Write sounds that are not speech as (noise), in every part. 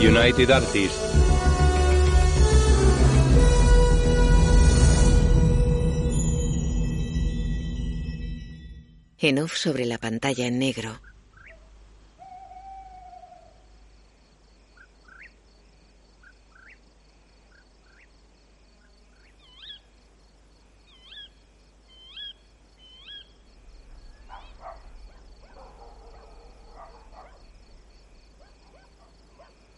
United Artists. En off sobre la pantalla en negro.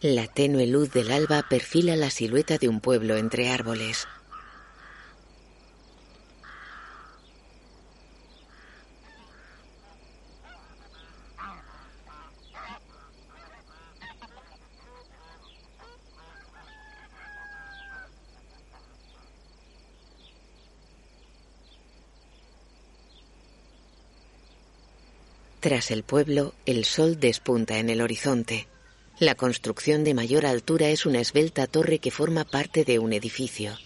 La tenue luz del alba perfila la silueta de un pueblo entre árboles. Tras el pueblo, el sol despunta en el horizonte. La construcción de mayor altura es una esbelta torre que forma parte de un edificio.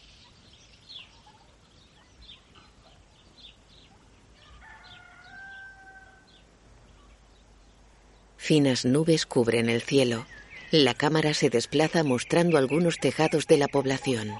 Finas nubes cubren el cielo. La cámara se desplaza mostrando algunos tejados de la población.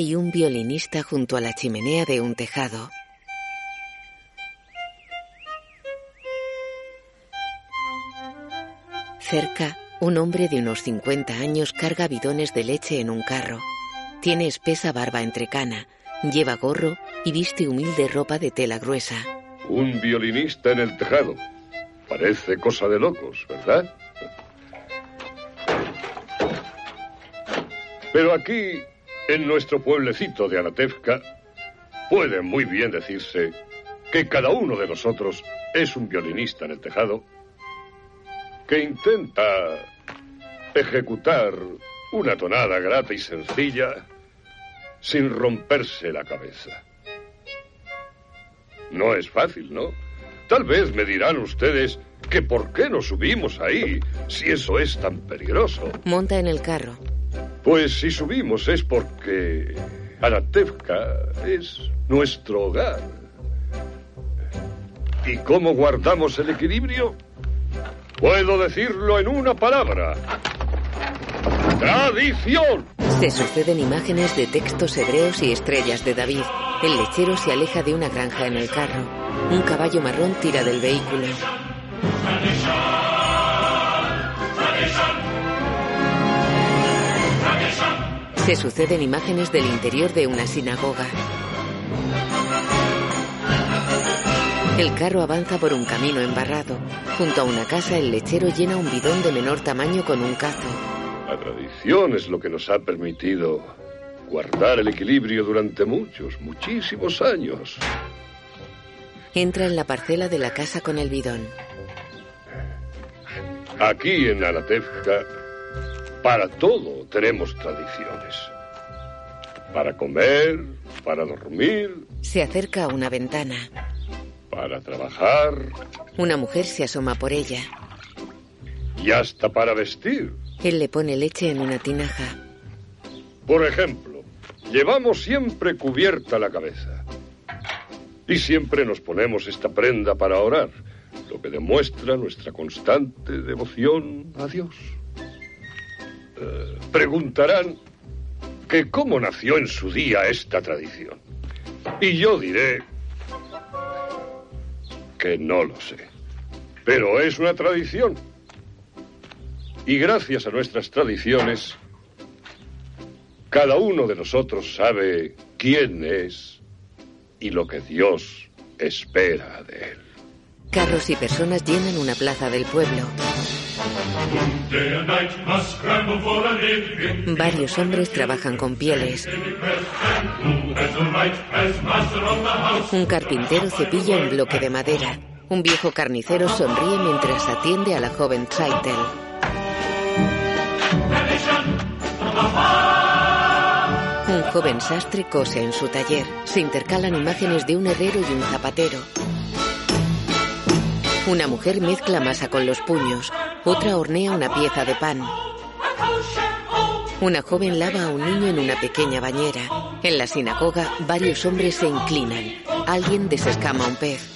Hay un violinista junto a la chimenea de un tejado. Cerca, un hombre de unos 50 años carga bidones de leche en un carro. Tiene espesa barba entrecana, lleva gorro y viste humilde ropa de tela gruesa. Un violinista en el tejado. Parece cosa de locos, ¿verdad? Pero aquí, en nuestro pueblecito de Anatevka, puede muy bien decirse que cada uno de nosotros es un violinista en el tejado que intenta ejecutar una tonada grata y sencilla sin romperse la cabeza. No es fácil, ¿no? Tal vez me dirán ustedes que por qué no subimos ahí si eso es tan peligroso. Monta en el carro. Pues si subimos es porque Anatevka es nuestro hogar. ¿Y cómo guardamos el equilibrio? Puedo decirlo en una palabra. Tradición. Se suceden imágenes de textos hebreos y estrellas de David. El lechero se aleja de una granja en el carro. Un caballo marrón tira del vehículo. Se suceden imágenes del interior de una sinagoga. El carro avanza por un camino embarrado. Junto a una casa, el lechero llena un bidón de menor tamaño con un cazo. La tradición es lo que nos ha permitido guardar el equilibrio durante muchos, muchísimos años. Entra en la parcela de la casa con el bidón. Aquí en Anatevka, para todo tenemos tradiciones. Para comer, para dormir, Se acerca a una ventana. para trabajar Una mujer se asoma por ella. y hasta para vestir. Él le pone leche en una tinaja. Por ejemplo, llevamos siempre cubierta la cabeza. Y siempre nos ponemos esta prenda para orar, lo que demuestra nuestra constante devoción a Dios. Preguntarán que cómo nació en su día esta tradición. Y yo diré que no lo sé. Pero es una tradición. Y gracias a nuestras tradiciones, cada uno de nosotros sabe quién es y lo que Dios espera de él. Carros y personas llenan una plaza del pueblo. Varios hombres trabajan con pieles. Un carpintero cepilla un bloque de madera. Un viejo carnicero sonríe mientras atiende a la joven Traitel. Un joven sastre cose en su taller. Se intercalan imágenes de un herrero y un zapatero. Una mujer mezcla masa con los puños. Otra hornea una pieza de pan. Una joven lava a un niño en una pequeña bañera. En la sinagoga, varios hombres se inclinan. Alguien desescama un pez.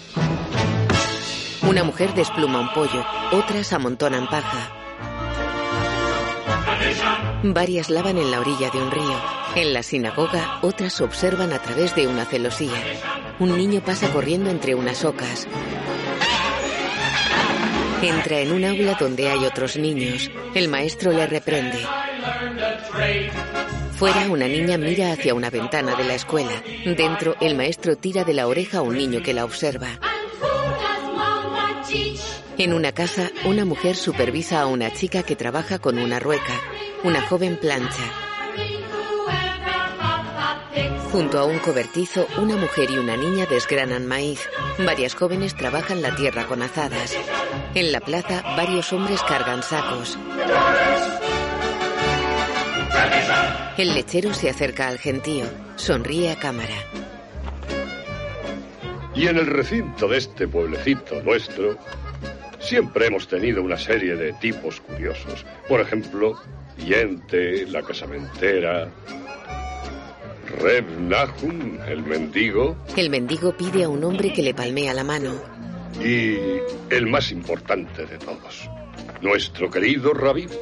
Una mujer despluma un pollo. Otras amontonan paja. Varias lavan en la orilla de un río. En la sinagoga, otras observan a través de una celosía. Un niño pasa corriendo entre unas ocas. Entra en un aula donde hay otros niños. El maestro le reprende. Fuera, una niña mira hacia una ventana de la escuela. Dentro, el maestro tira de la oreja a un niño que la observa. En una casa, una mujer supervisa a una chica que trabaja con una rueca. Una joven plancha. Junto a un cobertizo, una mujer y una niña desgranan maíz. Varias jóvenes trabajan la tierra con azadas. En la plaza, varios hombres cargan sacos. El lechero se acerca al gentío. Sonríe a cámara. Y en el recinto de este pueblecito nuestro, siempre hemos tenido una serie de tipos curiosos. Por ejemplo, Yente, la casamentera, Reb Nahum, el mendigo. El mendigo pide a un hombre que le palmea la mano. Y el más importante de todos, nuestro querido rabino.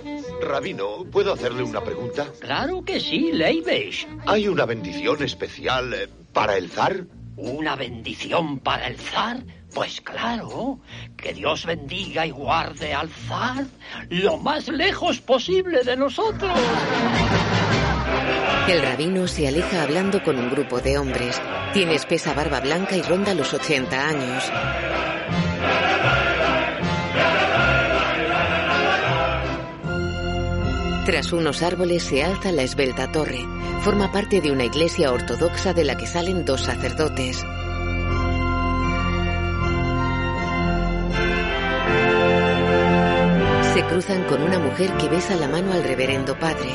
Rabino, ¿puedo hacerle una pregunta? Claro que sí, Leibesh. ¿Hay una bendición especial eh, para el zar? ¿Una bendición para el zar? Pues claro, que Dios bendiga y guarde al zar lo más lejos posible de nosotros. El rabino se aleja hablando con un grupo de hombres. Tiene espesa barba blanca y ronda los 80 años. Tras unos árboles se alza la esbelta torre. Forma parte de una iglesia ortodoxa de la que salen dos sacerdotes. Se cruzan con una mujer que besa la mano al reverendo padre.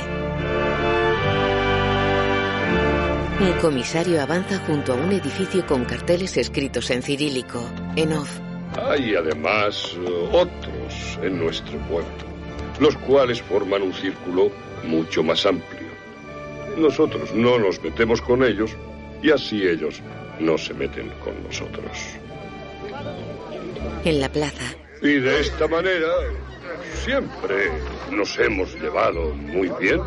Un comisario avanza junto a un edificio con carteles escritos en cirílico, en off. Hay además otros en nuestro puerto, los cuales forman un círculo mucho más amplio. Nosotros no nos metemos con ellos y así ellos no se meten con nosotros. En la plaza, Y de esta manera siempre nos hemos llevado muy bien.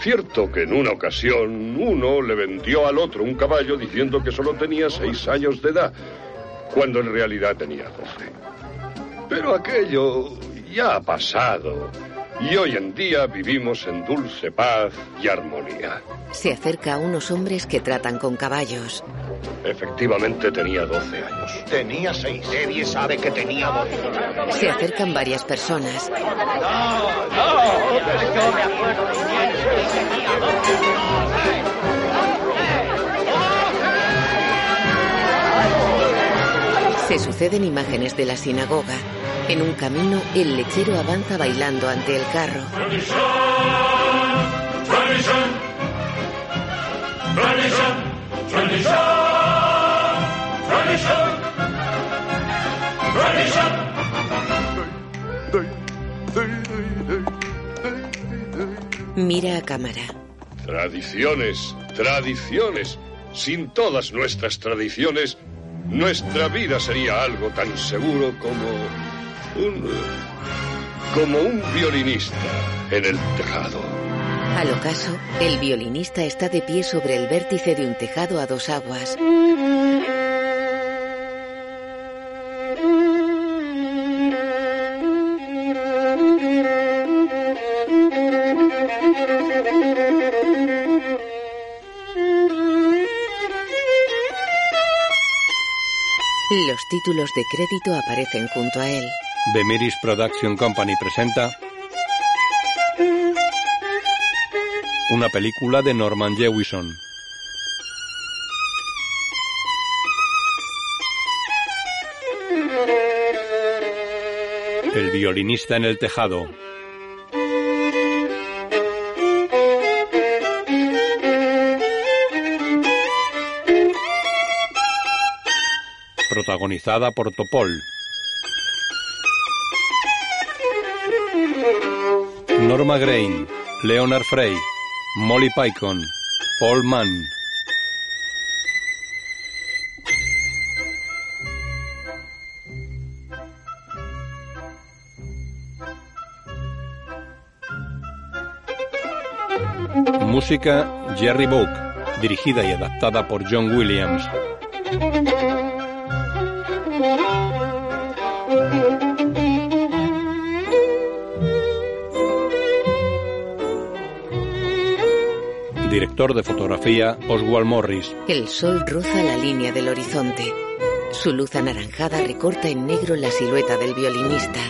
Cierto que en una ocasión uno le vendió al otro un caballo diciendo que solo tenía seis años de edad, cuando en realidad tenía doce. Pero aquello ya ha pasado y hoy en día vivimos en dulce paz y armonía. se acerca a unos hombres que tratan con caballos. Efectivamente tenía doce años. Tenía seis. Nadie sabe que tenía doce. Se acercan varias personas. Se suceden imágenes de la sinagoga. En un camino, el lechero avanza bailando ante el carro. Mira a cámara. Tradiciones, tradiciones. Sin todas nuestras tradiciones, nuestra vida sería algo tan seguro como como un violinista en el tejado. Al ocaso, el violinista está de pie sobre el vértice de un tejado a dos aguas. Los títulos de crédito aparecen junto a él. The Miris Production Company presenta una película de Norman Jewison. El violinista en el tejado. Protagonizada por Topol. Norma Grain, Leonard Frey, Molly Picon, Paul Mann. Música Jerry Book, dirigida y adaptada por John Williams. Director de fotografía Oswald Morris. El sol roza la línea del horizonte. Su luz anaranjada recorta en negro la silueta del violinista.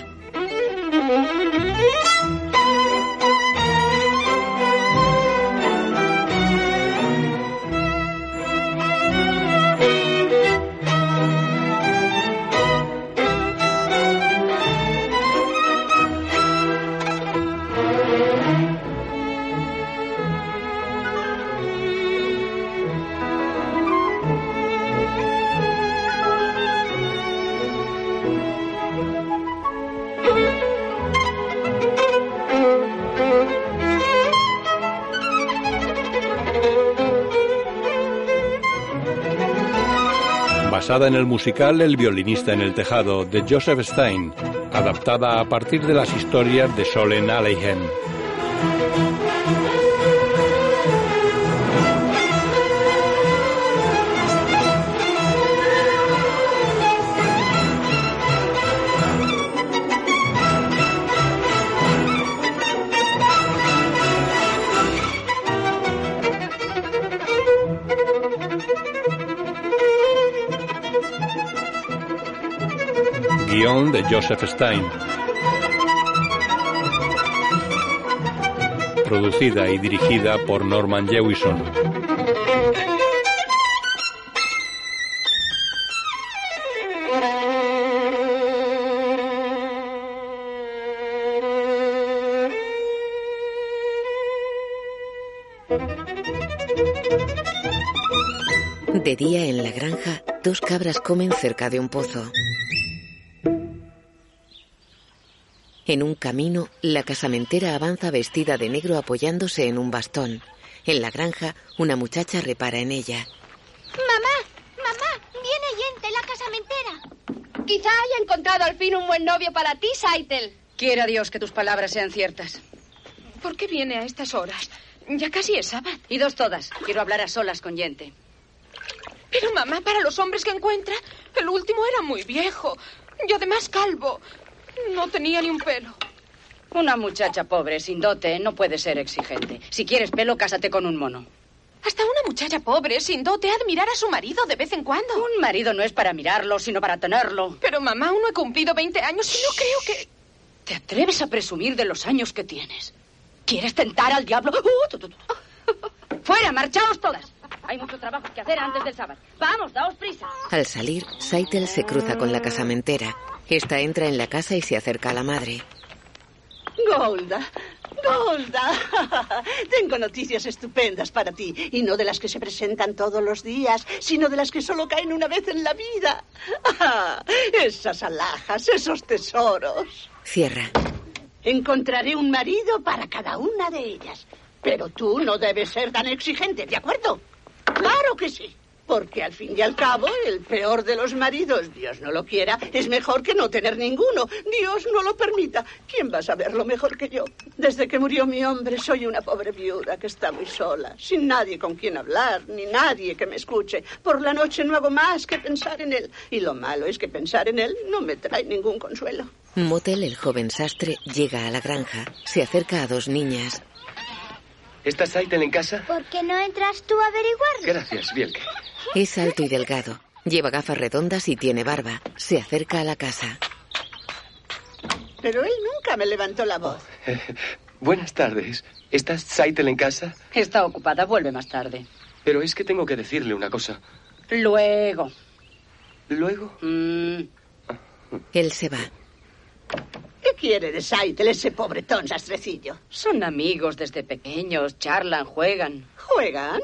Basada en el musical El violinista en el tejado de Joseph Stein, adaptada a partir de las historias de Solen Aleichem. Joseph Stein. Producida y dirigida por Norman Jewison. De día en la granja, dos cabras comen cerca de un pozo. En un camino, la casamentera avanza vestida de negro apoyándose en un bastón. En la granja, una muchacha repara en ella. Mamá, mamá, viene Yente, la casamentera. Quizá haya encontrado al fin un buen novio para ti, Saitel. Quiera Dios que tus palabras sean ciertas. ¿Por qué viene a estas horas? Ya casi es sábado. Y dos todas. Quiero hablar a solas con Yente. Pero mamá, para los hombres que encuentra, el último era muy viejo. Y además calvo. No tenía ni un pelo. Una muchacha pobre, sin dote, no puede ser exigente. Si quieres pelo, cásate con un mono. Hasta una muchacha pobre, sin dote, ha de mirar a su marido de vez en cuando. Un marido no es para mirarlo, sino para tenerlo. Pero mamá, uno ha cumplido 20 años y no creo que... ¿Te atreves a presumir de los años que tienes? ¿Quieres tentar al diablo? ¡Uh! ¡Fuera, marchaos todas! Hay mucho trabajo que hacer antes del sábado. Vamos, daos prisa. Al salir, Saitel se cruza con la casamentera. Esta entra en la casa y se acerca a la madre. Golda, Golda, tengo noticias estupendas para ti. Y no de las que se presentan todos los días, sino de las que solo caen una vez en la vida. Ah, esas alhajas, esos tesoros. Cierra. Encontraré un marido para cada una de ellas. Pero tú no debes ser tan exigente, ¿de acuerdo? Claro que sí. Porque al fin y al cabo, el peor de los maridos, Dios no lo quiera, es mejor que no tener ninguno. Dios no lo permita. ¿Quién va a saberlo mejor que yo? Desde que murió mi hombre, soy una pobre viuda que está muy sola, sin nadie con quien hablar, ni nadie que me escuche. Por la noche no hago más que pensar en él. Y lo malo es que pensar en él no me trae ningún consuelo. Motel, el joven sastre, llega a la granja. Se acerca a dos niñas. ¿Está Saitel en casa? ¿Por qué no entras tú a averiguarlo? Gracias, Bielke. Es alto y delgado. Lleva gafas redondas y tiene barba. Se acerca a la casa. Pero él nunca me levantó la voz. Eh, (laughs) buenas tardes. ¿Está Saitel en casa? Está ocupada, vuelve más tarde. Pero es que tengo que decirle una cosa. Luego. ¿Luego? Mm, Él se va. ¿Qué quiere de Saitel ese pobretón sastrecillo? son amigos desde pequeños, charlan, juegan. ¿Juegan?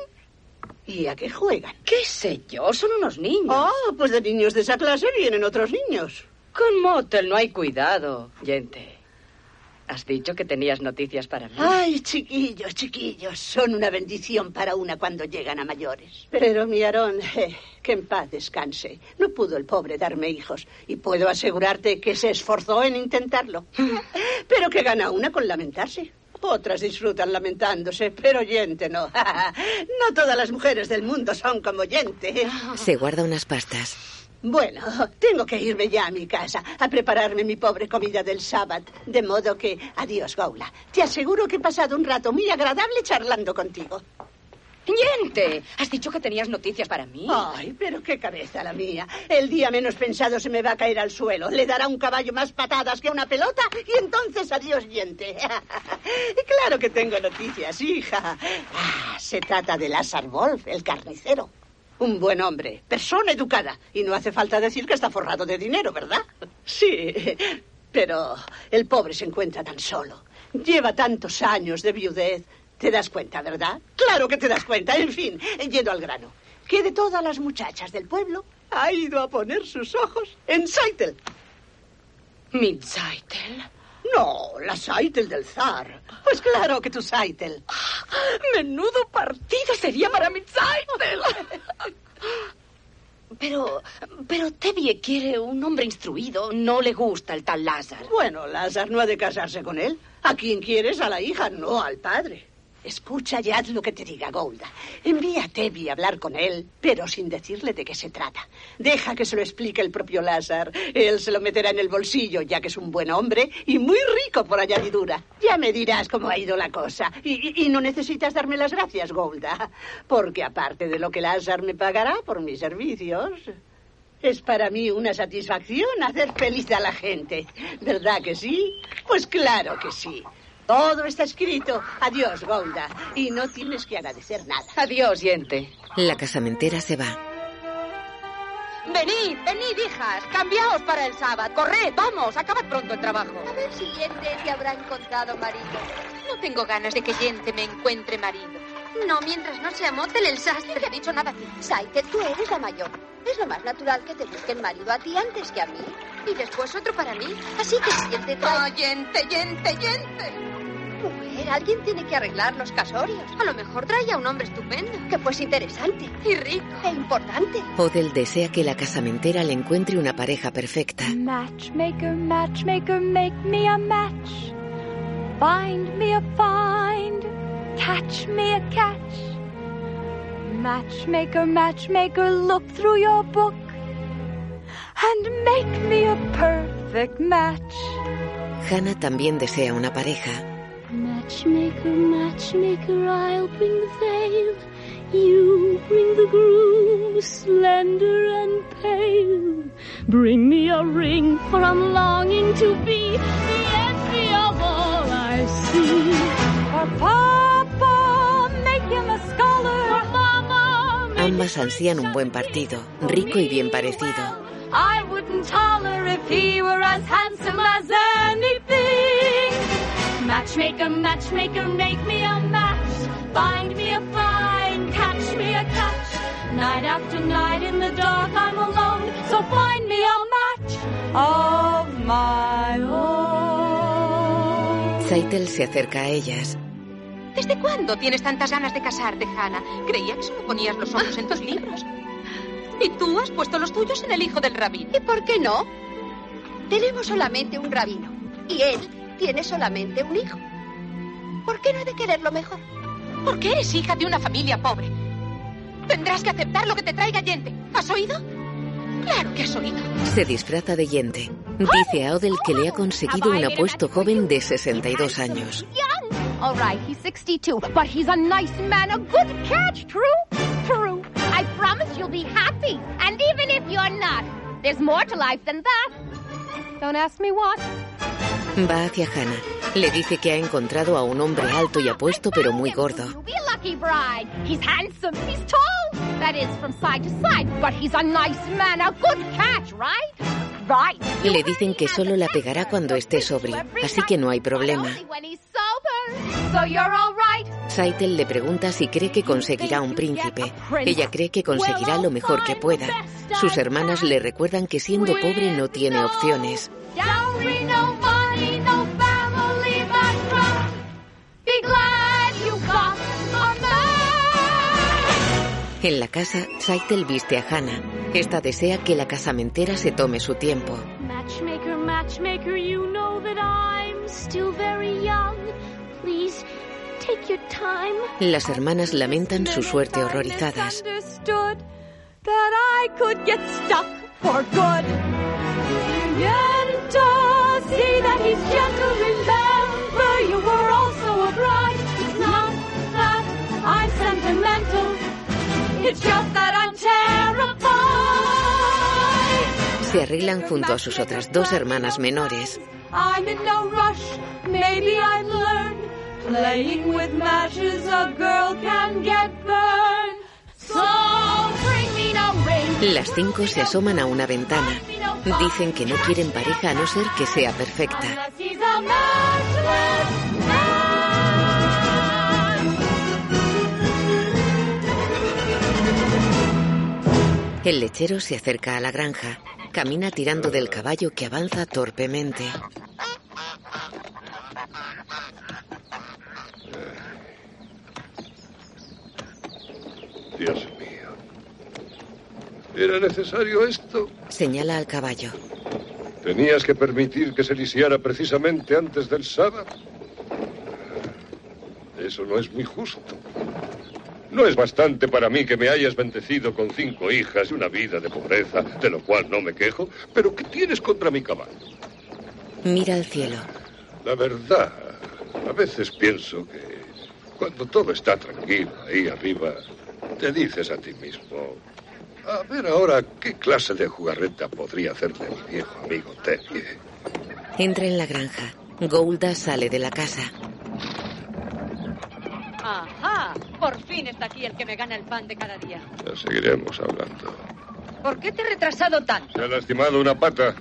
¿Y a qué juegan? ¿Qué sé yo? Son unos niños. Oh, pues de niños de esa clase vienen otros niños. Con Motel no hay cuidado, gente. Has dicho que tenías noticias para mí. Ay, chiquillos, chiquillos, son una bendición para una cuando llegan a mayores. Pero mi Aarón, eh, que en paz descanse. No pudo el pobre darme hijos y puedo asegurarte que se esforzó en intentarlo. (laughs) Pero que gana una con lamentarse. Otras disfrutan lamentándose, pero Yente no. (laughs) no todas las mujeres del mundo son como Yente. Se guarda unas pastas. Bueno, tengo que irme ya a mi casa a prepararme mi pobre comida del sábado. De modo que, adiós, Gaula. Te aseguro que he pasado un rato muy agradable charlando contigo. ¡Niente! ¿Has dicho que tenías noticias para mí? Ay, pero qué cabeza la mía. El día menos pensado se me va a caer al suelo. Le dará un caballo más patadas que una pelota y entonces adiós, Yente. (laughs) claro que tengo noticias, hija. Ah, se trata de Lázaro Wolf, el carnicero. Un buen hombre, persona educada. Y no hace falta decir que está forrado de dinero, ¿verdad? Sí, pero el pobre se encuentra tan solo. Lleva tantos años de viudez. ¿Te das cuenta, verdad? Claro que te das cuenta. En fin, yendo al grano. Que de todas las muchachas del pueblo ha ido a poner sus ojos en Saitel. ¿Mi Saitel? No, la Saitel del zar. Pues claro que tu Saitel. Menudo partido sería para mi Saitel. (laughs) Pero, pero Tevye quiere un hombre instruido. No le gusta el tal Lázaro. Bueno, Lázaro no ha de casarse con él. A quien quieres, a la hija, no al padre. Escucha y haz lo que te diga Golda. Envía a Tevi a hablar con él, pero sin decirle de qué se trata. Deja que se lo explique el propio Lázaro. Él se lo meterá en el bolsillo, ya que es un buen hombre y muy rico por añadidura. Ya me dirás cómo ha ido la cosa. Y, no necesitas darme las gracias, Golda. Porque aparte de lo que Lázaro me pagará por mis servicios, es para mí una satisfacción hacer feliz a la gente. ¿Verdad que sí? Pues claro que sí. Todo está escrito. Adiós, Golda. Y no tienes que agradecer nada. Adiós, Yente. La casamentera se va. Venid, venid, hijas. Cambiaos para el sábado. Corred, vamos, acabad pronto el trabajo. A ver si Yente te habrá encontrado marido. No tengo ganas de que Yente me encuentre marido. No, mientras no sea Motel el sastre. No te ha dicho nada a ti. Saite, tú eres la mayor. Es lo más natural que te busque el marido a ti antes que a mí. Y después otro para mí. Así que si él te trae... ¡Ah, Yente, Yente, Yente! Mujer, alguien tiene que arreglar los casorios. A lo mejor trae a un hombre estupendo. Que pues interesante. Y rico. E importante. Odell desea que la casamentera le encuentre una pareja perfecta. Matchmaker, matchmaker, make me a match. Find me a find. Catch me a catch. Matchmaker, matchmaker, look through your book and make me a perfect match. Hannah también desea una pareja. Matchmaker, matchmaker, I'll bring the veil. You bring the groom, slender and pale. Bring me a ring, for I'm longing to be the envy of all I see. Ambas ansían un buen partido, rico y bien parecido. I wouldn't holler if he were as handsome as anything. Matchmaker, matchmaker, make me a match. Find me a find, catch me a catch. Night after night in the dark I'm alone, so find me a match of my own. Zaitel se acerca a ellas. ¿Desde cuándo tienes tantas ganas de casarte, Hannah? Creía que solo ponías los ojos en tus libros. Y tú has puesto los tuyos en el hijo del rabino. ¿Y por qué no? Tenemos solamente un rabino. Y él tiene solamente un hijo. ¿Por qué no he de quererlo mejor? Porque eres hija de una familia pobre. Tendrás que aceptar lo que te traiga gente. ¿Has oído? Claro que has oído. Se disfraza de yente. Dice a Odell que le ha conseguido un apuesto joven de 62 años. All right, he's 62, but he's a nice man, a good catch, true? True. I promise you'll be happy. And even if you're not, there's more to life than that. Don't ask me what. Va hacia Hannah. Le dice que ha encontrado a un hombre alto y apuesto pero muy gordo. He's handsome, he's tall. That is, from side to side, but he's a nice man, a good catch, right? Le dicen que solo la pegará cuando esté sobrio, así que no hay problema. Saitel le pregunta si cree que conseguirá un príncipe. Ella cree que conseguirá lo mejor que pueda. Sus hermanas le recuerdan que siendo pobre no tiene opciones. En la casa, Saitel viste a Hannah. Esta desea que la casamentera se tome su tiempo. Matchmaker, matchmaker, you know that I'm still very young. Please, take your time. Las hermanas lamentan su suerte horrorizadas. That I could get stuck for good. And see that he's gentle. It's just that I'm terrified. Se arreglan junto a sus otras dos hermanas menores. I'm in no rush. Maybe I've learned playing with matches a girl can get burned. So bring me no ring. Las cinco se asoman a una ventana. Dicen que no quieren pareja a no ser que sea perfecta. El lechero se acerca a la granja. Camina tirando del caballo que avanza torpemente. Dios mío. ¿Era necesario esto? Señala al caballo. ¿Tenías que permitir que se lisiara precisamente antes del sábado? Eso no es muy justo. No es bastante para mí que me hayas bendecido con cinco hijas y una vida de pobreza, de lo cual no me quejo, pero ¿qué tienes contra mi caballo? Mira al cielo. La verdad, a veces pienso que cuando todo está tranquilo ahí arriba, te dices a ti mismo, a ver ahora qué clase de jugarreta podría hacerle mi viejo amigo Teddy. Entra en la granja. Golda sale de la casa. Ajá, por fin está aquí el que me gana el pan de cada día. Ya seguiremos hablando. ¿Por qué te he retrasado tanto? Se ha lastimado una pata.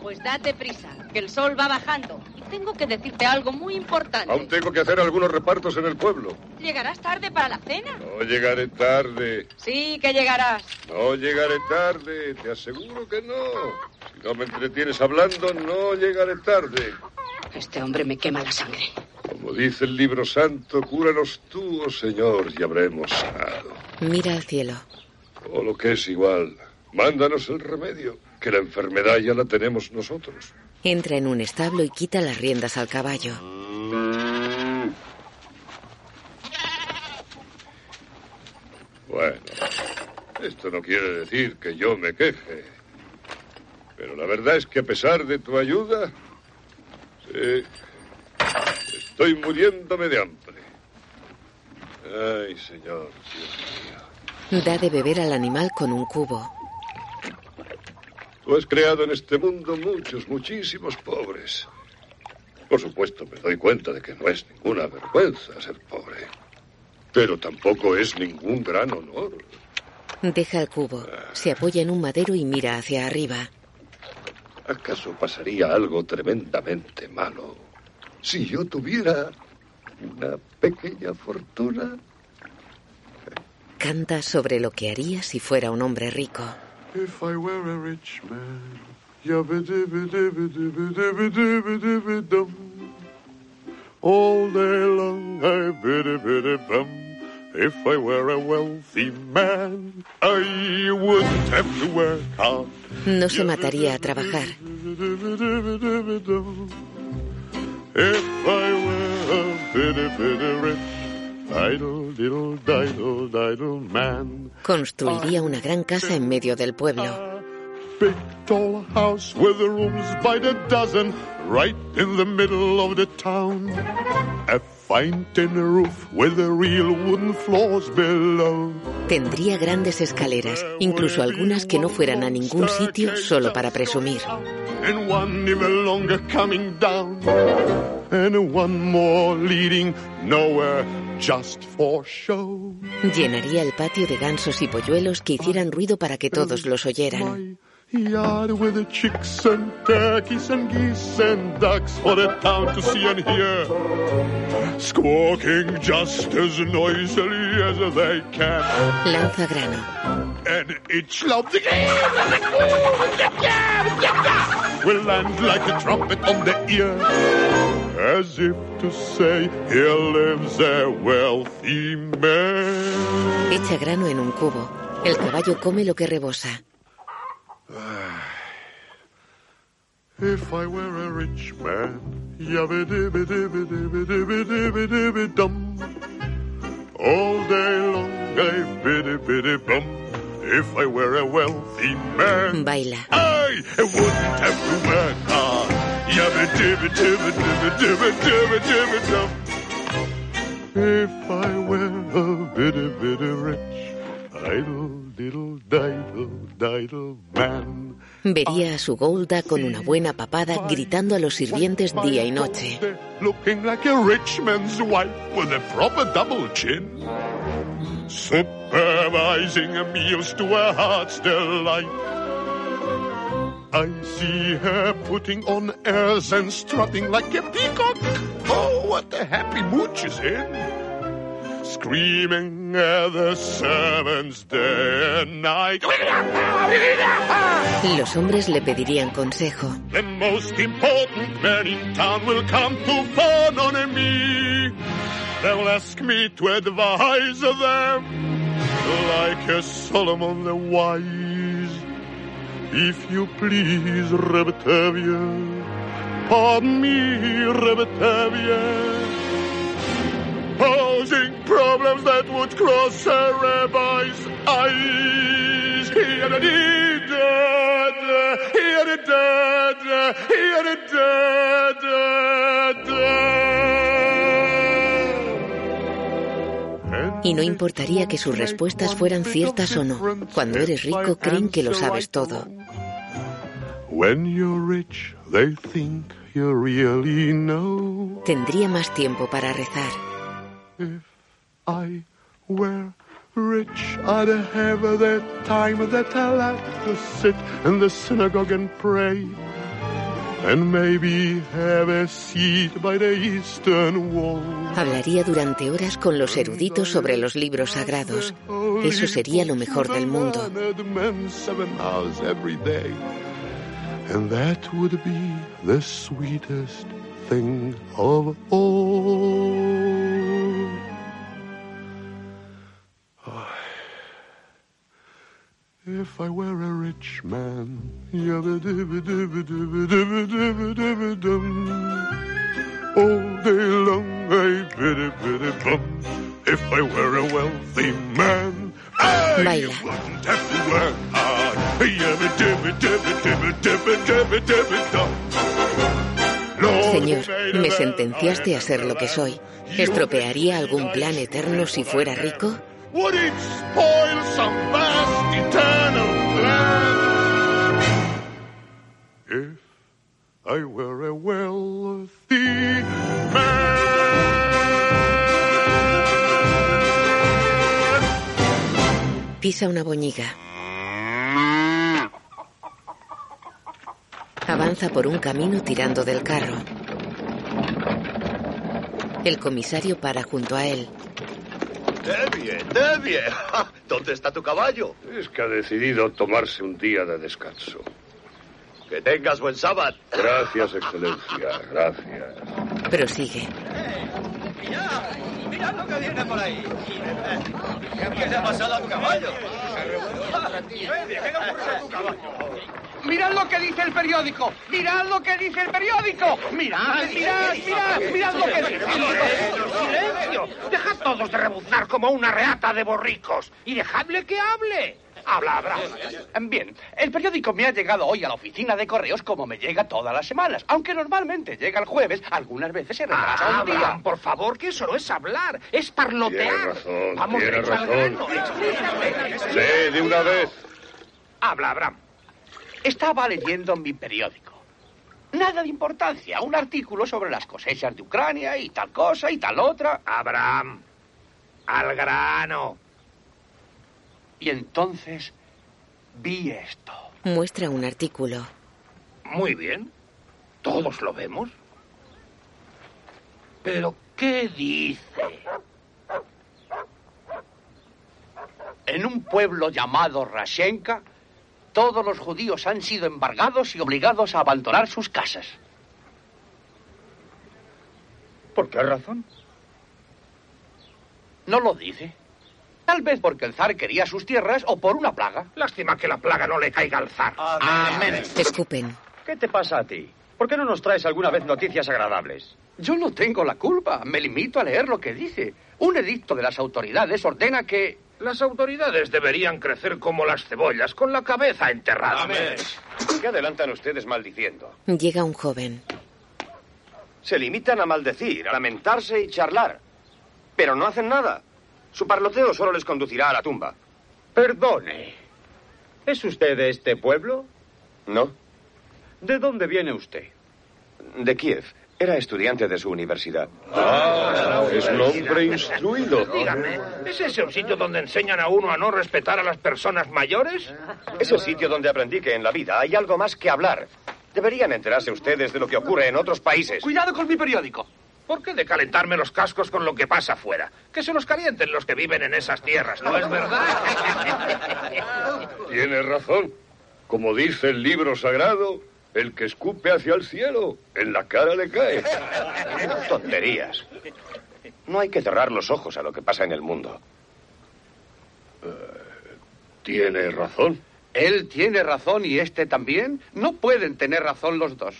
Pues date prisa, que el sol va bajando. Y tengo que decirte algo muy importante. Aún tengo que hacer algunos repartos en el pueblo. ¿Llegarás tarde para la cena? No llegaré tarde. Sí, que llegarás. No llegaré tarde. Te aseguro que no. Si no me entretienes hablando, no llegaré tarde. Este hombre me quema la sangre. Como dice el libro santo, cúranos tú, oh Señor, y habremos sanado. Mira al cielo. O lo que es igual, mándanos el remedio, que la enfermedad ya la tenemos nosotros. Entra en un establo y quita las riendas al caballo. Bueno, esto no quiere decir que yo me queje. Pero la verdad es que a pesar de tu ayuda, sí, estoy muriéndome de hambre. Ay, señor, Dios mío. Da de beber al animal con un cubo. Tú has creado en este mundo muchos, muchísimos pobres. Por supuesto, me doy cuenta de que no es ninguna vergüenza ser pobre. Pero tampoco es ningún gran honor. Deja el cubo. Se apoya en un madero y mira hacia arriba. ¿Acaso pasaría algo tremendamente malo si yo tuviera una pequeña fortuna? Canta sobre lo que haría si fuera un hombre rico. If I were a rich man. All day long I biddy-biddy-bum. If I were a wealthy man, I wouldn't have to work hard. No se mataría a trabajar. If I were a bitty-bitty rich, idle, diddle, diddle, diddle man. Construiría una gran casa en medio del pueblo. Big tall house with rooms by the dozen, right in the middle of the town. Fine tin roof with the real wooden floors below. Tendría grandes escaleras, incluso algunas que no fueran a ningún sitio solo para presumir. And one even longer coming down. And one more leading nowhere just for show. Llenaría el patio de gansos y polluelos que hicieran ruido para que todos los oyeran. Yard with the chicks and turkeys and geese and ducks for the town to see and hear. Squawking just as noisily as they can. Lanza grano. And each love the will land like a trumpet on the ear. as if to say, Here lives a wealthy man. Echa grano en un cubo. El caballo come lo que rebosa. (sighs) If I were a rich man, yabba dibba dibba dibba dibba dibba dibba dum. All day long I biddy biddy bum. If I were a wealthy man, Baila. I wouldn't have to work hard. Yabba dibba dibba dibba dibba dibba dibba dum. If I were a bitty bitty rich, Vería a su Golda con una buena papada gritando a los sirvientes día y noche. Looking like a rich man's wife with a proper double chin. Supervising meals to her heart's delight. I see her putting on airs and strutting like a peacock. Oh, what a happy mood she's in. Screaming at the servants day and night. Los hombres le pedirían consejo. The most important man in town will come to fawn on me. They'll ask me to advise them like a Solomon the wise. If you please, Rebetavia, pardon me, Rebetavia. Posing problems that would cross a rabbi's eyes. Here it is, here it is, here it Y no importaría que sus respuestas fueran ciertas o no. Cuando eres rico creen que lo sabes todo. When you're rich, they think you really know. Tendría más tiempo para rezar. If I were rich, I'd have the time that I like to sit in the synagogue and pray. And maybe have a seat by the eastern wall. Hablaría durante horas con los eruditos sobre los libros sagrados. Eso sería lo mejor del mundo. And that would be the sweetest thing of all. If I were a rich man, all day long I biddy biddy bum. If I were a wealthy man, I Baila. wouldn't have to work hard. Señor, me sentenciaste a ser lo que soy. ¿Estropearía algún plan eterno si fuera rico? Would it spoil some vast eternal plan? If I were a wealthy Pisa una boñiga. Avanza por un camino tirando del carro. El comisario para junto a él. Devie, Devie. ¿Dónde está tu caballo? Es que ha decidido tomarse un día de descanso. Que tengas buen sábado. Gracias, Excelencia. Gracias. Prosigue. Mirad lo que viene por ahí. ¿Qué le ha pasado a tu caballo? Mirad lo que dice el periódico. Mirad lo que dice el periódico. Mirad, mirad, mirad, mirad lo que dice. ¡Silencio! Dejad todos de rebuznar como una reata de borricos y dejadle que hable. Habla, Abraham. Bien, el periódico me ha llegado hoy a la oficina de correos como me llega todas las semanas. Aunque normalmente llega el jueves, algunas veces se retrasa Ah, un día. Abraham, por favor, que eso no es hablar, es parlotear. Tiene razón, Vamos tiene derecho al razón. Sí, de una vez. Habla, Abraham. Estaba leyendo mi periódico. Nada de importancia, un artículo sobre las cosechas de Ucrania y tal cosa y tal otra. Abraham, al grano. Y entonces vi esto. Muestra un artículo. Muy bien. Todos lo vemos. Pero, ¿qué dice? En un pueblo llamado Rashenka, todos los judíos han sido embargados y obligados a abandonar sus casas. ¿Por qué razón? No lo dice. Tal vez porque el zar quería sus tierras o por una plaga. Lástima que la plaga no le caiga al zar. Amén. Escupen. ¿Qué te pasa a ti? ¿Por qué no nos traes alguna vez noticias agradables? Yo no tengo la culpa. Me limito a leer lo que dice. Un edicto de las autoridades ordena que... Las autoridades deberían crecer como las cebollas, con la cabeza enterrada. ¿Qué adelantan ustedes maldiciendo? Llega un joven. Se limitan a maldecir, a lamentarse y charlar. Pero no hacen nada. Su parloteo solo les conducirá a la tumba. Perdone. ¿Es usted de este pueblo? No. ¿De dónde viene usted? De Kiev. Era estudiante de su universidad. Ah, es un hombre instruido. Dígame, ¿es ese un sitio donde enseñan a uno a no respetar a las personas mayores? Es el sitio donde aprendí que en la vida hay algo más que hablar. Deberían enterarse ustedes de lo que ocurre en otros países. Cuidado con mi periódico. ¿Por qué de calentarme los cascos con lo que pasa afuera? Que se los calienten los que viven en esas tierras, ¿no es verdad? (laughs) Tiene razón. Como dice el libro sagrado, el que escupe hacia el cielo, en la cara le cae. Tonterías. No hay que cerrar los ojos a lo que pasa en el mundo. Tiene razón. Él tiene razón y este también. No pueden tener razón los dos.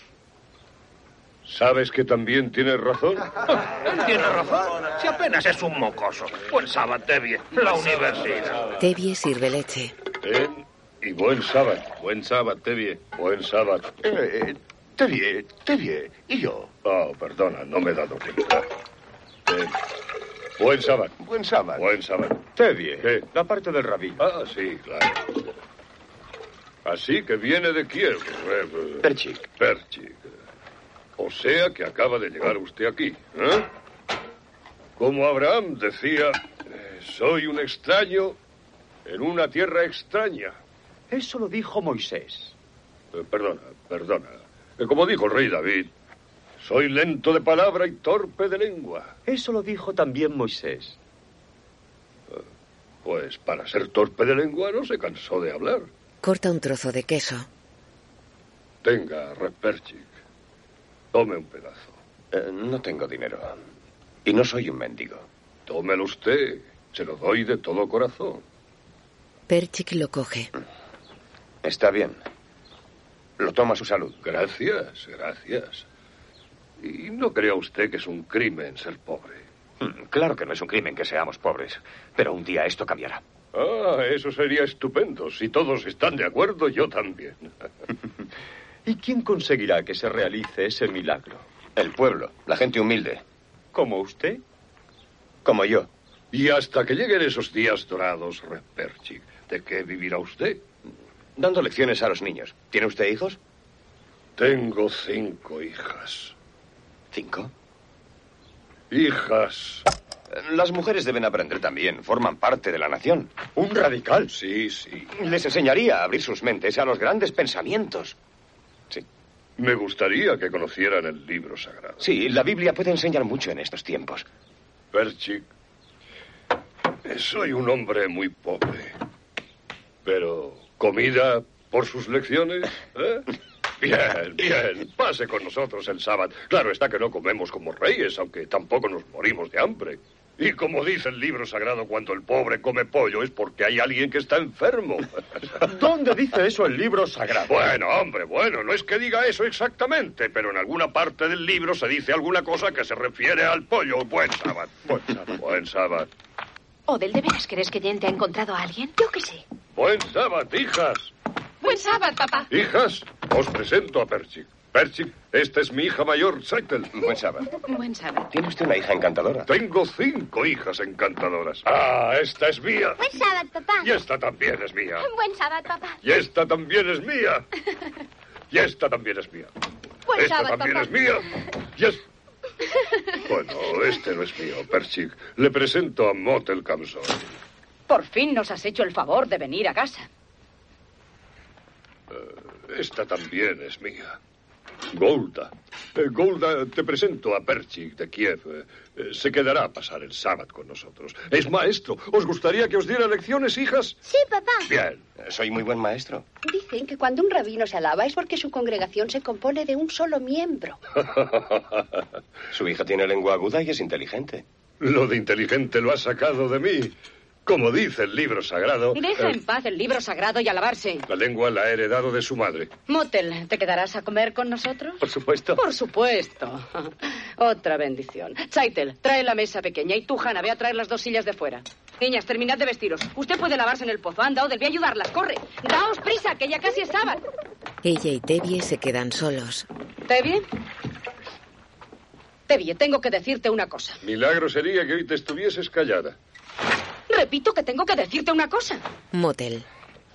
¿Sabes que también tienes razón? Él (laughs) tiene razón. Si apenas es un mocoso. Buen sábado, Tevye. La universidad. Tevye sirve leche. Ten y buen sábado. Buen sábado, Tevye. Buen sábado. Eh, Tevye, Tevye, ¿y yo? Oh, perdona, no me he dado cuenta. Ten. Buen sábado. Buen sábado. Buen sábado. Tevye, ¿Qué? la parte del rabí. Ah, sí, claro. Así que viene de Kiev. eh, Perchik. Perchik. O sea que acaba de llegar usted aquí, ¿eh? Como Abraham decía, eh, soy un extraño en una tierra extraña. Eso lo dijo Moisés. Eh, perdona, perdona. Eh, como dijo el rey David, soy lento de palabra y torpe de lengua. Eso lo dijo también Moisés. Pues para ser torpe de lengua no se cansó de hablar. Corta un trozo de queso. Tenga, Reperchik. Tome un pedazo. Eh, no tengo dinero. Y no soy un mendigo. Tómelo usted. Se lo doy de todo corazón. Perchik lo coge. Está bien. Lo tomo a su salud. Gracias, gracias. Y no crea usted que es un crimen ser pobre. Mm, Claro que no es un crimen que seamos pobres, pero un día esto cambiará. Ah, eso sería estupendo. Si todos están de acuerdo, yo también. (laughs) ¿Y quién conseguirá que se realice ese milagro? El pueblo, la gente humilde, ¿Como usted? como yo. Y hasta que lleguen esos días dorados, Reperchik, ¿de qué vivirá usted? Dando lecciones a los niños. ¿Tiene usted hijos? Tengo cinco hijas. ¿Cinco? Hijas. Las mujeres deben aprender también. Forman parte de la nación. Un radical. Sí, sí. Les enseñaría a abrir sus mentes a los grandes pensamientos. Me gustaría que conocieran el libro sagrado. Sí, la Biblia puede enseñar mucho en estos tiempos. Perchik, soy un hombre muy pobre. Pero, ¿comida por sus lecciones? ¿Eh? Bien, bien. Pase con nosotros el sábado. Claro está que no comemos como reyes, aunque tampoco nos morimos de hambre. Y como dice el libro sagrado, cuando el pobre come pollo es porque hay alguien que está enfermo. (laughs) ¿Dónde dice eso el libro sagrado? Bueno, hombre, bueno, no es que diga eso exactamente, pero en alguna parte del libro se dice alguna cosa que se refiere al pollo. Buen sábado. Buen sábado. Buen sábado. Odel, ¿de veras crees que Jen te ha encontrado a alguien? Yo qué sé. Buen sábado, hijas. Buen sábado, papá. Hijas, os presento a Perchik. Perchik, esta es mi hija mayor, Seitel. Buen sábado. Buen sábado. ¿Tiene usted una hija encantadora? Tengo cinco hijas encantadoras. Ah, esta es mía. Buen sábado, papá. Y esta también es mía. (laughs) Buen sábado, papá. Y esta también es mía. Y esta también es mía. Buen esta sábado, también papá. es mía. Y es... Bueno, este no es mío, Perchik. Le presento a Motel Kamson. Por fin nos has hecho el favor de venir a casa. Esta también es mía. Golda. Eh, Golda, te presento a Perchik de Kiev. Eh, se quedará a pasar el sábado con nosotros. Es maestro. ¿Os gustaría que os diera lecciones, hijas? Sí, papá. Bien. Soy muy buen maestro. Dicen que cuando un rabino se alaba es porque su congregación se compone de un solo miembro. (laughs) Su hija tiene lengua aguda y es inteligente. Lo de inteligente lo ha sacado de mí. Como dice el libro sagrado, Deja eh, en paz el libro sagrado y alabarse. la lengua la ha heredado de su madre. Motel, ¿te quedarás a comer con nosotros? Por supuesto. Por supuesto. (laughs) Otra bendición. Chaitel, trae la mesa pequeña y tú, Hanna, ve a traer las dos sillas de fuera. Niñas, terminad de vestiros. Usted puede lavarse en el pozo. Anda, Odel, ve a ayudarlas. Corre. Daos prisa, que ya casi es sábado. Ella y Tevye se quedan solos. ¿Tevye? Tevye, tengo que decirte una cosa. Milagro sería que hoy te estuvieses callada. Repito que tengo que decirte una cosa. Motel.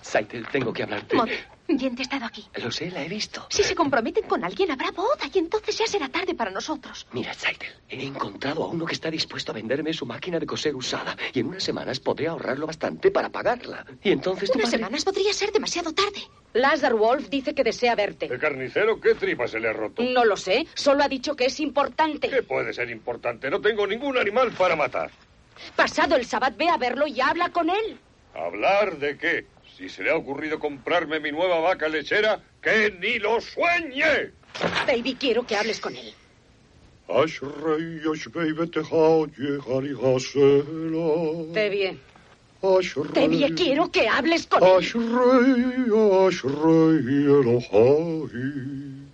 Saitel, tengo que hablarte. Mod, bien te he estado aquí. Lo sé, la he visto. Si se comprometen con alguien, habrá boda y entonces ya será tarde para nosotros. Mira, Saitel, he encontrado a uno que está dispuesto a venderme su máquina de coser usada y en unas semanas podré ahorrarlo bastante para pagarla. Y entonces Unas padre- semanas podría ser demasiado tarde. Lazar Wolf dice que desea verte. ¿De carnicero qué tripa se le ha roto? No lo sé, solo ha dicho que es importante. ¿Qué puede ser importante? No tengo ningún animal para matar. Pasado el sabbat, ve a verlo y habla con él. ¿Hablar de qué? Si se le ha ocurrido comprarme mi nueva vaca lechera, que ni lo sueñe. Baby, quiero que hables con él. Tevye. Tevye, quiero que hables con él.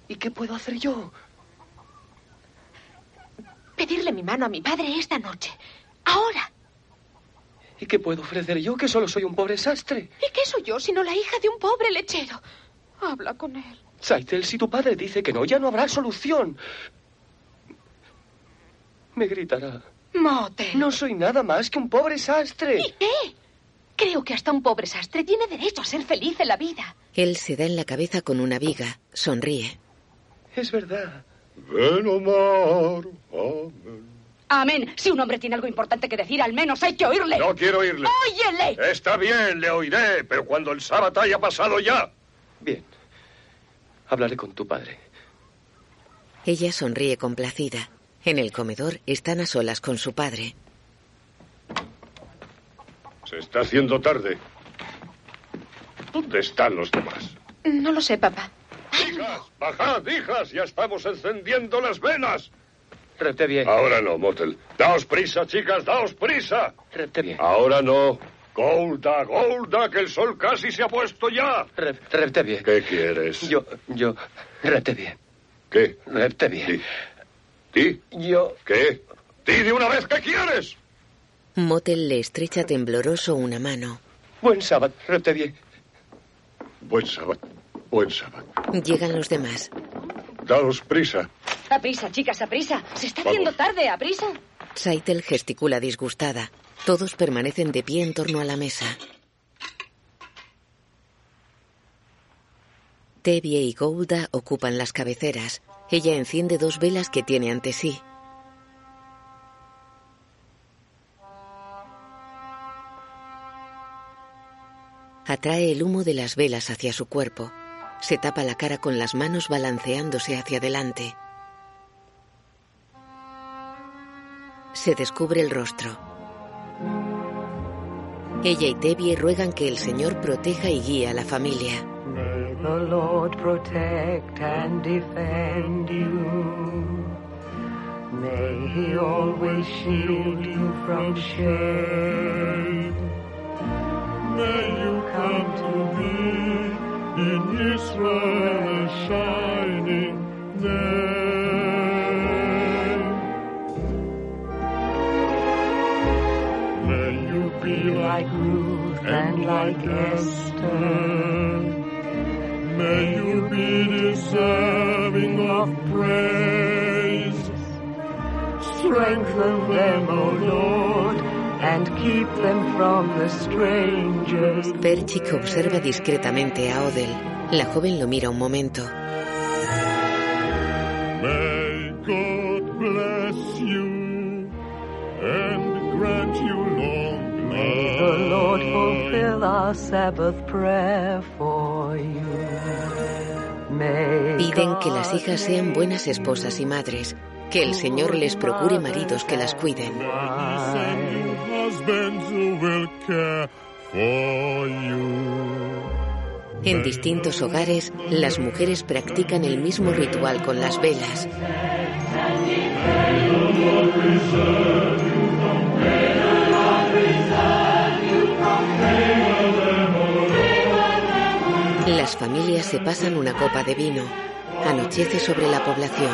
¿Y qué puedo hacer yo? Pedirle mi mano a mi padre esta noche. Ahora. ¿Y qué puedo ofrecer yo, que solo soy un pobre sastre? ¿Y qué soy yo sino la hija de un pobre lechero? Habla con él. Saitel, si tu padre dice que no, ya no habrá solución. Me gritará. Mote. No soy nada más que un pobre sastre. ¿Y qué? Creo que hasta un pobre sastre tiene derecho a ser feliz en la vida. Él se da en la cabeza con una viga. Sonríe. Es verdad. ven omar, amén. Amén. Si un hombre tiene algo importante que decir, al menos hay que oírle. No quiero oírle. ¡Óyele! Está bien, le oiré, pero cuando el sábado haya pasado ya. Bien. Hablaré con tu padre. Ella sonríe complacida. En el comedor están a solas con su padre. Se está haciendo tarde. ¿Dónde están los demás? No lo sé, papá. Hijas, bajad, hijas, ya estamos encendiendo las velas. Repte bien. Ahora no, Motel. Daos prisa, chicas, daos prisa. Repte bien. Ahora no. Golda, Golda, que el sol casi se ha puesto ya. Rep- repte bien. ¿Qué quieres? Yo, yo, repte bien. ¿Qué? Repte bien. ¿Ti? Yo, ¿Qué? ¡Di de una vez qué quieres! Motel le estrecha tembloroso una mano. buen sábado, repte bien. Buen sábado. Buen sábado. Llegan los demás. Daos prisa. A prisa, chicas, a prisa. Se está Vamos. haciendo tarde, a prisa. Saitel gesticula disgustada. Todos permanecen de pie en torno a la mesa. Tevye y Golda ocupan las cabeceras. Ella enciende dos velas que tiene ante sí. Atrae el humo de las velas hacia su cuerpo. Se tapa la cara con las manos balanceándose hacia adelante. Se descubre el rostro. Ella y Tevye ruegan que el Señor proteja y guíe a la familia. May the Lord protect and defend you. May He always shield you from shame. May you come to be in Israel a shining name. Like Ruth and like Esther. May you be deserving of praise. Strengthen them, O Lord, and keep them from the strangers. Perchik observa discretamente a Odel. La joven lo mira un momento. May God bless you and grant you the Lord fulfill our Sabbath prayer for you. make Piden que las hijas sean buenas esposas y madres, que el Señor les procure maridos que las cuiden. En distintos hogares, las mujeres practican el mismo ritual con las velas. Las familias se pasan una copa de vino. Anochece sobre la población.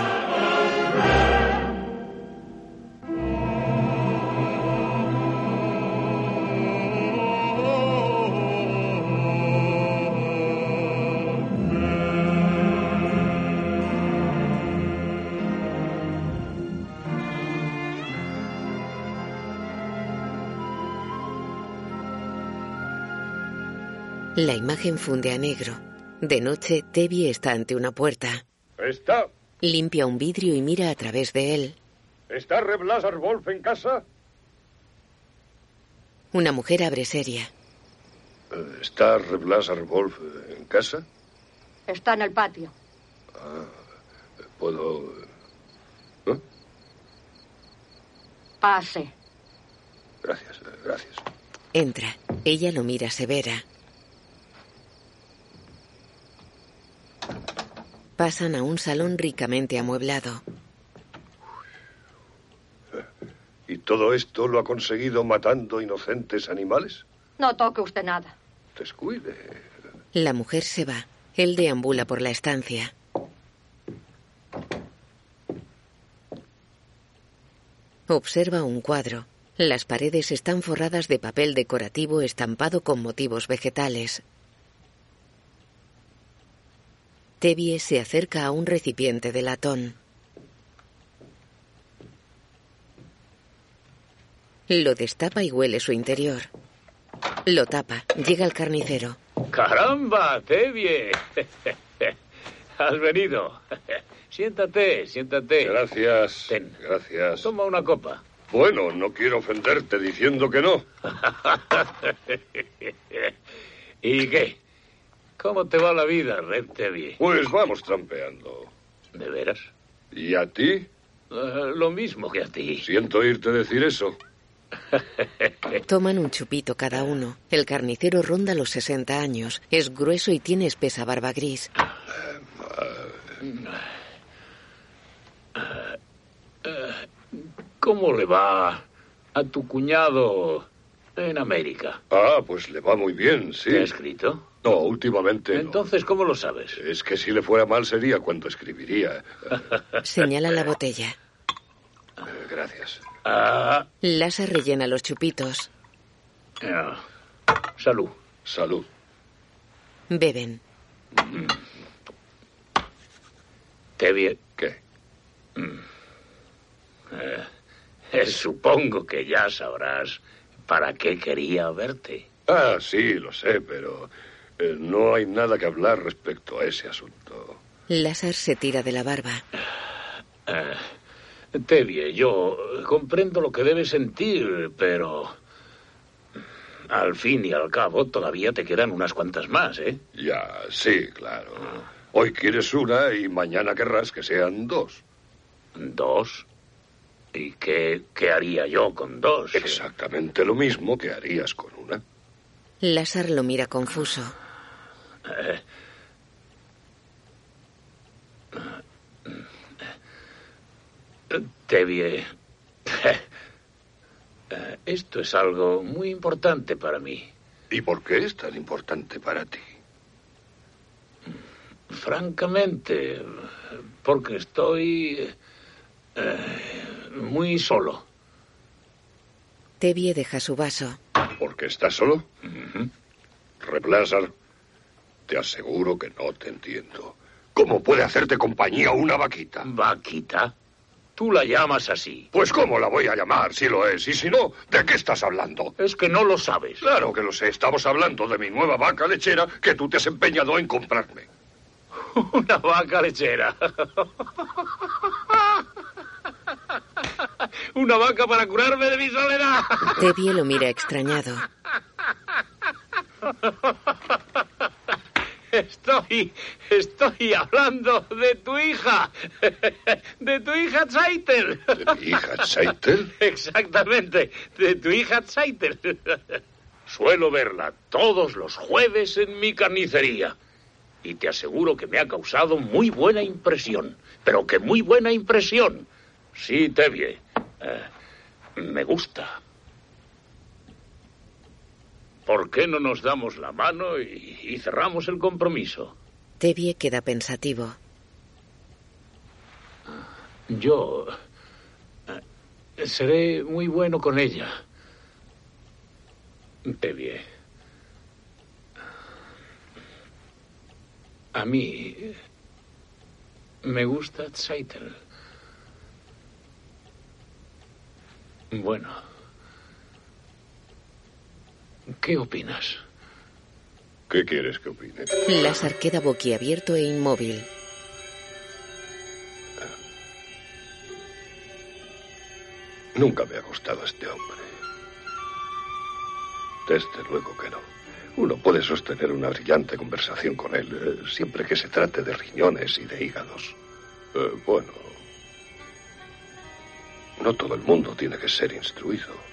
La imagen funde a negro. De noche, Tevi está ante una puerta. ¿Está? Limpia un vidrio y mira a través de él. ¿Está Reblasar Wolf en casa? Una mujer abre seria. Eh, ¿Está Reblasar Wolf en casa? Está en el patio. Ah, ¿Puedo...? Pase. Gracias, eh, gracias. Entra. Ella lo mira severa. Pasan a un salón ricamente amueblado. ¿Y todo esto lo ha conseguido matando inocentes animales? No toque usted nada. Descuide. La mujer se va. Él deambula por la estancia. Observa un cuadro. Las paredes están forradas de papel decorativo estampado con motivos vegetales. Tevie se acerca a un recipiente de latón. Lo destapa y huele su interior. Lo tapa. Llega el carnicero. ¡Caramba, Tevie! Has venido. Siéntate, siéntate. Gracias. Gracias. Toma una copa. Bueno, no quiero ofenderte diciendo que no. (laughs) ¿Y qué? ¿Cómo te va la vida, Red Tevie? Pues vamos trampeando. ¿De veras? ¿Y a ti? Eh, lo mismo que a ti. Siento oírte decir eso. (laughs) Toman un chupito cada uno. El carnicero ronda los 60 años. Es grueso y tiene espesa barba gris. ¿Cómo le va a tu cuñado en América? Ah, pues le va muy bien, sí. ¿Te ha escrito? No, últimamente no. Entonces, ¿cómo lo sabes? Es que si le fuera mal sería cuando escribiría. (laughs) Señala la botella. Eh, Gracias. Ah, Lasa rellena los chupitos. ya. Salud. Salud. Beben. Tevie. ¿Qué? Eh, eh, supongo que ya sabrás para qué quería verte. Ah, sí, lo sé, pero eh, no hay nada que hablar respecto a ese asunto. Lázaro se tira de la barba. Eh, Tevie, yo comprendo lo que debes sentir, pero al fin y al cabo todavía te quedan unas cuantas más, ¿eh? Ya, sí, claro. Hoy quieres una y mañana querrás que sean dos. ¿Dos? ¿Y qué, qué haría yo con dos? Exactamente lo mismo que harías con una. Lázaro lo mira confuso. Eh, Tevie, eh, esto es algo muy importante para mí. ¿Y por qué es tan importante para ti? Francamente, porque estoy eh, muy solo. Tevie deja su vaso. ¿Por qué estás solo? Replázar, te aseguro que no te entiendo. ¿Cómo puede hacerte compañía una vaquita? ¿Vaquita? Tú la llamas así. Pues ¿cómo la voy a llamar si lo es? Y si no, ¿de qué estás hablando? Es que no lo sabes. Claro que lo sé. Estamos hablando de mi nueva vaca lechera que tú te has empeñado en comprarme. (laughs) Una vaca lechera. (laughs) Una vaca para curarme de mi soledad. Tevie lo mira extrañado. (laughs) Estoy, estoy hablando de tu hija. (laughs) De tu hija Zeitel. ¿De mi hija Zeitel? (laughs) Exactamente, de tu hija Zeitel. (laughs) Suelo verla todos los jueves en mi carnicería. Y te aseguro que me ha causado muy buena impresión. Pero que muy buena impresión. Sí, Tevye. Eh, me gusta. ¿Por qué no nos damos la mano y, y cerramos el compromiso? Tevye queda pensativo. Yo eh, seré muy bueno con ella. Tevye. A mí me gusta Zeitel. Bueno. ¿Qué opinas? ¿Qué quieres que opine? Lázaro queda boquiabierto e inmóvil. Nunca me ha gustado este hombre. Desde luego que no. Uno puede sostener una brillante conversación con él, eh, siempre que se trate de riñones y de hígados. Eh, bueno, no todo el mundo tiene que ser instruido.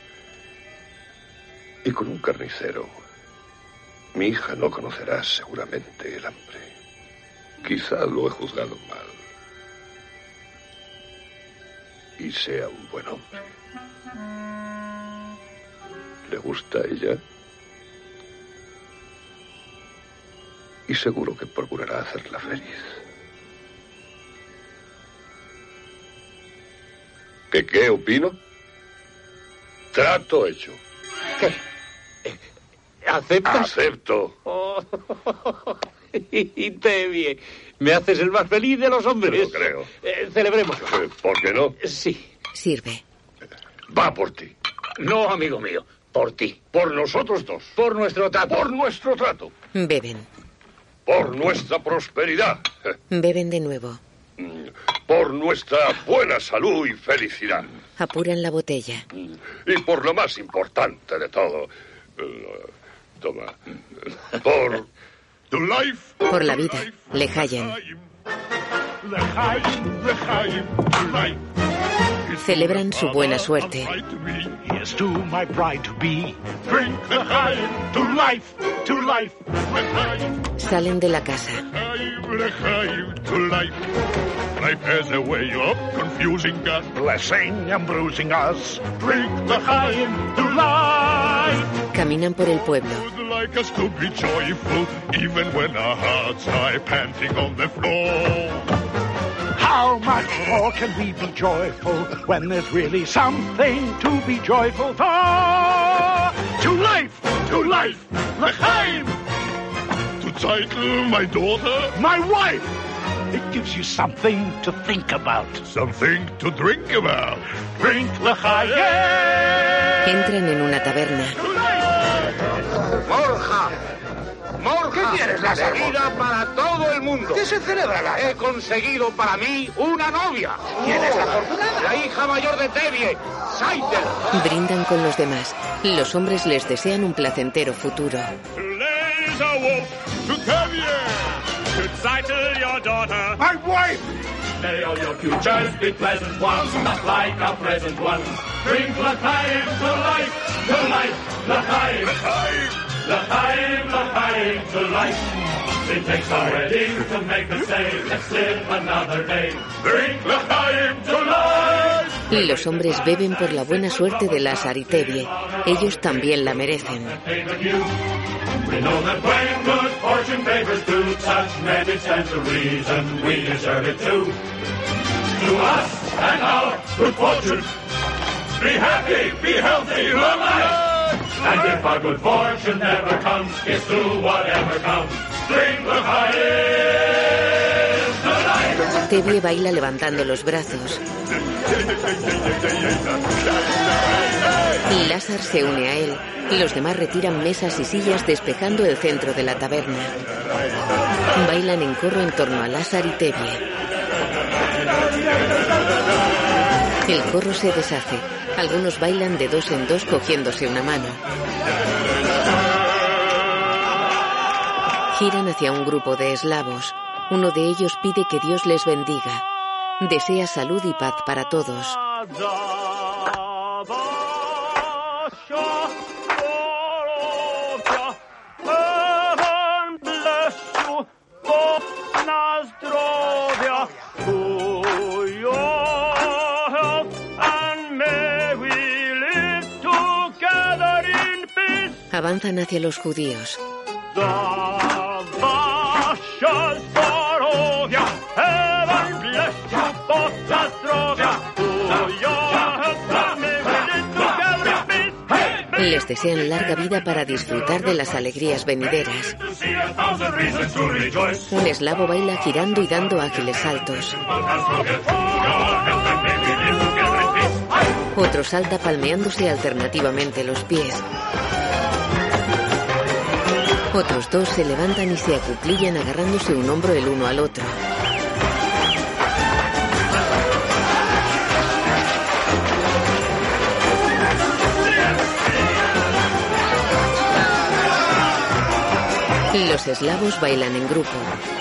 Y con un carnicero, mi hija no conocerá seguramente el hambre. Quizá lo he juzgado mal. Y sea un buen hombre. ¿Le gusta a ella? Y seguro que procurará hacerla feliz. ¿Qué qué opino? Trato hecho. (laughs) ¿Aceptas? Acepto. (laughs) Oh, y te bien. Me haces el más feliz de los hombres. Lo creo. Eh, celebremos. Eh, ¿Por qué no? Sí. Sirve. Va por ti. No, amigo mío. Por ti. Por nosotros dos. Por nuestro trato. Por nuestro trato. Beben. Por nuestra prosperidad. Beben de nuevo. Por nuestra buena salud y felicidad. Apuran la botella. Y por lo más importante de todo. Toma. Por. Life. Por la vida. Le hallan. Celebran su buena suerte. Salen de la casa. Caminan por el pueblo. Would like us to be joyful, even when our hearts lie panting on the floor. How much more can we be joyful when there's really something to be joyful for? To life, to life, l'chaim. To title my daughter, My wife! It gives you something to think about. something to drink about. Drink l'chaim. Entran en una taberna. ¡Morja! ¡Morja! ¿Qué quieres, La bebida para todo el mundo. ¿Qué se celebra, Lázaro? He conseguido para mí una novia. ¿Quién es la afortunada? La hija mayor de Tevye, Saitel. Brindan con los demás. Los hombres les desean un placentero futuro. My wife. May all your futures be pleasant ones, like a present one. Drink l'chaim to life, to life, l'chaim. L'chaim, l'chaim to. It takes to make a let's live another day. Life. Los hombres beben por la buena suerte de y Tevye. Ellos también la merecen. Good fortune such reason we deserve it too. To us and our good fortune, be happy, be healthy, life. And baila levantando los brazos. Lázaro se une a él. Los demás retiran mesas y sillas despejando el centro de la taberna. Bailan en corro en torno a Lázaro y Tevye. El corro se deshace. Algunos bailan de dos en dos cogiéndose una mano. Giran hacia un grupo de eslavos. Uno de ellos pide que Dios les bendiga. Desea salud y paz para todos. Live together in peace. Les desean larga vida para disfrutar de las alegrías venideras. Un eslavo baila girando y dando ágiles saltos. Otro salta palmeándose alternativamente los pies. Otros dos se levantan y se acuclillan agarrándose un hombro el uno al otro. Los eslavos bailan en grupo.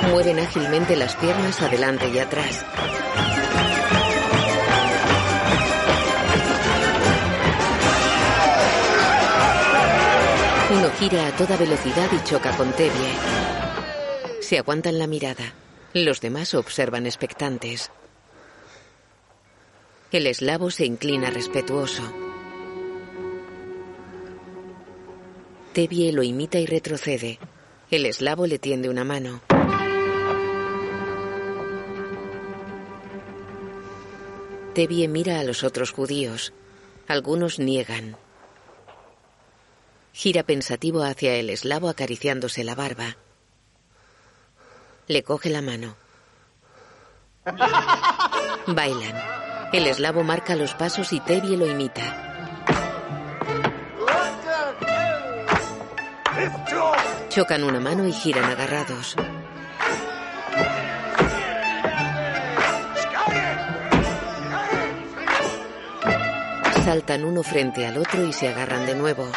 Mueven ágilmente las piernas adelante y atrás. Gira a toda velocidad y choca con Tevye. Se aguantan la mirada. Los demás observan expectantes. El eslavo se inclina respetuoso. Tevye lo imita y retrocede. El eslavo le tiende una mano. Tevye mira a los otros judíos. Algunos niegan. Gira pensativo hacia el eslavo acariciándose la barba. Le coge la mano. Bailan. El eslavo marca los pasos y Tevye lo imita. Chocan una mano y giran agarrados. Saltan uno frente al otro y se agarran de nuevo.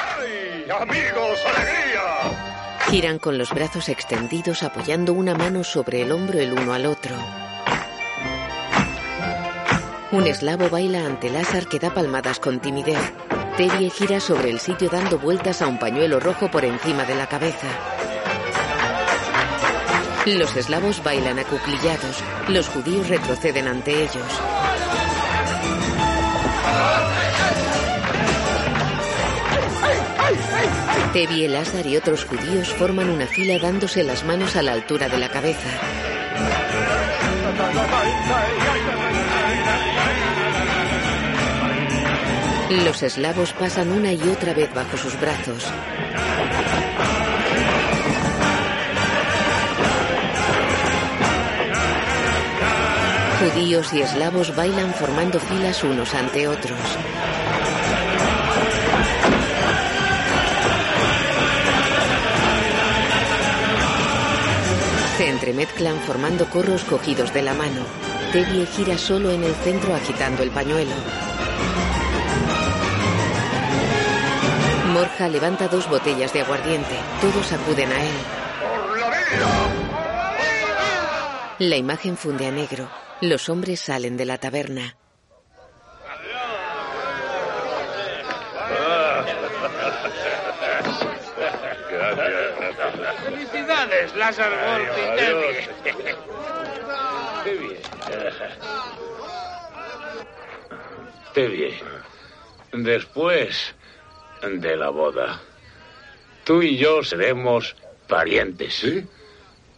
¡Amigos, alegría! Giran con los brazos extendidos apoyando una mano sobre el hombro el uno al otro. Un eslavo baila ante Lázar que da palmadas con timidez. Teddy gira sobre el sitio dando vueltas a un pañuelo rojo por encima de la cabeza. Los eslavos bailan acuclillados. Los judíos retroceden ante ellos. Tevi, Elazar y otros judíos forman una fila dándose las manos a la altura de la cabeza. Los eslavos pasan una y otra vez bajo sus brazos. Judíos y eslavos bailan formando filas unos ante otros. Se entremezclan formando corros cogidos de la mano. Teddy gira solo en el centro agitando el pañuelo. Morja levanta dos botellas de aguardiente. Todos acuden a él. La imagen funde a negro. Los hombres salen de la taberna. ¡Felicidades, Lázaro Wolf y Teddy! Qué bien. Qué bien. Después de la boda, tú y yo seremos parientes. ¿Sí?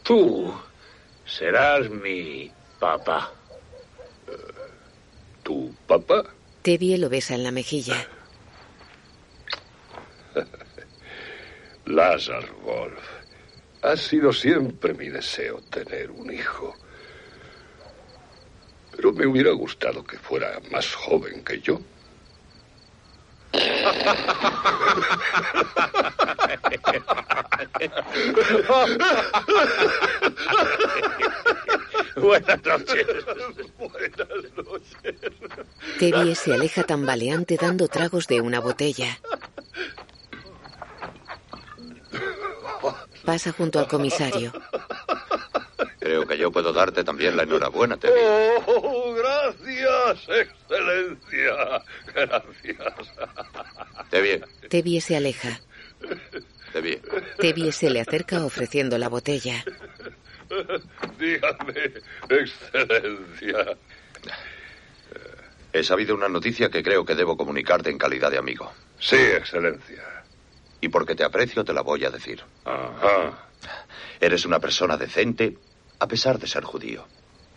Tú serás mi papá. ¿Tu papá? Tevye lo besa en la mejilla. (laughs) Lazar Wolf. Ha sido siempre mi deseo tener un hijo. Pero me hubiera gustado que fuera más joven que yo. (laughs) Buenas noches. Buenas noches. Tevye se aleja tambaleante dando tragos de una botella. Pasa junto al comisario. (laughs) Creo que yo puedo darte también la enhorabuena, Tevye. Oh, gracias, excelencia. Gracias. Tevye, Tevye se aleja. Tevye. Tevye se le acerca ofreciendo la botella. Dígame, excelencia. He sabido una noticia que creo que debo comunicarte en calidad de amigo. Sí, excelencia. Y porque te aprecio te la voy a decir. Ajá. Eres una persona decente a pesar de ser judío.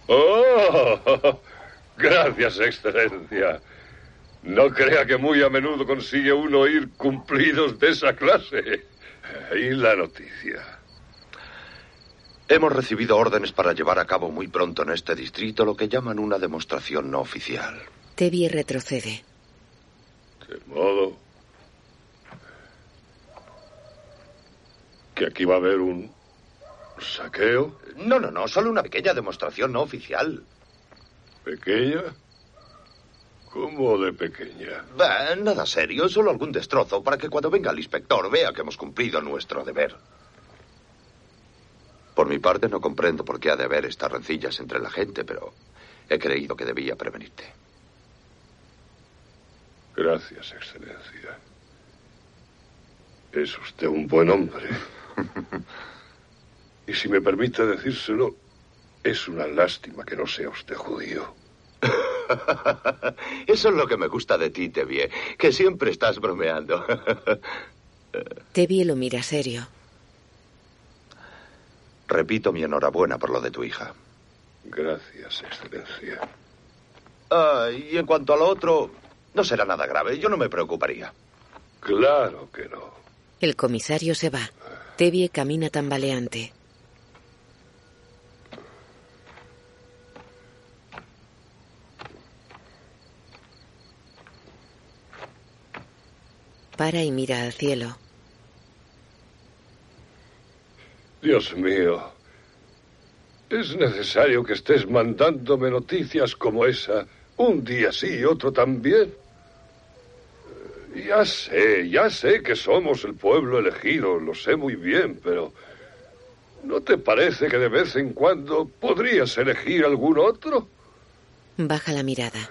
Oh, (laughs) gracias, excelencia. No crea que muy a menudo consigue uno oír cumplidos de esa clase. Y la noticia. Hemos recibido órdenes para llevar a cabo muy pronto en este distrito lo que llaman una demostración no oficial. Tevye retrocede. De modo que aquí va a haber un saqueo. No, no, no, solo una pequeña demostración no oficial. ¿Pequeña? ¿Cómo de pequeña? Bah, nada serio, solo algún destrozo para que cuando venga el inspector vea que hemos cumplido nuestro deber. Por mi parte no comprendo por qué ha de haber estas rencillas entre la gente, pero he creído que debía prevenirte. Gracias, excelencia. Es usted un buen hombre. (laughs) y si me permite decírselo, es una lástima que no sea usted judío. (laughs) Eso es lo que me gusta de ti, Tevye, que siempre estás bromeando. (laughs) Tevye lo mira serio. Repito mi enhorabuena por lo de tu hija. Gracias, excelencia. Ah, y en cuanto a lo otro, no será nada grave. Yo no me preocuparía. Claro que no. El comisario se va. Tevye camina tambaleante. Para y mira al cielo. Dios mío. Es necesario que estés mandándome noticias como esa, un día sí y otro también. Ya sé, ya sé que somos el pueblo elegido, lo sé muy bien, pero ¿no te parece que de vez en cuando podrías elegir algún otro? Baja la mirada.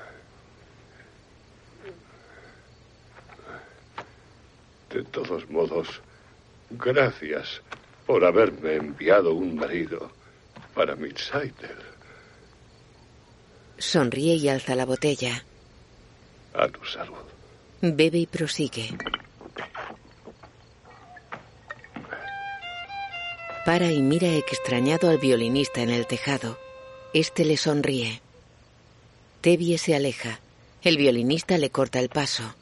De todos modos, gracias por haberme enviado un marido para mi Seitel. Sonríe y alza la botella. A tu salud. Bebe y prosigue. Para y mira extrañado al violinista en el tejado. Este le sonríe. Tevye se aleja. El violinista le corta el paso.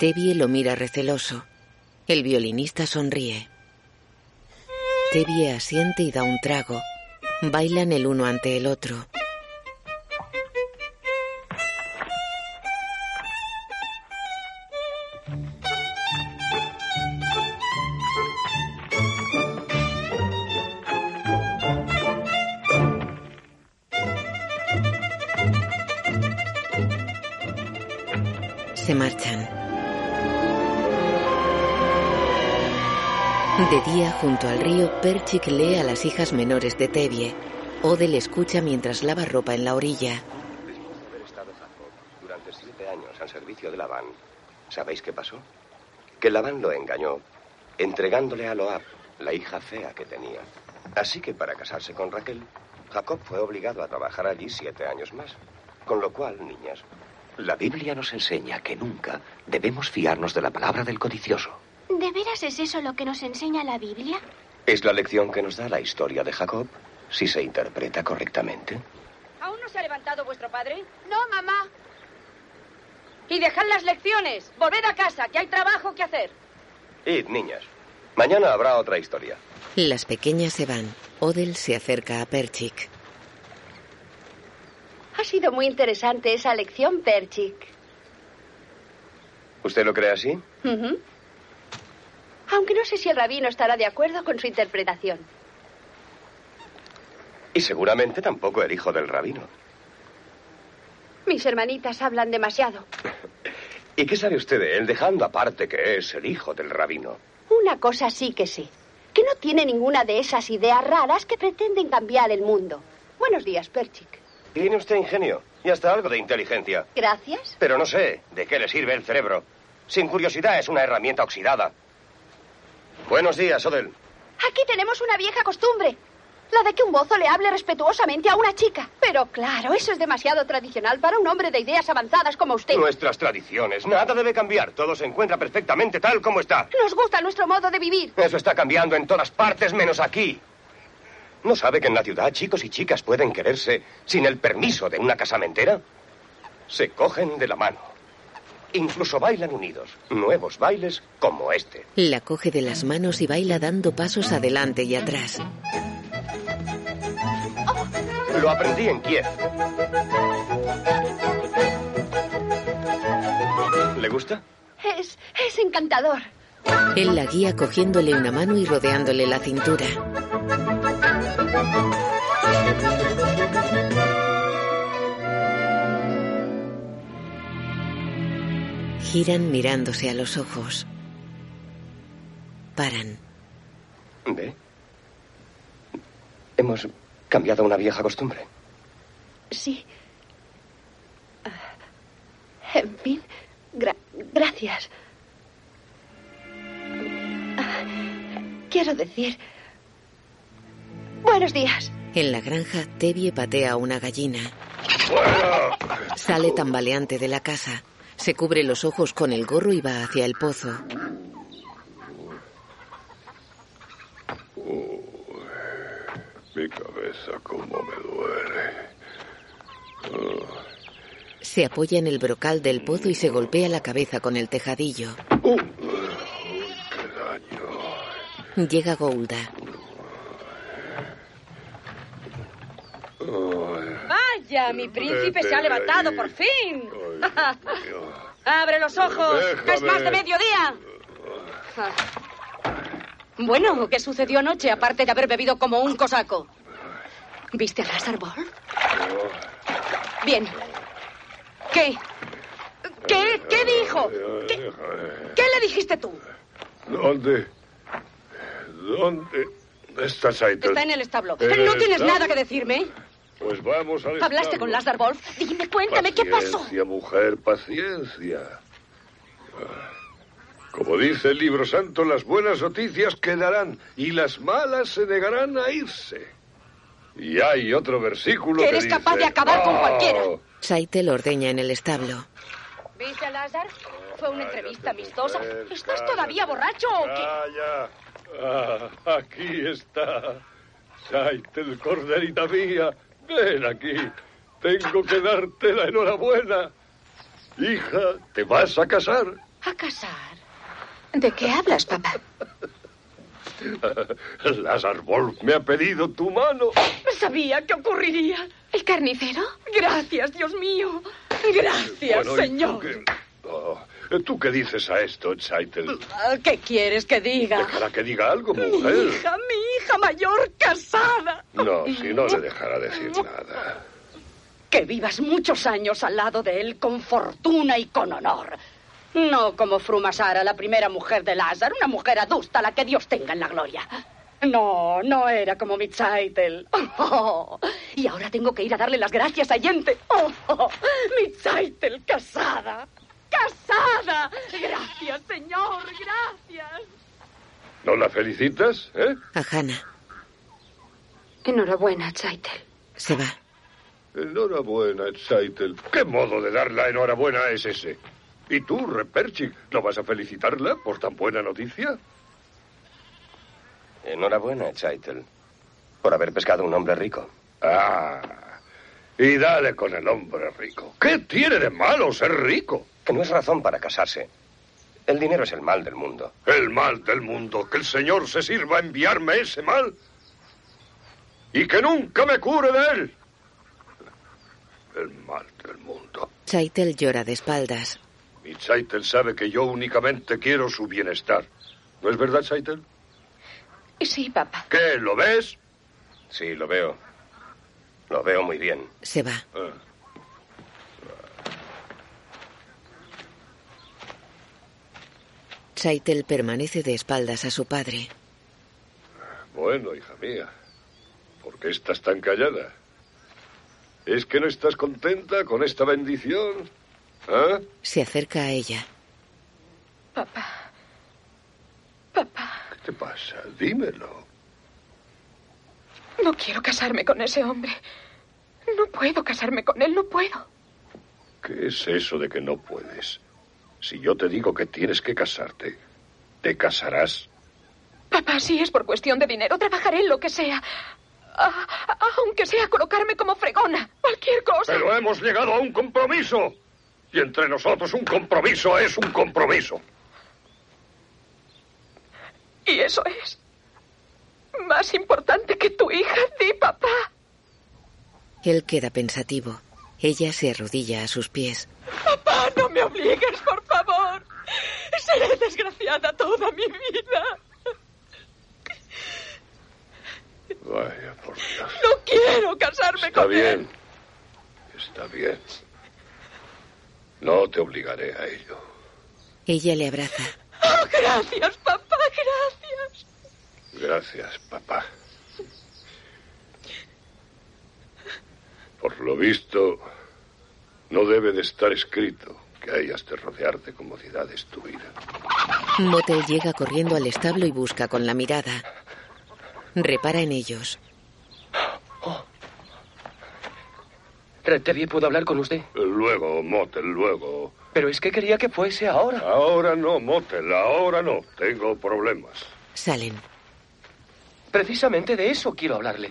Tevye lo mira receloso. El violinista sonríe. Tevye asiente y da un trago. Bailan el uno ante el otro. Junto al río, Perchik lee a las hijas menores de Tevye. Ode le escucha mientras lava ropa en la orilla. Después de haber estado Jacob durante siete años al servicio de Labán, ¿sabéis qué pasó? Que Labán lo engañó, entregándole a Loab, la hija fea que tenía. Así que para casarse con Raquel, Jacob fue obligado a trabajar allí siete años más. Con lo cual, niñas, la Biblia nos enseña que nunca debemos fiarnos de la palabra del codicioso. ¿De veras es eso lo que nos enseña la Biblia? Es la lección que nos da la historia de Jacob, si se interpreta correctamente. ¿Aún no se ha levantado vuestro padre? No, mamá. Y dejad las lecciones. Volved a casa, que hay trabajo que hacer. Id, niñas. Mañana habrá otra historia. Las pequeñas se van. Odel se acerca a Perchik. Ha sido muy interesante esa lección, Perchik. ¿Usted lo cree así? Aunque no sé si el rabino estará de acuerdo con su interpretación. Y seguramente tampoco el hijo del rabino. Mis hermanitas hablan demasiado. (clears throat) ¿Y qué sabe usted de él, dejando aparte que es el hijo del rabino? Una cosa sí que sí. Que no tiene ninguna de esas ideas raras que pretenden cambiar el mundo. Buenos días, Perchik. Tiene usted ingenio y hasta algo de inteligencia. Gracias. Pero no sé de qué le sirve el cerebro. Sin curiosidad es una herramienta oxidada. Buenos días, Odell. Aquí tenemos una vieja costumbre. La de que un mozo le hable respetuosamente a una chica. Pero claro, eso es demasiado tradicional para un hombre de ideas avanzadas como usted. Nuestras tradiciones. Nada debe cambiar. Todo se encuentra perfectamente tal como está. Nos gusta nuestro modo de vivir. Eso está cambiando en todas partes menos aquí. ¿No sabe que en la ciudad chicos y chicas pueden quererse sin el permiso de una casamentera? Se cogen de la mano. Incluso bailan unidos. Nuevos bailes como este. La coge de las manos y baila dando pasos adelante y atrás. Lo aprendí en Kiev. ¿Le gusta? Es, es encantador. Él la guía cogiéndole una mano y rodeándole la cintura. Giran mirándose a los ojos. Paran. ¿Ve? Hemos cambiado una vieja costumbre. Sí. Ah, En fin, gra- gracias. Ah, Quiero decir... Buenos días. En la granja, Tevye patea a una gallina. Sale tambaleante de la casa. Se cubre los ojos con el gorro y va hacia el pozo. Mi cabeza, cómo me duele. Oh, Se apoya en el brocal del pozo y se golpea la cabeza con el tejadillo. Llega Goulda. Vaya, mi príncipe se ha levantado por fin. (laughs) Abre los ojos, es más de mediodía. Bueno, ¿qué sucedió anoche aparte de haber bebido como un cosaco? ¿Viste a Wolf? Bien. ¿Qué? ¿Qué? ¿Qué dijo? ¿Qué, qué le dijiste tú? ¿Dónde? ¿Dónde está Saitel? Está en el establo. ¿No tienes nada que decirme? Pues vamos al ¿Hablaste establo. con Lázaro Wolf? Dime, cuéntame, ¿qué pasó? Paciencia, mujer, paciencia. Como dice el libro santo, las buenas noticias quedarán y las malas se negarán a irse. Y hay otro versículo Que que, eres dice, capaz de acabar con "Oh, cualquiera". Saitel ordeña en el establo. ¿Viste a Lázaro? Fue una entrevista amistosa. ¿Estás todavía borracho o qué? Calla. Ah, aquí está. Saitel, corderita mía. Ven aquí. Tengo que darte la enhorabuena. Hija, te vas a casar. ¿A casar? ¿De qué hablas, papá? (laughs) Lazar Wolf me ha pedido tu mano. Sabía que ocurriría. ¿El carnicero? Gracias, Dios mío. Gracias, Bueno, ¿y señor. ¿tú qué, Oh, ¿tú qué dices a esto, Saitel? Ah, ¿Qué quieres que diga? Déjala que diga algo, Mi mujer. hija, mi hija mayor casada. No, si no le dejará decir nada. Que vivas muchos años al lado de él con fortuna y con honor. No como Frumasara, la primera mujer de Lázaro, una mujer adusta, la que Dios tenga en la gloria. No, no era como mi Chaitel. Oh, y ahora tengo que ir a darle las gracias a Yente. Oh, oh, mi Chaitel casada. ¡Casada! Gracias, señor, gracias. ¿No la felicitas, eh? A Hannah. Enhorabuena, Chaitel. Se va. Enhorabuena, Saitel. ¿Qué modo de dar la enhorabuena es ese? ¿Y tú, Reperchik, no vas a felicitarla por tan buena noticia? Enhorabuena, Chaitel, por haber pescado un hombre rico. Ah, y dale con el hombre rico. ¿Qué tiene de malo ser rico? Que no es razón para casarse. El dinero es el mal del mundo. El mal del mundo. Que el Señor se sirva a enviarme ese mal. Y que nunca me cure de él. El mal del mundo. Saitel llora de espaldas. Mi Saitel sabe que yo únicamente quiero su bienestar. ¿No es verdad, Saitel? Sí, papá. ¿Qué? ¿Lo ves? Sí, lo veo. Lo veo muy bien. Se va. Ah. Saitel permanece de espaldas a su padre. Bueno, hija mía, ¿por qué estás tan callada? ¿Es que no estás contenta con esta bendición? ¿Ah? Se acerca a ella. Papá. Papá. ¿Qué te pasa? Dímelo. No quiero casarme con ese hombre. No puedo casarme con él, no puedo. ¿Qué es eso de que no puedes? Si yo te digo que tienes que casarte, ¿te casarás? Papá, si es por cuestión de dinero, trabajaré en lo que sea. Ah, aunque sea colocarme como fregona, cualquier cosa. Pero hemos llegado a un compromiso. Y entre nosotros un compromiso es un compromiso. Y eso es más importante que tu hija, sí, papá. Él queda pensativo. Ella se arrodilla a sus pies. Papá, no me obligues, por favor. Seré desgraciada toda mi vida. Vaya, por Dios. No quiero casarme Está con bien. él. Está bien. No te obligaré a ello. Ella le abraza. Oh, gracias, papá, gracias. Gracias, papá. Por lo visto, no debe de estar escrito que hayas de rodear de comodidades tu vida. Motel llega corriendo al establo y busca con la mirada. Repara en ellos. ¿Retevie puedo hablar con usted? Luego, Motel, luego. Pero es que quería que fuese ahora. Ahora no, Motel, ahora no. Tengo problemas. Salen. Precisamente de eso quiero hablarle.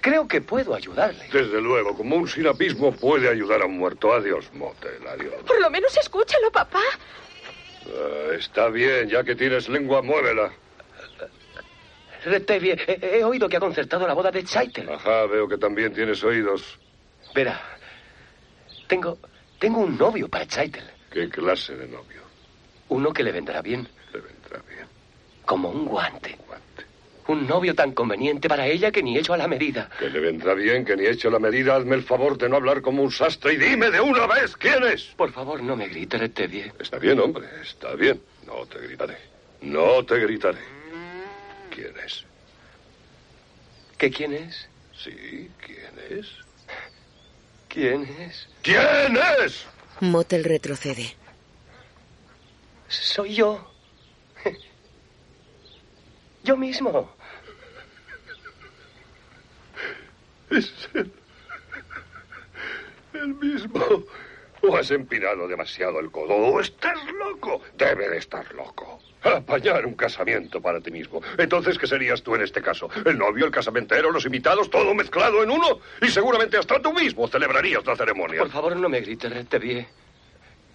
Creo que puedo ayudarle. Desde luego, como un sinapismo puede ayudar a un muerto. Adiós, Motel, adiós. Por lo menos escúchalo, papá. Ah, está bien, ya que tienes lengua, muévela. Retevie, he, he oído que ha concertado la boda de Chaitel. Ajá, veo que también tienes oídos. Verá, tengo, tengo un novio para Chaitel. ¿Qué clase de novio? Uno que le vendrá bien. Le vendrá bien. Como un guante. Un novio tan conveniente para ella que ni hecho a la medida. Que le vendrá bien, que ni he hecho la medida. Hazme el favor de no hablar como un sastre y dime de una vez quién es. Por favor, no me grite, Retevie. Está bien, hombre, está bien. No te gritaré. No te gritaré. ¿Quién es? ¿Qué quién es? Sí, ¿quién es? ¿Quién es? ¿Quién es? Motel retrocede. Soy yo. (laughs) Yo mismo. Es. (laughs) El mismo. O has empinado demasiado el codo, o estás loco. Debe de estar loco. Apañar un casamiento para ti mismo. Entonces, ¿qué serías tú en este caso? El novio, el casamentero, los invitados, todo mezclado en uno. Y seguramente hasta tú mismo celebrarías la ceremonia. Por favor, no me grites, Retevie.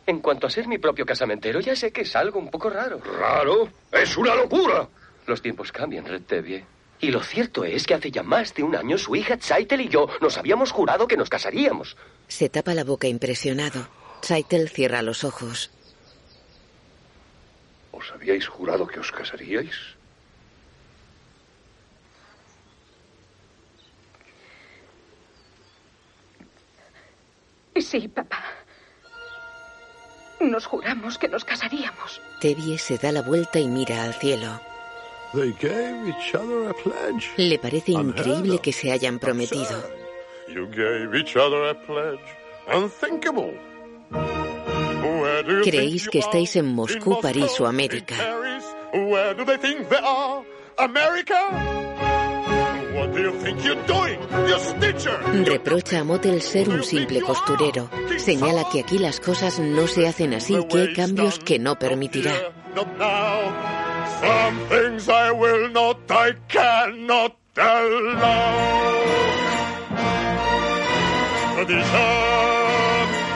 En cuanto a ser mi propio casamentero, ya sé que es algo un poco raro. ¿Raro? ¡Es una locura! Los tiempos cambian, Retevie. Y lo cierto es que hace ya más de un año su hija Chaitel y yo nos habíamos jurado que nos casaríamos. Se tapa la boca impresionado. Saitel cierra los ojos. ¿Os habíais jurado que os casaríais? Sí, papá. Nos juramos que nos casaríamos. Tevie se da la vuelta y mira al cielo. Le parece increíble que se hayan prometido. You gave each other a pledge. Unthinkable. Where do you Creéis think que estáis en? Moscú, París o América. Reprocha a Motel ser un simple costurero. Señala que aquí las cosas no se hacen así, que hay cambios que no permitirá. Some things I will not, I cannot allow.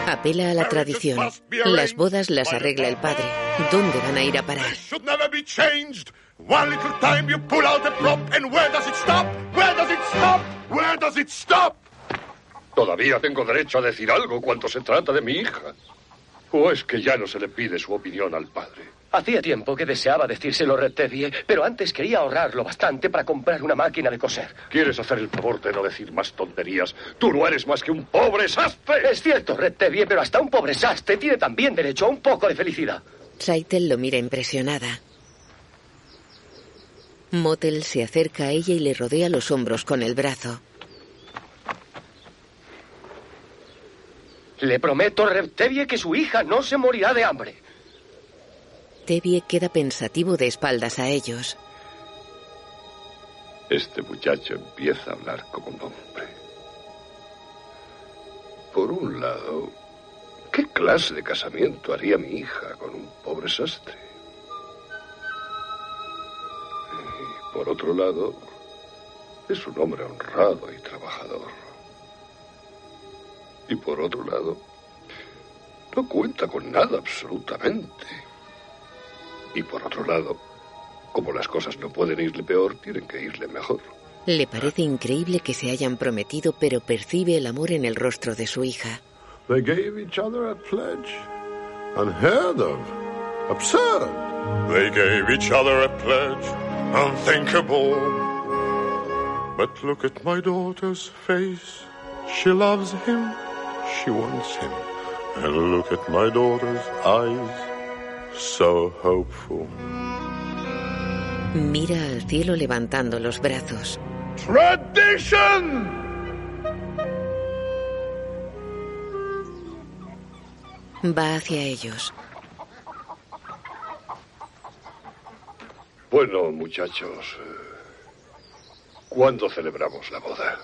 Apela a la tradición. Las bodas las arregla el padre. ¿Dónde van a ir a parar? should never be changed. One little time you pull out the prop, and where does it stop? Where does it stop? Where does it stop? Todavía tengo derecho a decir algo cuando se trata de mi hija. ¿O es que ya no se le pide su opinión al padre? Hacía tiempo que deseaba decírselo, Retevie, pero antes quería ahorrarlo bastante para comprar una máquina de coser. ¿Quieres hacer el favor de no decir más tonterías? Tú no eres más que un pobre sastre. Es cierto, Retevie, pero hasta un pobre sastre tiene también derecho a un poco de felicidad. Saitel lo mira impresionada. Motel se acerca a ella y le rodea los hombros con el brazo. Le prometo, Reptevie, que su hija no se morirá de hambre. Tevie queda pensativo de espaldas a ellos. Este muchacho empieza a hablar como un hombre. Por un lado, ¿qué clase de casamiento haría mi hija con un pobre sastre? Y por otro lado, es un hombre honrado y trabajador. Y por otro lado, no cuenta con nada absolutamente. Y por otro lado, como las cosas no pueden irle peor, tienen que irle mejor. Le parece increíble que se hayan prometido, pero percibe el amor en el rostro de su hija. They gave each other a pledge. Unheard of. Absurd. They gave each other a pledge. Unthinkable. But look at my daughter's face. She loves him. She wants him. And look at my daughter's eyes. So hopeful. Mira al cielo levantando los brazos. Tradition! Va hacia ellos. Bueno, muchachos, eh, ¿cuándo celebramos la boda?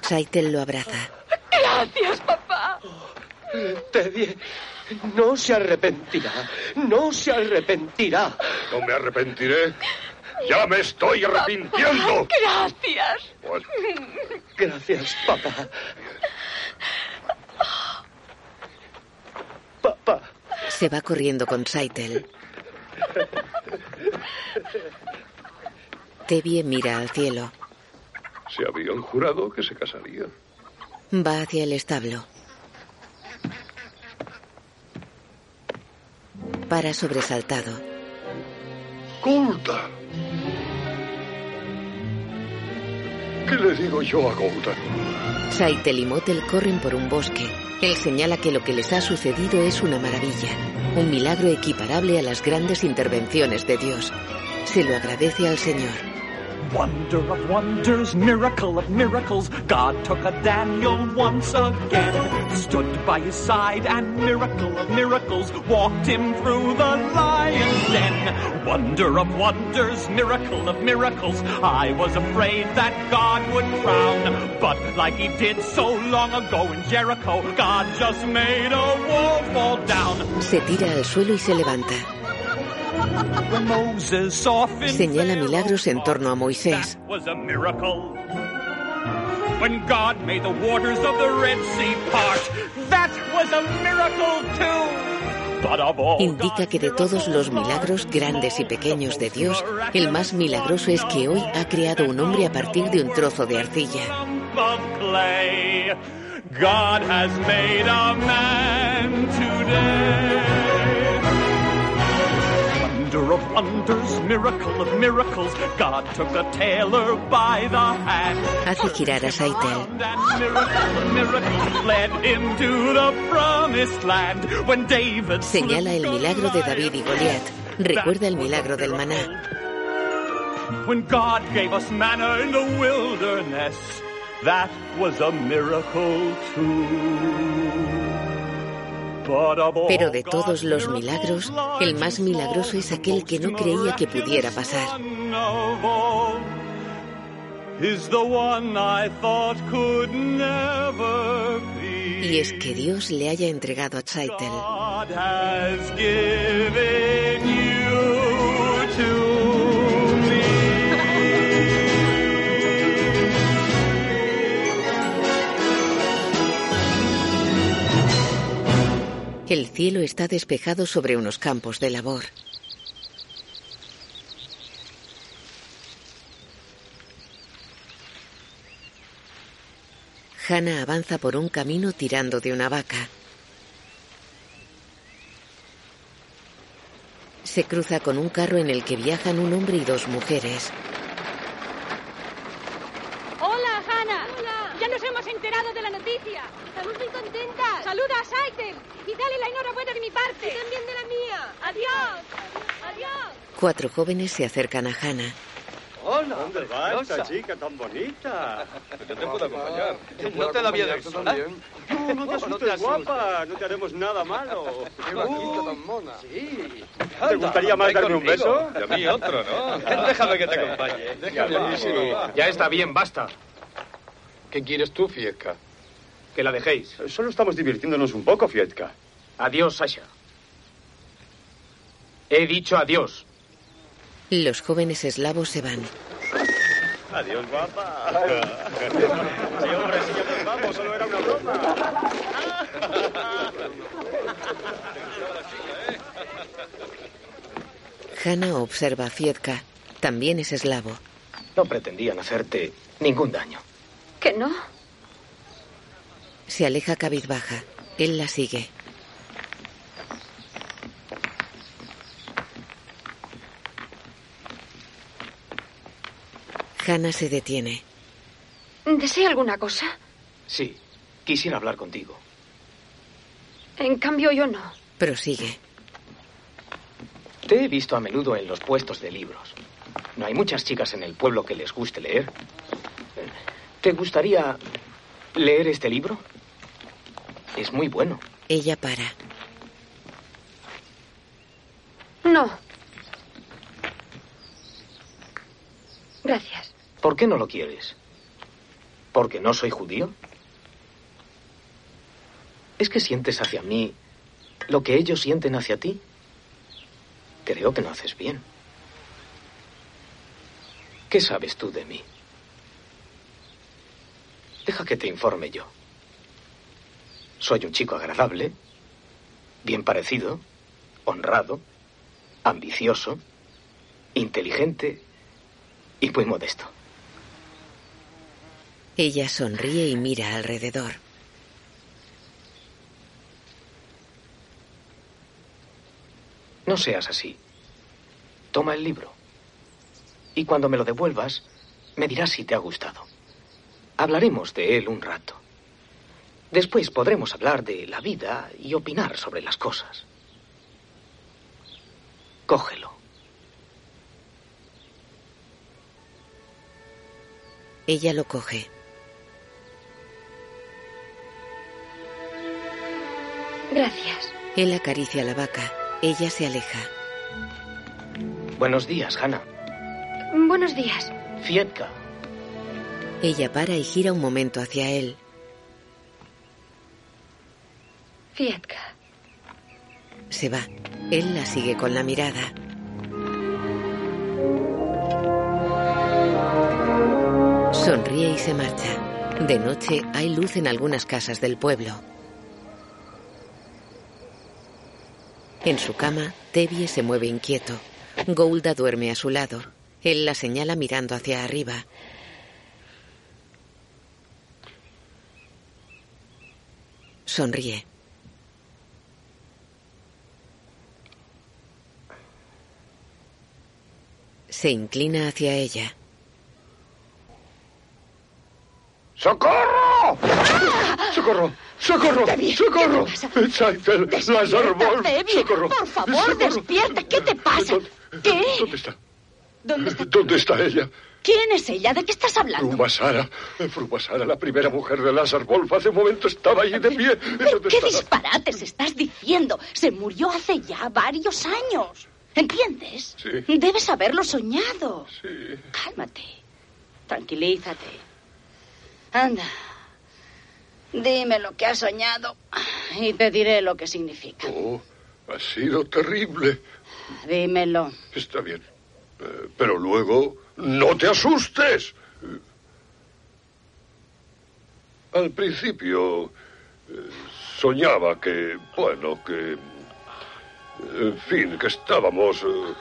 Saitel lo abraza. Gracias, papá. Teddy, no se arrepentirá. No se arrepentirá. No me arrepentiré. Ya me estoy arrepintiendo. Gracias. Bueno, Gracias, papá. Papá. Se va corriendo con Saitel. Tevie mira al cielo. se habían jurado que se casarían. Va hacia el establo. Para sobresaltado. ¡Golda! ¿Qué le digo yo a Golda? Saitel y Motel corren por un bosque. Él señala que lo que les ha sucedido es una maravilla, un milagro equiparable a las grandes intervenciones de Dios. Se lo agradece al Señor. Wonder of wonders, miracle of miracles. God took a Daniel once again, stood by his side, and miracle of miracles walked him through the lion's den. Wonder of wonders, miracle of miracles. I was afraid that God would frown, but like he did so long ago in Jericho, God just made a wall fall down. Se tira al suelo y se levanta. Señala milagros en torno a Moisés. Indica que de todos los milagros grandes y pequeños de Dios, el más milagroso es que hoy ha creado un hombre a partir de un trozo de arcilla. of clay, God has made a man today. Wonder of wonders, miracle of miracles, God took a tailor by the hand. Hace girar a Saitel. And miracle of miracles led him to the promised land when David Señala el milagro de David y Goliat. Recuerda el milagro del maná. When God gave us manna in the wilderness, that was a miracle too. Pero de todos los milagros, el más milagroso es aquel que no creía que pudiera pasar. Y es que Dios le haya entregado a Saitel. God has given you to El cielo está despejado sobre unos campos de labor. Hannah avanza por un camino tirando de una vaca. Se cruza con un carro en el que viajan un hombre y dos mujeres. Hola, Hannah. Ya nos hemos enterado de la noticia. Estamos muy contentas. Saluda a Saitel y dale la enhorabuena de mi parte. Y también de la mía. Adiós. Adiós. Cuatro jóvenes se acercan a Hannah. Hola. ¿Dónde va esta chica tan bonita? Yo te puedo acompañar. ¿No te la había de No, no te asustes, guapa. No te haremos nada malo. Qué vaquita tan mona. Sí. ¿Te gustaría más darme un beso? Y a mí otro, ¿no? (laughs) Déjame que te acompañe. Déjame. Ya está bien, basta. ¿Qué quieres tú, Fiesca? Que la dejéis. Solo estamos divirtiéndonos un poco, Fietka. Adiós, Sasha. He dicho adiós. Los jóvenes eslavos se van. Adiós, guapa. Sí, hombre, sí, vamos. Solo era una broma. Hannah observa a Fiedka. También es eslavo. No pretendían hacerte ningún daño. ¿Que no? Se aleja cabizbaja. Él la sigue. Hannah se detiene. ¿Desea alguna cosa? Sí, quisiera hablar contigo. En cambio, yo no. Prosigue. Te he visto a menudo en los puestos de libros. ¿No hay muchas chicas en el pueblo que les guste leer? ¿Te gustaría leer este libro? Es muy bueno. Ella para. No. Gracias. ¿Por qué no lo quieres? ¿Porque no soy judío? ¿Es que sientes hacia mí lo que ellos sienten hacia ti? Creo que no haces bien. ¿Qué sabes tú de mí? Deja que te informe yo. Soy un chico agradable, bien parecido, honrado, ambicioso, inteligente y muy modesto. Ella sonríe y mira alrededor. No seas así. Toma el libro. Y cuando me lo devuelvas, me dirás si te ha gustado. Hablaremos de él un rato. Después podremos hablar de la vida y opinar sobre las cosas. Cógelo. Ella lo coge. Gracias. Él acaricia la vaca. Ella se aleja. Buenos días, Hannah. Buenos días. Fietka. Ella para y gira un momento hacia él. Fietka. Se va. Él la sigue con la mirada. Sonríe y se marcha. De noche hay luz en algunas casas del pueblo. En su cama, Tevye se mueve inquieto. Golda duerme a su lado. Él la señala mirando hacia arriba. Sonríe. Se inclina hacia ella. ¡Socorro! ¡Socorro! ¡Socorro! ¡Socorro! Saitel, Lázaro Wolf, ¡Socorro! Por favor, ¡Socorro! despierta. ¿Qué te pasa? ¿Qué? ¿Dónde está? ¿Dónde está? ¿Dónde está ella? ¿Quién es ella? ¿De qué estás hablando? Frumasara. Frumasara, la primera mujer de Lázaro Wolf. Hace un momento estaba allí de pie. ¿Dónde ¿Qué disparates estás diciendo? Se murió hace ya varios años. ¿Entiendes? Sí. Debes haberlo soñado. Sí. Cálmate. Tranquilízate. Anda. Dime lo que has soñado y te diré lo que significa. Oh, ha sido terrible. Dímelo. Está bien. Eh, pero luego, no te asustes. Al principio, eh, soñaba que, bueno, que... En fin, que estábamos eh,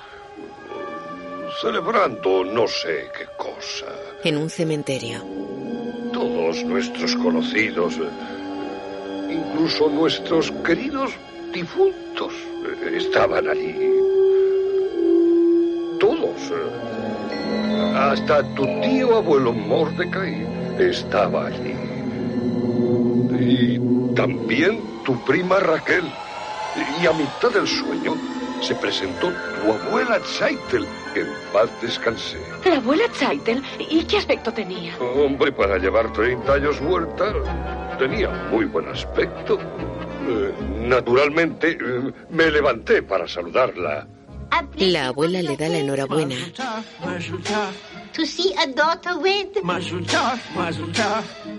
celebrando no sé qué cosa. En un cementerio. Todos nuestros conocidos, eh, incluso nuestros queridos difuntos, eh, estaban allí. Todos. Hasta tu tío abuelo Mordecai estaba allí. Y también tu prima Raquel. Y a mitad del sueño se presentó tu abuela Chaitel. En paz descansé. ¿La abuela Chaitel? ¿Y qué aspecto tenía? Hombre, para llevar 30 años muerta, tenía muy buen aspecto. Eh, naturalmente, eh, me levanté para saludarla. La abuela le da la enhorabuena. To see a daughter wed.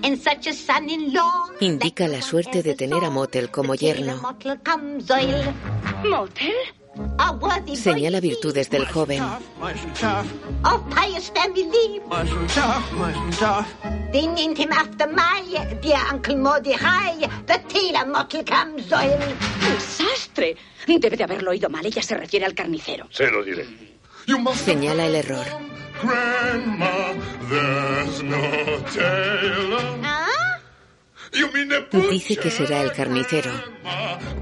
And such a son-in-law. Indica la suerte de tener a Motel como yerno. ¿Motel? A worthy Señala virtudes del joven. of pious family. They named him after my dear Uncle Mordecai, the tailor Mottle Camzoil. ¡Un sastre! Debe de haberlo oído mal. Ella se refiere al carnicero. Se lo diré. Señala el error. Grandma, there's no tailor. You mean the Dice que será el carnicero.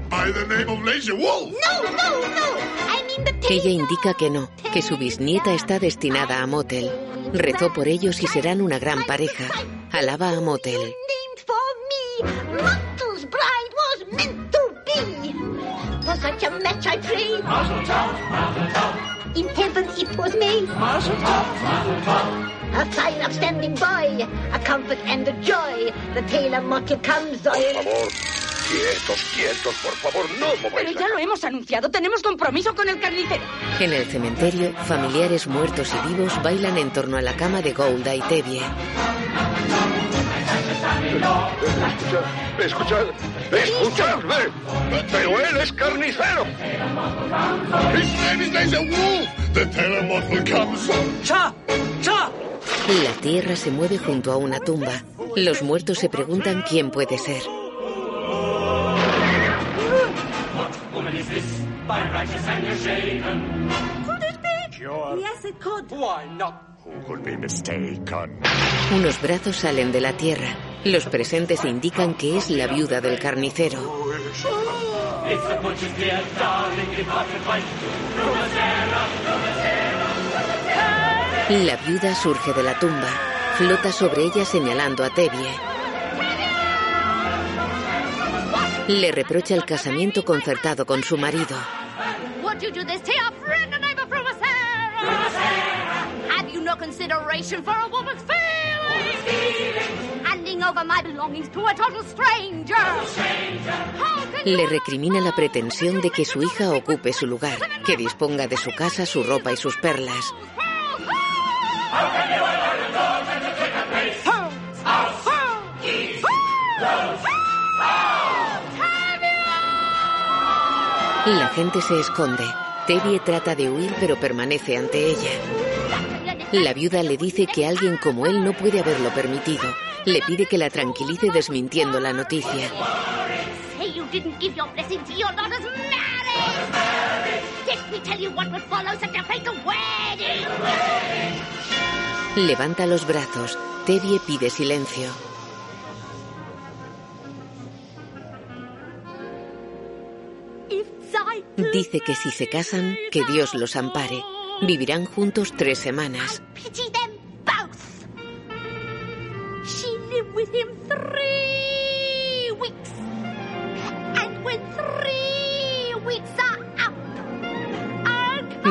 by the name of Lazy Wolf? No, no, no. I mean the Ella indica que no, que su bisnieta está destinada a Motel. Rezó por ellos y serán una gran pareja. Alaba a Motel. For such a match I pray. In heaven it was made. A fine, upstanding boy, a comfort and a joy. The tailor Mottle comes Por favor, quietos, quietos, por favor, no mováis Pero ya lo hemos anunciado. Tenemos compromiso con el carnicero. En el cementerio, familiares muertos y vivos bailan en torno a la cama de Golda y Tevye. Escuchad, escuchadme. Pero él es carnicero. His name is Wolf. The. Cha! Cha! La tierra se mueve junto a una tumba. Los muertos se preguntan quién puede ser. Woman is this, by righteous and you're shaven. Could it be? Sure. Yes, it could. Why not? Unos brazos salen de la tierra. Los presentes indican que es la viuda del carnicero. La viuda surge de la tumba. Flota sobre ella señalando a Tevye. Le reprocha el casamiento concertado con su marido. No consideration for a woman's feelings? Handing over my belongings to a total stranger. How can Le recrimina la pretensión de que su hija ocupe su lugar, que disponga de su casa, su ropa y sus perlas. La gente se esconde. Tevye trata de huir pero permanece ante ella. La viuda le dice que alguien como él no puede haberlo permitido. Le pide que la tranquilice desmintiendo la noticia. Levanta los brazos. Tevye pide silencio. Dice que si se casan, que Dios los ampare. Vivirán juntos tres semanas.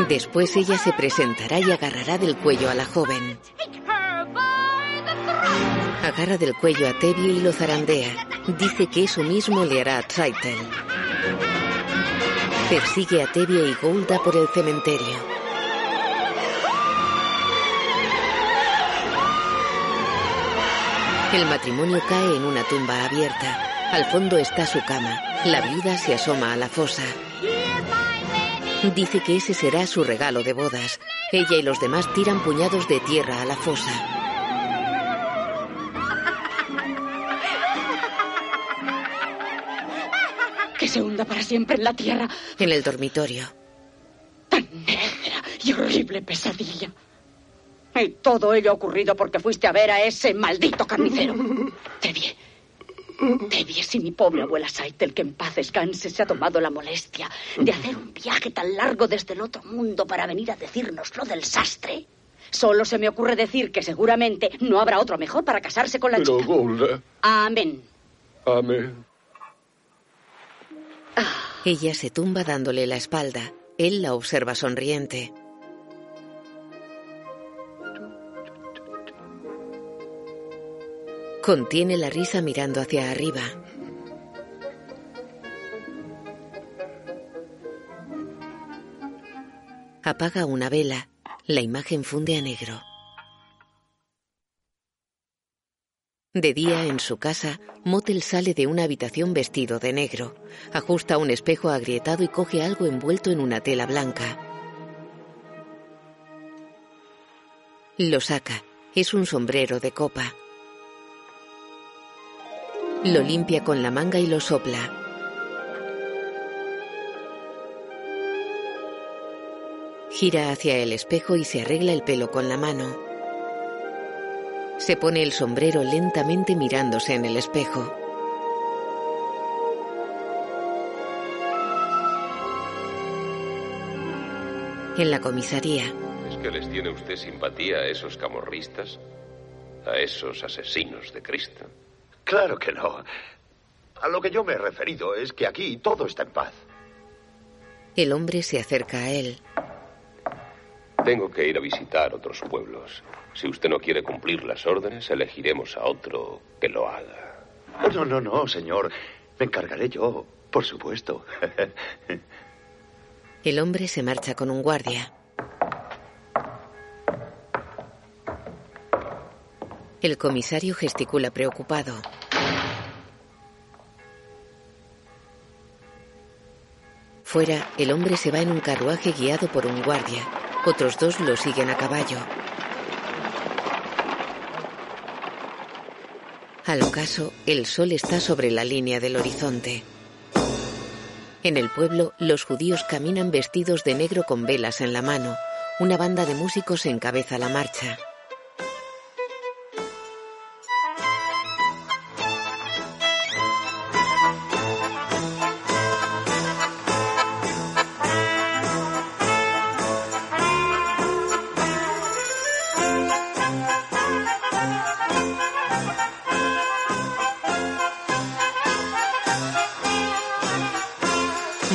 Después ella se presentará y agarrará del cuello a la joven. Agarra del cuello a Tevye y lo zarandea. Dice que eso mismo le hará a. Persigue a Tevye y Golda por el cementerio. El matrimonio cae en una tumba abierta. Al fondo está su cama. La viuda se asoma a la fosa. Dice que ese será su regalo de bodas. Ella y los demás tiran puñados de tierra a la fosa. Que se hunda para siempre en la tierra. En el dormitorio. Negra y horrible pesadilla. Y todo ello ha ocurrido porque fuiste a ver a ese maldito carnicero. (laughs) Tevye. Tevye, si mi pobre abuela Saitel, que en paz descanse, se ha tomado la molestia de hacer un viaje tan largo desde el otro mundo para venir a decirnos lo del sastre. Solo se me ocurre decir que seguramente no habrá otro mejor para casarse con la Pero, chica. Golda, Amén. amén. Ella se tumba dándole la espalda. Él la observa sonriente. Contiene la risa mirando hacia arriba. Apaga una vela. La imagen funde a negro. De día, en su casa, Motel sale de una habitación vestido de negro. Ajusta un espejo agrietado y coge algo envuelto en una tela blanca. Lo saca. Es un sombrero de copa. Lo limpia con la manga y lo sopla. Gira hacia el espejo y se arregla el pelo con la mano. Se pone el sombrero lentamente mirándose en el espejo. En la comisaría, ¿Es que les tiene usted simpatía a esos camorristas? ¿A esos asesinos de Cristo? Claro que no. A lo que yo me he referido es que aquí todo está en paz. el hombre se acerca a él. Tengo que ir a visitar otros pueblos. Si usted no quiere cumplir las órdenes, elegiremos a otro que lo haga. Oh, no, no, no, señor. Me encargaré yo, por supuesto. (laughs) El hombre se marcha con un guardia. El comisario gesticula preocupado. Fuera, el hombre se va en un carruaje guiado por un guardia. Otros dos lo siguen a caballo. Al ocaso, el sol está sobre la línea del horizonte. En el pueblo, los judíos caminan vestidos de negro con velas en la mano. Una banda de músicos encabeza la marcha.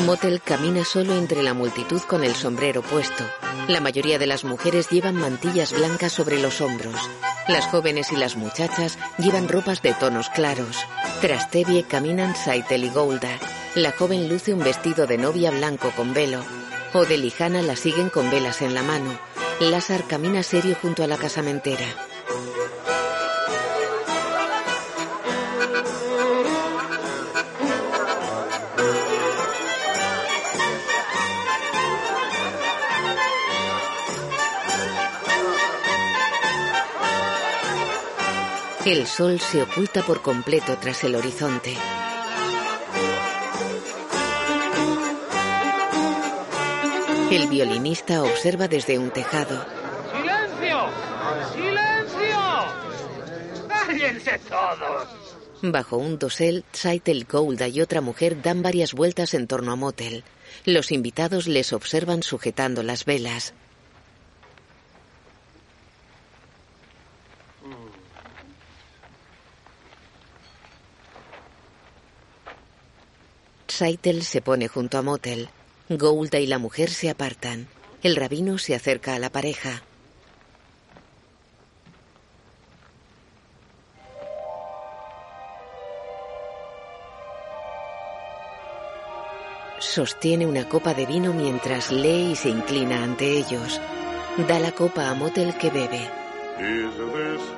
Motel camina solo entre la multitud con el sombrero puesto. La mayoría de las mujeres llevan mantillas blancas sobre los hombros. Las jóvenes y las muchachas llevan ropas de tonos claros. Tras Tevye caminan Saitel y Golda. La joven luce un vestido de novia blanco con velo. Odel y Hannah la siguen con velas en la mano. Lázar camina serio junto a la casamentera. El sol se oculta por completo tras el horizonte. El violinista observa desde un tejado. ¡Silencio! ¡Silencio! ¡Cállense todos! Bajo un dosel, Saitel Golda y otra mujer dan varias vueltas en torno a Motel. Los invitados les observan sujetando las velas. Saitel se pone junto a Motel. Golda y la mujer se apartan. El rabino se acerca a la pareja. Sostiene una copa de vino mientras lee y se inclina ante ellos. Da la copa a Motel que bebe.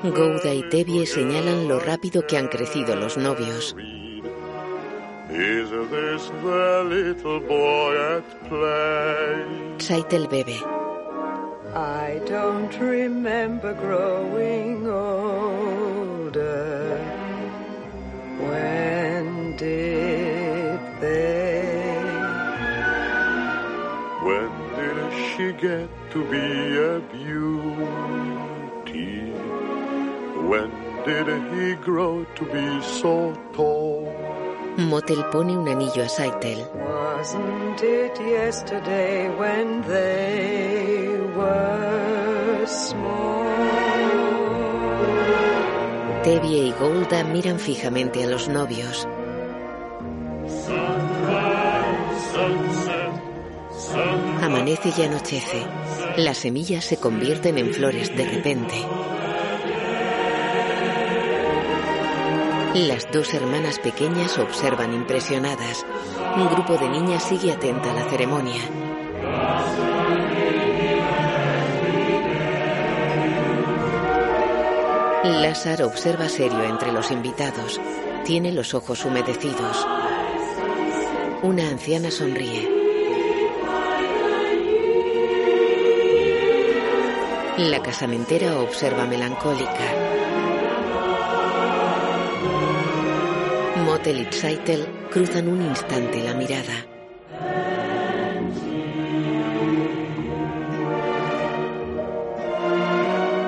Gouda y Tevye señalan lo rápido que han crecido los novios. Is this the little boy at play? Saitel bebe. I don't remember growing older. When did they? When did she get to be a beauty? When did he grow to be so tall? Motel pone un anillo a Saitel. Wasn't it yesterday when they were were small. Tevye y Golda miran fijamente a los novios. Amanece y anochece. Las semillas se convierten en flores de repente. Las dos hermanas pequeñas observan impresionadas. Un grupo de niñas sigue atenta a la ceremonia. Lázaro observa serio entre los invitados. Tiene los ojos humedecidos. Una anciana sonríe. La casamentera observa melancólica. Motel y Saitel cruzan un instante la mirada.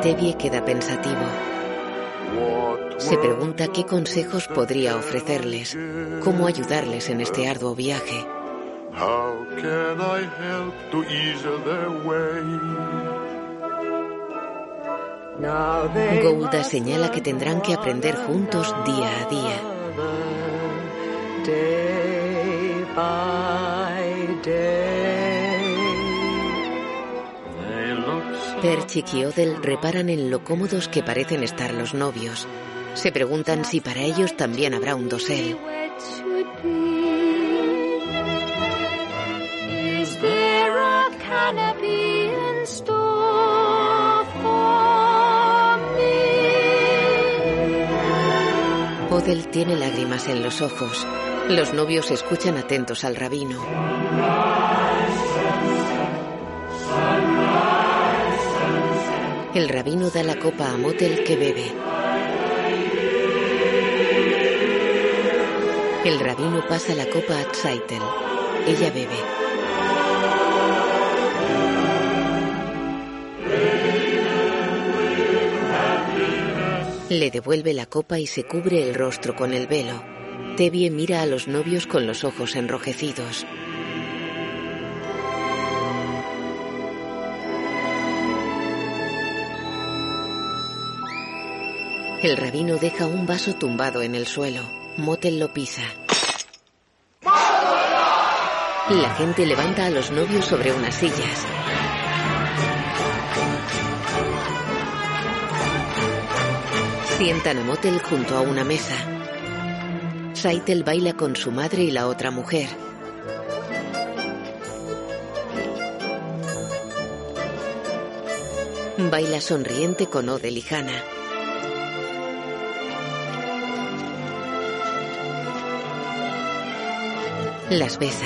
Tevye queda pensativo. Se pregunta qué consejos podría ofrecerles, cómo ayudarles en este arduo viaje. Gouda señala que tendrán que aprender juntos día a día. Day by day. Perchik y Odell reparan en lo cómodos que parecen estar los novios. Se preguntan si para ellos también habrá un dosel. Odell tiene lágrimas en los ojos. Los novios escuchan atentos al rabino. El rabino da la copa a Motel que bebe. El rabino pasa la copa a Tzaitel. Ella bebe. Le devuelve la copa y se cubre el rostro con el velo. Tevye mira a los novios con los ojos enrojecidos. El rabino deja un vaso tumbado en el suelo. Motel lo pisa. La gente levanta a los novios sobre unas sillas. Sientan a Motel junto a una mesa. Saitel baila con su madre y la otra mujer. Baila sonriente con Odel y Hannah. Las besa.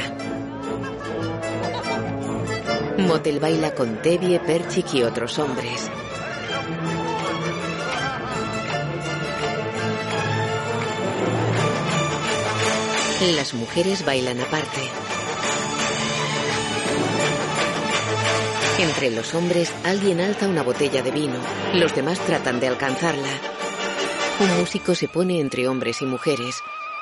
Motel baila con Tevye, Perchik y otros hombres. Las mujeres bailan aparte. Entre los hombres, alguien alza una botella de vino. Los demás tratan de alcanzarla. Un músico se pone entre hombres y mujeres.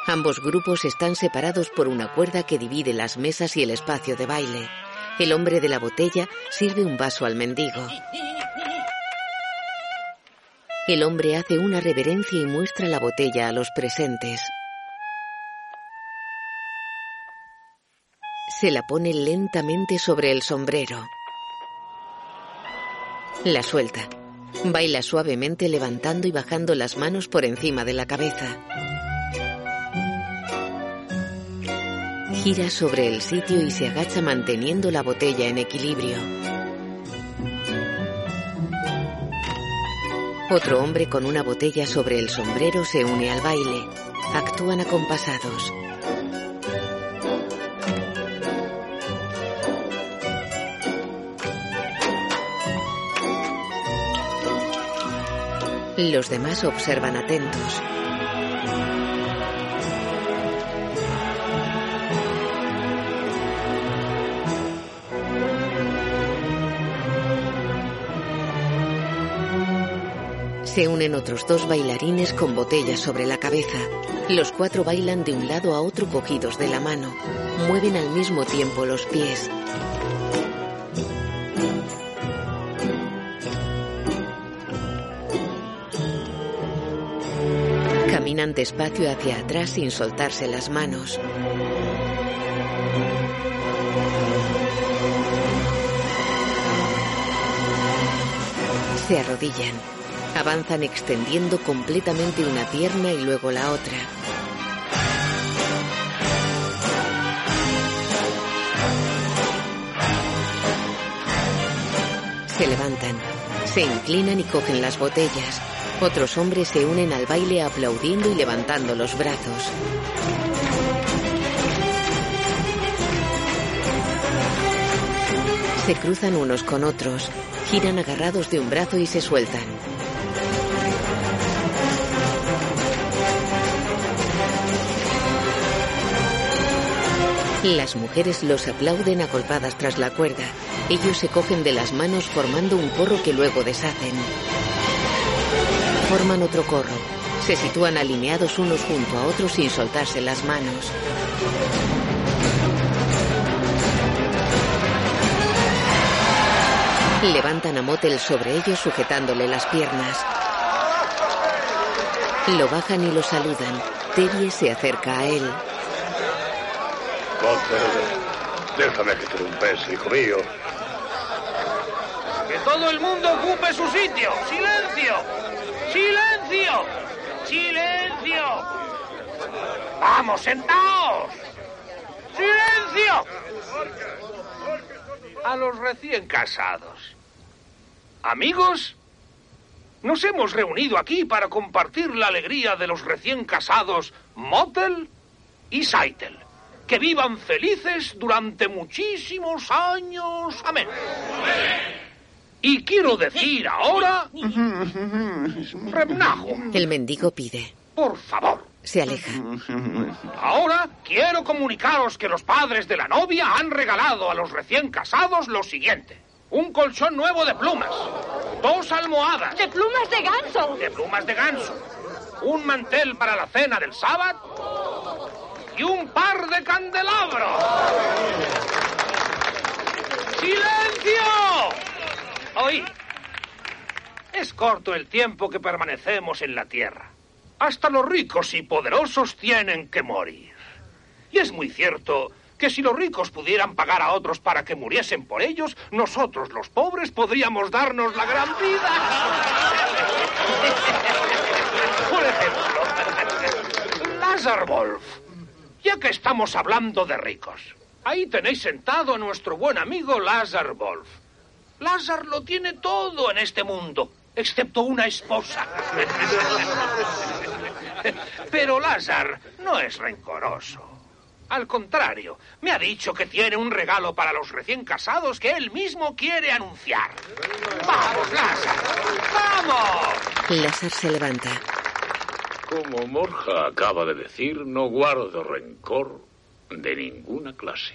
Ambos grupos están separados por una cuerda que divide las mesas y el espacio de baile. El hombre de la botella sirve un vaso al mendigo. El hombre hace una reverencia y muestra la botella a los presentes. Se la pone lentamente sobre el sombrero. La suelta. Baila suavemente levantando y bajando las manos por encima de la cabeza. Gira sobre el sitio y se agacha manteniendo la botella en equilibrio. Otro hombre con una botella sobre el sombrero se une al baile. Actúan acompasados. Los demás observan atentos. Se unen otros dos bailarines con botellas sobre la cabeza. Los cuatro bailan de un lado a otro cogidos de la mano. Mueven al mismo tiempo los pies. Caminan hacia atrás sin soltarse las manos. Se arrodillan. Avanzan extendiendo completamente una pierna y luego la otra. Se levantan, se inclinan y cogen las botellas. Otros hombres se unen al baile aplaudiendo y levantando los brazos. Se cruzan unos con otros, giran agarrados de un brazo y se sueltan. Las mujeres los aplauden acolpadas tras la cuerda. Ellos se cogen de las manos formando un corro que luego deshacen. Forman otro corro. Se sitúan alineados unos junto a otros sin soltarse las manos. Levantan a Motel sobre ellos sujetándole las piernas. Lo bajan y lo saludan. Terry se acerca a él. Motel, déjame que te un beso, hijo mío. ¡Que todo el mundo ocupe su sitio! ¡Silencio! ¡Silencio! ¡Silencio! ¡Vamos, sentaos! ¡Silencio! A los recién casados. Amigos, nos hemos reunido aquí para compartir la alegría de los recién casados Motel y Saitel. Que vivan felices durante muchísimos años. Amén. Y quiero decir ahora, Remnajo, El mendigo pide. por favor. Se aleja. Ahora quiero comunicaros que los padres de la novia han regalado a los recién casados lo siguiente. Un colchón nuevo de plumas. Dos almohadas. ¡De plumas de ganso! De plumas de ganso. Un mantel para la cena del sábado. Y un par de candelabros. ¡Silencio! Oí. Es corto el tiempo que permanecemos en la tierra. Hasta los ricos y poderosos tienen que morir. Y es muy cierto que si los ricos pudieran pagar a otros para que muriesen por ellos, nosotros los pobres podríamos darnos la gran vida. Por ejemplo, Lazar Wolf. Ya que estamos hablando de ricos, ahí tenéis sentado a nuestro buen amigo Lazar Wolf. Lazar lo tiene todo en este mundo, excepto una esposa. (laughs) Pero Lazar no es rencoroso. Al contrario, me ha dicho que tiene un regalo para los recién casados que él mismo quiere anunciar. ¡Vamos, Lazar! ¡Vamos! Lázaro se levanta. Como Morja acaba de decir, no guardo rencor de ninguna clase.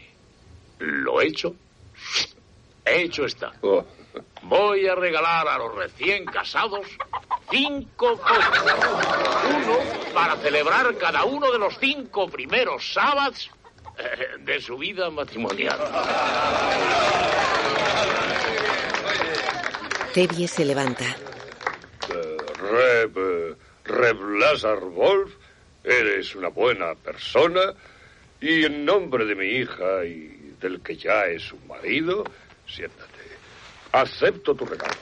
Lo hecho, hecho está. Voy a regalar a los recién casados cinco coches. Uno para celebrar cada uno de los cinco primeros sábados eh, de su vida matrimonial. Tevye se levanta. Reb, Reb Lazar Wolf, eres una buena persona y en nombre de mi hija y del que ya es su marido, siéntate. Acepto tu regalo.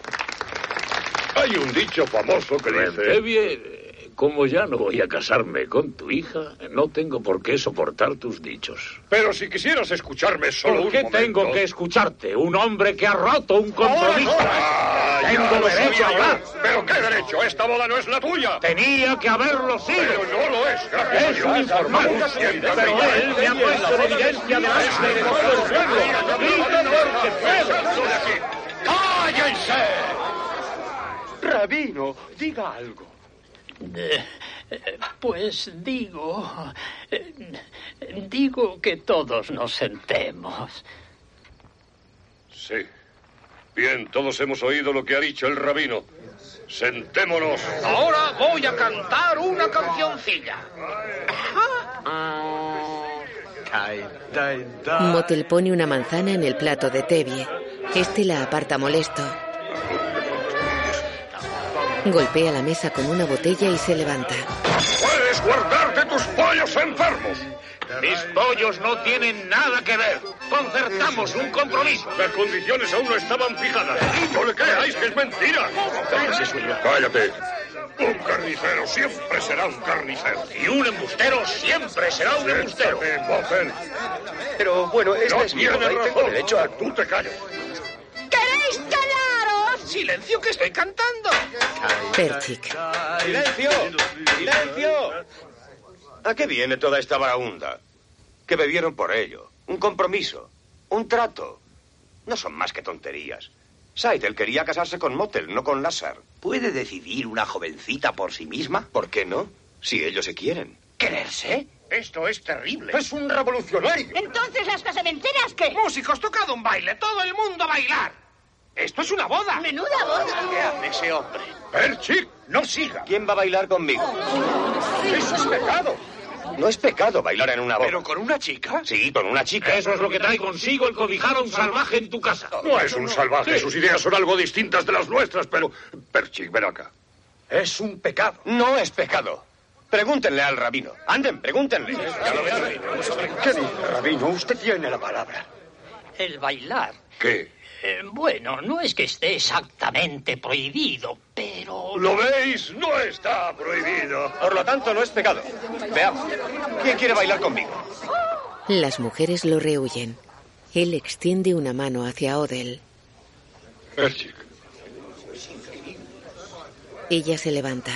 Hay un dicho famoso que dice... Tevye, como ya no voy a casarme con tu hija, no tengo por qué soportar tus dichos. Pero si quisieras escucharme solo ¿Por un qué momento... tengo que escucharte? Un hombre que ha roto un compromiso. Ah, ya tengo lo derecho a hablar. ¿Pero qué derecho? Esta boda no es la tuya. Tenía que haberlo sido. Pero no lo es, gracias Es un informal. Siéntate Pero ya. él me ha puesto en evidencia delante de todo el pueblo. ¡Cállense! Rabino, diga algo. Pues digo. digo que todos nos sentemos. Sí. Bien, todos hemos oído lo que ha dicho el rabino. Sentémonos. Ahora voy a cantar una cancioncilla. Motel pone una manzana en el plato de Tevye. Este la aparta molesto. Golpea la mesa con una botella y se levanta. ¡Fuera! resguardarte tus pollos enfermos. Mis pollos no tienen nada que ver. Concertamos un compromiso. Las condiciones aún no estaban fijadas. No le creáis que es mentira. Cállese, suyo. Cállate. Un carnicero siempre será un carnicero. Y un embustero siempre será un embustero. Pero bueno, esta No es mi razón. derecho a... Tú te callas. ¿Queréis callaros? Silencio, que estoy cantando. Perchik. ¡Silencio! ¡Silencio! ¿A qué viene toda esta varaunda? Que bebieron por ello. Un compromiso. Un trato. No son más que tonterías. Seidel quería casarse con Motel, no con Lazar. ¿Puede decidir una jovencita por sí misma? ¿Por qué no? Si ellos se quieren. ¿Quererse? Esto es terrible. Es un revolucionario. Entonces, ¿las casamenteras qué? Músicos, tocado un baile, todo el mundo a bailar. Esto es una boda. Menuda boda. ¿Qué hace ese hombre? Perchik, no siga. ¿Quién va a bailar conmigo? Eso es pecado. No es pecado bailar en una boda. ¿Pero con una chica? Sí, con una chica. Eso es lo que trae consigo el cobijar a un salvaje en tu casa. No es un salvaje. Sus ideas son algo distintas de las nuestras, pero... Perchik, ven acá. Es un pecado. No es pecado. Pregúntenle al rabino. Anden, pregúntenle. ¿Qué dice, rabino? Usted tiene la palabra. El bailar. ¿Qué? Eh, bueno, no es que esté exactamente prohibido, pero... ¿Lo veis? No está prohibido. Por lo tanto, no es pecado. Veamos. ¿Quién quiere bailar conmigo? Las mujeres lo rehuyen. Él extiende una mano hacia Odell. Perchik. Ella se levanta.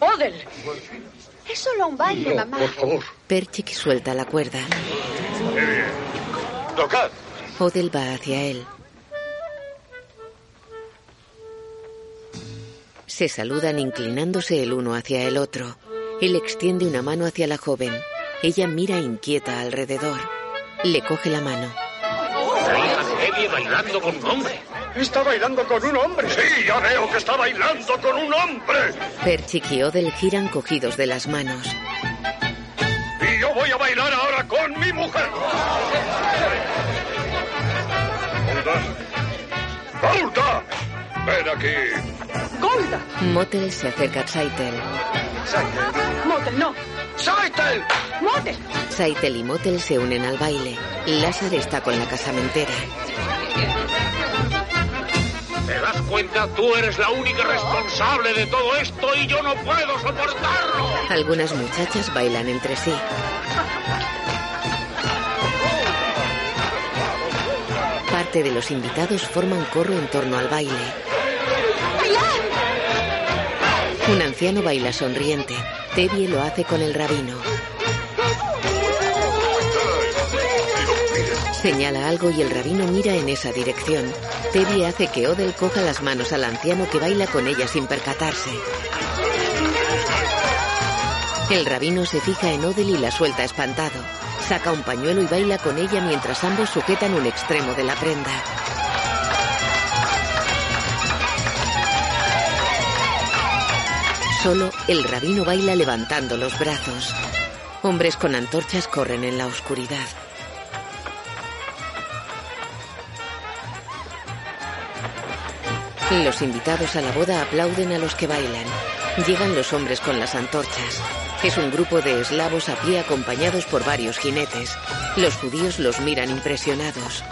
Odell. Es solo un baile, mamá. por favor. Perchik suelta la cuerda. Qué bien. Tocad. Odell va hacia él. Se saludan inclinándose el uno hacia el otro. Él extiende una mano hacia la joven. Ella mira inquieta alrededor. Le coge la mano. Bailando con un hombre. Está bailando con un hombre. Sí, ya veo que está bailando con un hombre. Perchik y Odell giran cogidos de las manos. Y yo voy a bailar ahora con mi mujer. ¡Golda! Ven aquí. ¡Golda! Motel se acerca a Saitel. Motel, no. ¡Saitel! Motel. Saitel y Motel se unen al baile. Lázaro está con la casamentera. ¿Te das cuenta? Tú eres la única responsable de todo esto y yo no puedo soportarlo. Algunas muchachas bailan entre sí. De los invitados forman corro en torno al baile. Un anciano baila sonriente. Tebie lo hace con el rabino. Señala algo y el rabino mira en esa dirección. Tebie hace que Odell coja las manos al anciano que baila con ella sin percatarse. El rabino se fija en Odell y la suelta espantado. Saca un pañuelo y baila con ella mientras ambos sujetan un extremo de la prenda. Solo el rabino baila levantando los brazos. Hombres con antorchas corren en la oscuridad. Los invitados a la boda aplauden a los que bailan. Llegan los hombres con las antorchas. Es un grupo de eslavos a pie acompañados por varios jinetes. Los judíos los miran impresionados.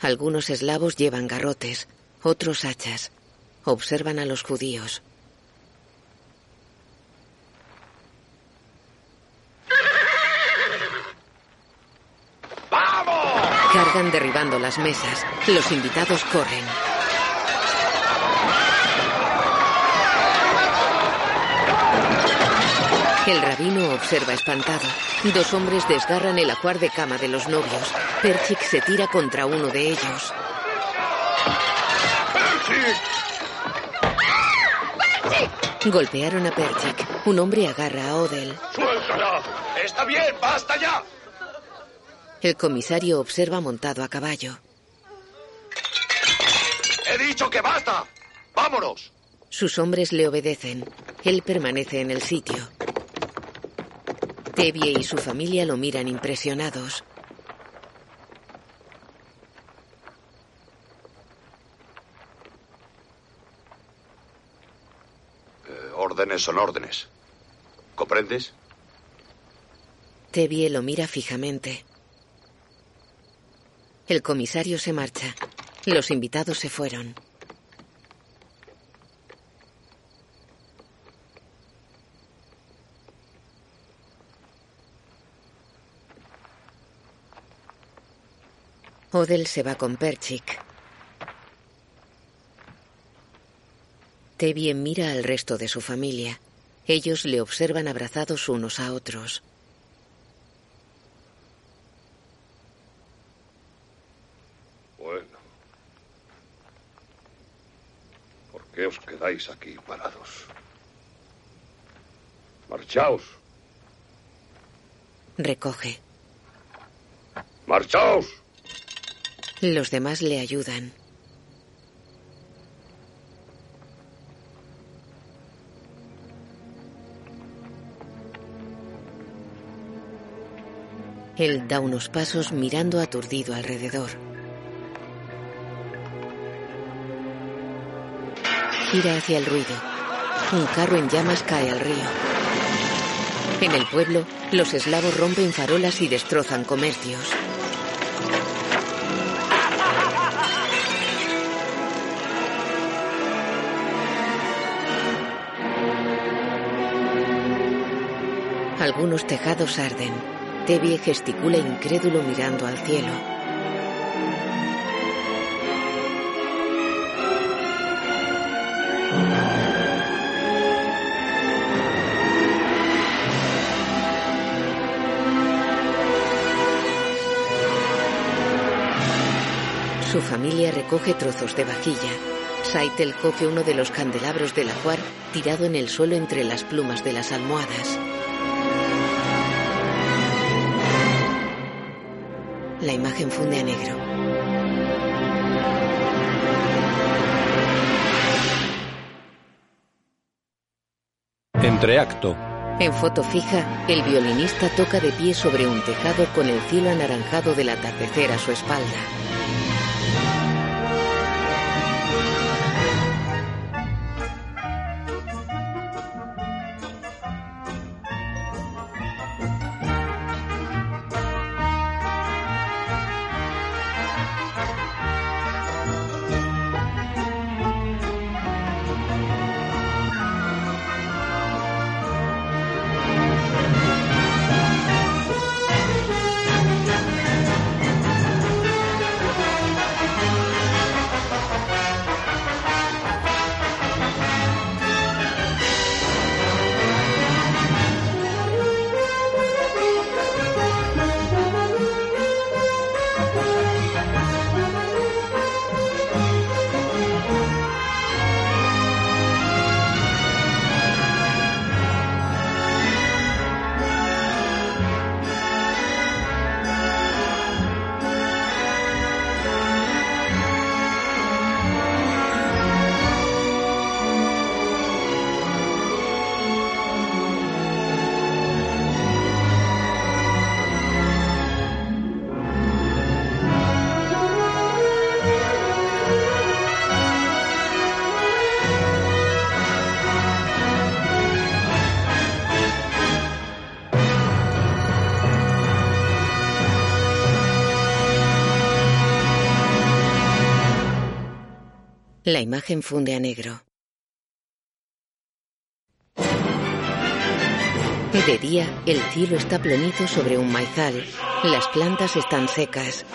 Algunos eslavos llevan garrotes, otros hachas. Observan a los judíos. Cargan derribando las mesas. Los invitados corren. El rabino observa espantado. Dos hombres desgarran el ajuar de cama de los novios. Perchik se tira contra uno de ellos. Golpearon a Perchik. Un hombre agarra a Odell. ¡Suéltala! Está bien, basta ya. El comisario observa montado a caballo. He dicho que basta. Vámonos. Sus hombres le obedecen. Él permanece en el sitio. Tevye y su familia lo miran impresionados. Eh, órdenes son órdenes. ¿Comprendes? Tevye lo mira fijamente. El comisario se marcha. Los invitados se fueron. Odell se va con Perchik. Tevye mira al resto de su familia. Ellos le observan abrazados unos a otros. Bueno. ¿Por qué os quedáis aquí parados? Marchaos, Recoge. marchaos. Los demás le ayudan. Él da unos pasos mirando aturdido alrededor. Gira hacia el ruido. Un carro en llamas cae al río. En el pueblo, los eslavos rompen farolas y destrozan comercios. Algunos tejados arden. Tevye gesticula incrédulo mirando al cielo. Su familia recoge trozos de vajilla. Saitel coge uno de los candelabros del ajuar tirado en el suelo entre las plumas de las almohadas. Imagen funde a negro. Entreacto. En foto fija, el violinista toca de pie sobre un tejado con el cielo anaranjado del atardecer a su espalda. La imagen funde a negro. De día, el cielo está plenizo sobre un maizal. Las plantas están secas.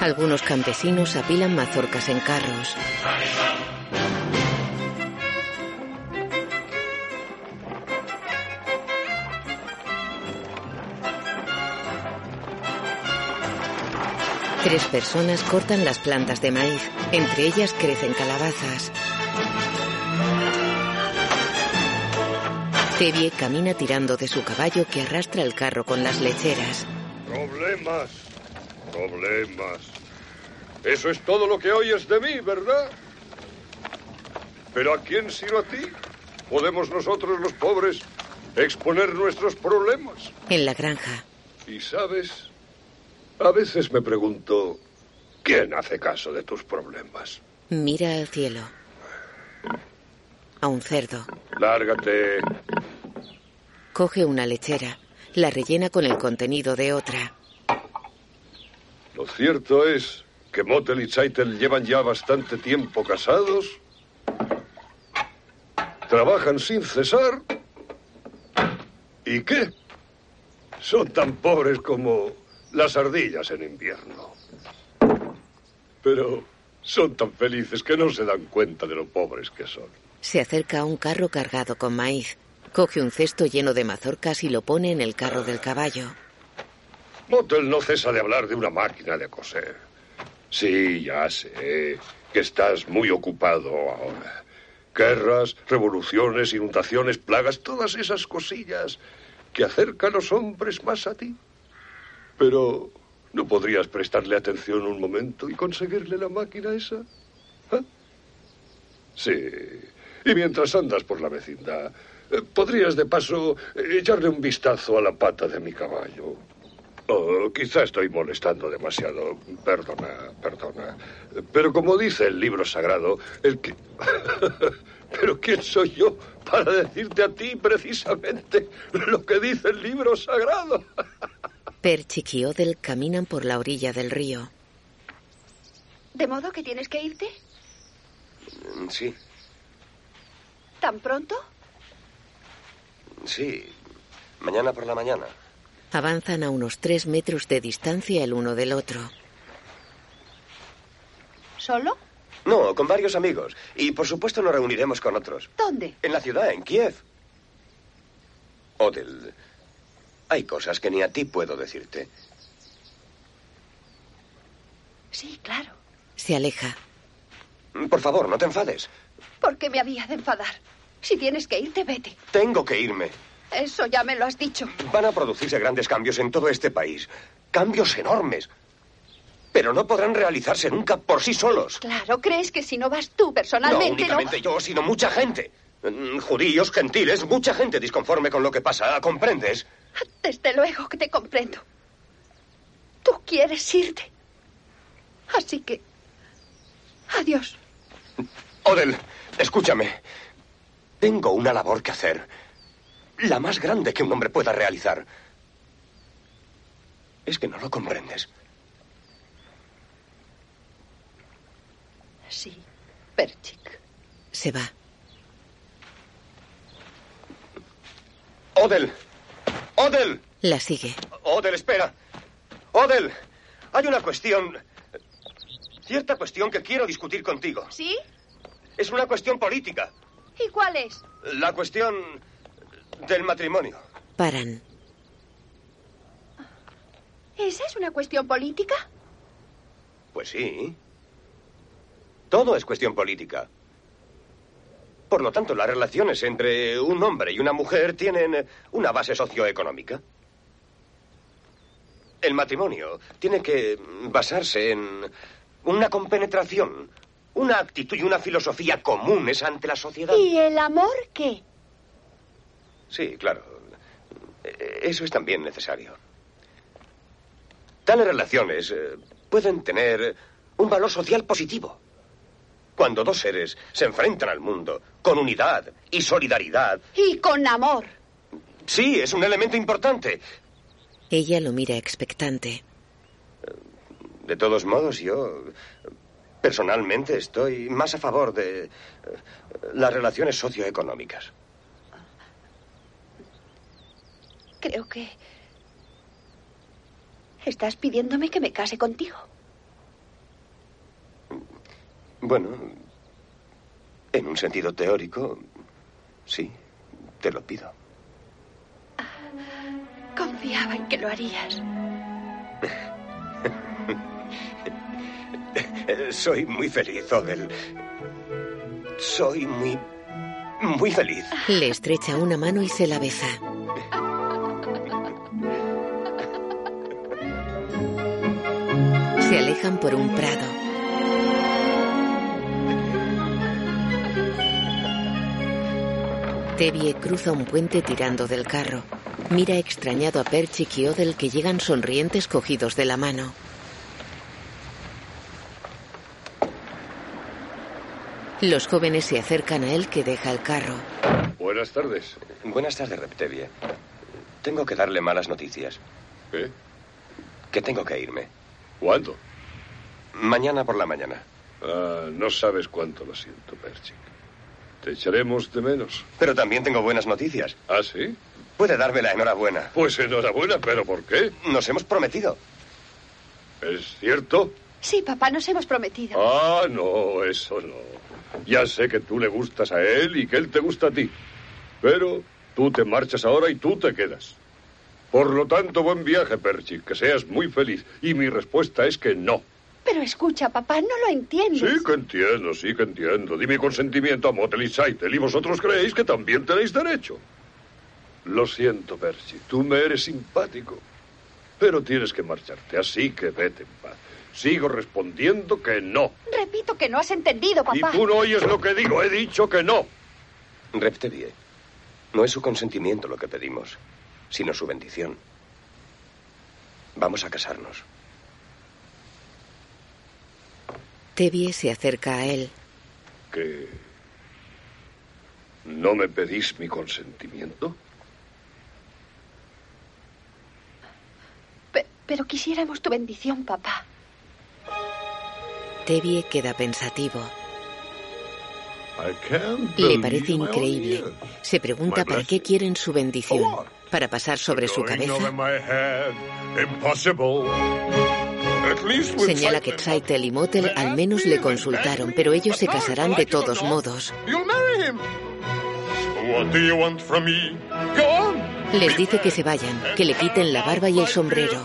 Algunos campesinos apilan mazorcas en carros. Tres personas cortan las plantas de maíz. Entre ellas crecen calabazas. Tevye camina tirando de su caballo que arrastra el carro con las lecheras. Problemas, problemas. Eso es todo lo que oyes de mí, ¿verdad? Pero ¿a quién sino a ti? ¿Podemos nosotros los pobres exponer nuestros problemas? En la granja, Y sabes, a veces me pregunto, ¿Quién hace caso de tus problemas? Mira al cielo. A un cerdo. Lárgate. Coge una lechera. La rellena con el contenido de otra. Lo cierto es que Motel y Chaitel llevan ya bastante tiempo casados. Trabajan sin cesar. ¿Y qué? Son tan pobres como las ardillas en invierno. Pero son tan felices que no se dan cuenta de lo pobres que son. Se acerca a un carro cargado con maíz. Coge un cesto lleno de mazorcas y lo pone en el carro del caballo. Motel no cesa de hablar de una máquina de coser. Sí, ya sé que estás muy ocupado ahora. Guerras, revoluciones, inundaciones, plagas, todas esas cosillas que acercan a los hombres más a ti. Pero, ¿no podrías prestarle atención un momento y conseguirle la máquina esa? ¿Ah? Sí. Y mientras andas por la vecindad, eh, podrías de paso eh, echarle un vistazo a la pata de mi caballo. Oh, quizá estoy molestando demasiado. Perdona, perdona. Pero como dice el libro sagrado, el que... (laughs) Pero ¿quién soy yo para decirte a ti precisamente lo que dice el libro sagrado? (laughs) Perchik y Odell caminan por la orilla del río. ¿De modo que tienes que irte? Sí, ¿Tan pronto? sí. Mañana por la mañana. Avanzan a unos tres metros de distancia el uno del otro. ¿Solo? No, con varios amigos. Y por supuesto nos reuniremos con otros. ¿Dónde? En la ciudad, en Kiev. Odell, hay cosas que ni a ti puedo decirte. Sí, claro. Se aleja. Por favor, no te enfades. ¿Por qué me había de enfadar? Si tienes que irte, vete. Tengo que irme. Eso ya me lo has dicho. Van a producirse grandes cambios en todo este país. Cambios enormes. Pero no podrán realizarse nunca por sí solos. Claro, ¿crees que si no vas tú No personalmente únicamente yo, sino mucha gente. Mm, Judíos, gentiles, mucha gente disconforme con lo que pasa. ¿Comprendes? Desde luego que te comprendo. Tú quieres irte. Así que... Adiós. Odell, escúchame. Tengo una labor que hacer. La más grande que un hombre pueda realizar. Es que no lo comprendes. Sí, Perchik. Se va. Odell. Odell. La sigue. Odell, espera. Odell, hay una cuestión. Cierta cuestión que quiero discutir contigo. ¿Sí? Es una cuestión política. ¿Y cuál es? La cuestión del matrimonio. Paran. ¿Esa es una cuestión política? Pues sí. Todo es cuestión política. Por lo tanto, las relaciones entre un hombre y una mujer tienen una base socioeconómica. El matrimonio tiene que basarse en una compenetración, una actitud y una filosofía comunes ante la sociedad. ¿Y el amor qué? Sí, claro. Eso es también necesario. Tales relaciones eh, pueden tener un valor social positivo. Cuando dos seres se enfrentan al mundo con unidad y solidaridad, Y con amor. sí, es un elemento importante. Ella lo mira expectante. De todos modos, yo personalmente estoy más a favor de eh, las relaciones socioeconómicas. Creo que... Estás pidiéndome que me case contigo. Bueno, en un sentido teórico, sí, te lo pido. Confiaba en que lo harías. (laughs) Soy muy feliz, Odell. Soy muy, muy feliz. Le estrecha una mano y se la besa. Se alejan por un prado. Tevye cruza un puente tirando del carro. Mira extrañado a Perchik y Odell que llegan sonrientes cogidos de la mano. Los jóvenes se acercan a él que deja el carro. Buenas tardes. Buenas tardes, Reptevie. Tengo que darle malas noticias. ¿Qué? Que tengo que irme. ¿Cuándo? Mañana por la mañana. Ah, no sabes cuánto lo siento, Perchik. Te echaremos de menos. Pero también tengo buenas noticias. ¿Ah, sí? Puede darme la enhorabuena. Pues enhorabuena, pero ¿por qué? Nos hemos prometido. ¿Es cierto? Sí, papá, nos hemos prometido. Ah, no, eso no. Ya sé que tú le gustas a él y que él te gusta a ti. Pero tú te marchas ahora y tú te quedas. Por lo tanto, buen viaje, Perchik, que seas muy feliz. Y mi respuesta es que no. Pero escucha, papá, no lo entiendes. Sí que entiendo, sí que entiendo. Di mi consentimiento a Motel y Saitel y vosotros creéis que también tenéis derecho. Lo siento, Percy, tú me eres simpático. Pero tienes que marcharte, así que vete en paz. Sigo respondiendo que no. Repito que no has entendido, Y papá. tú no oyes lo que digo, he dicho que no. Reptevie, no es su consentimiento lo que pedimos, sino su bendición. Vamos a casarnos. Tevie se acerca a él. ¿Que no me pedís mi consentimiento? Pe- pero quisiéramos tu bendición, papá. Tevie queda pensativo. Le parece increíble. Se pregunta para qué quieren su bendición. ¿Para pasar sobre su cabeza? Señala que Tzaitel y Motel al menos le consultaron, pero ellos se casarán de todos modos. You'll marry him. What do you want from me? Go on. Les dice que se vayan, que le quiten la barba y el sombrero.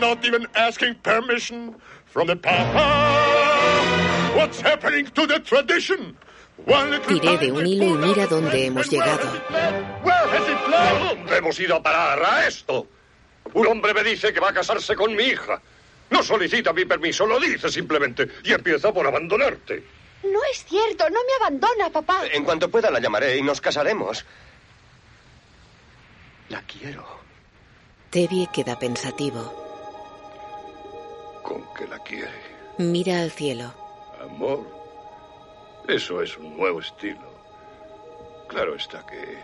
Not even asking permission from the Papa. What's happening to the tradition? Tiré de un hilo y mira dónde hemos llegado. ¿Dónde hemos ido a parar a esto? Un hombre me dice que va a casarse con mi hija. No solicita mi permiso, lo dice simplemente y empieza por abandonarte. No es cierto, no me abandona, papá. En cuanto pueda la llamaré y nos casaremos. La quiero. Tevie queda pensativo. Con que la quiere. Mira al cielo. Amor. Eso es un nuevo estilo. Claro está que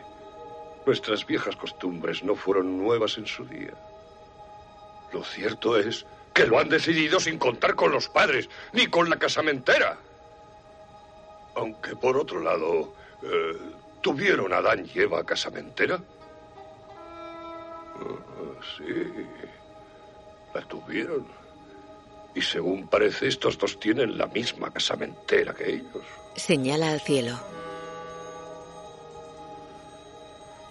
nuestras viejas costumbres no fueron nuevas en su día. Lo cierto es que lo han decidido sin contar con los padres, ni con la casamentera. Aunque por otro lado, eh, ¿tuvieron Adán y Eva casamentera? Ah, sí, la tuvieron. Y según parece, estos dos tienen la misma casamentera que ellos. Señala al cielo.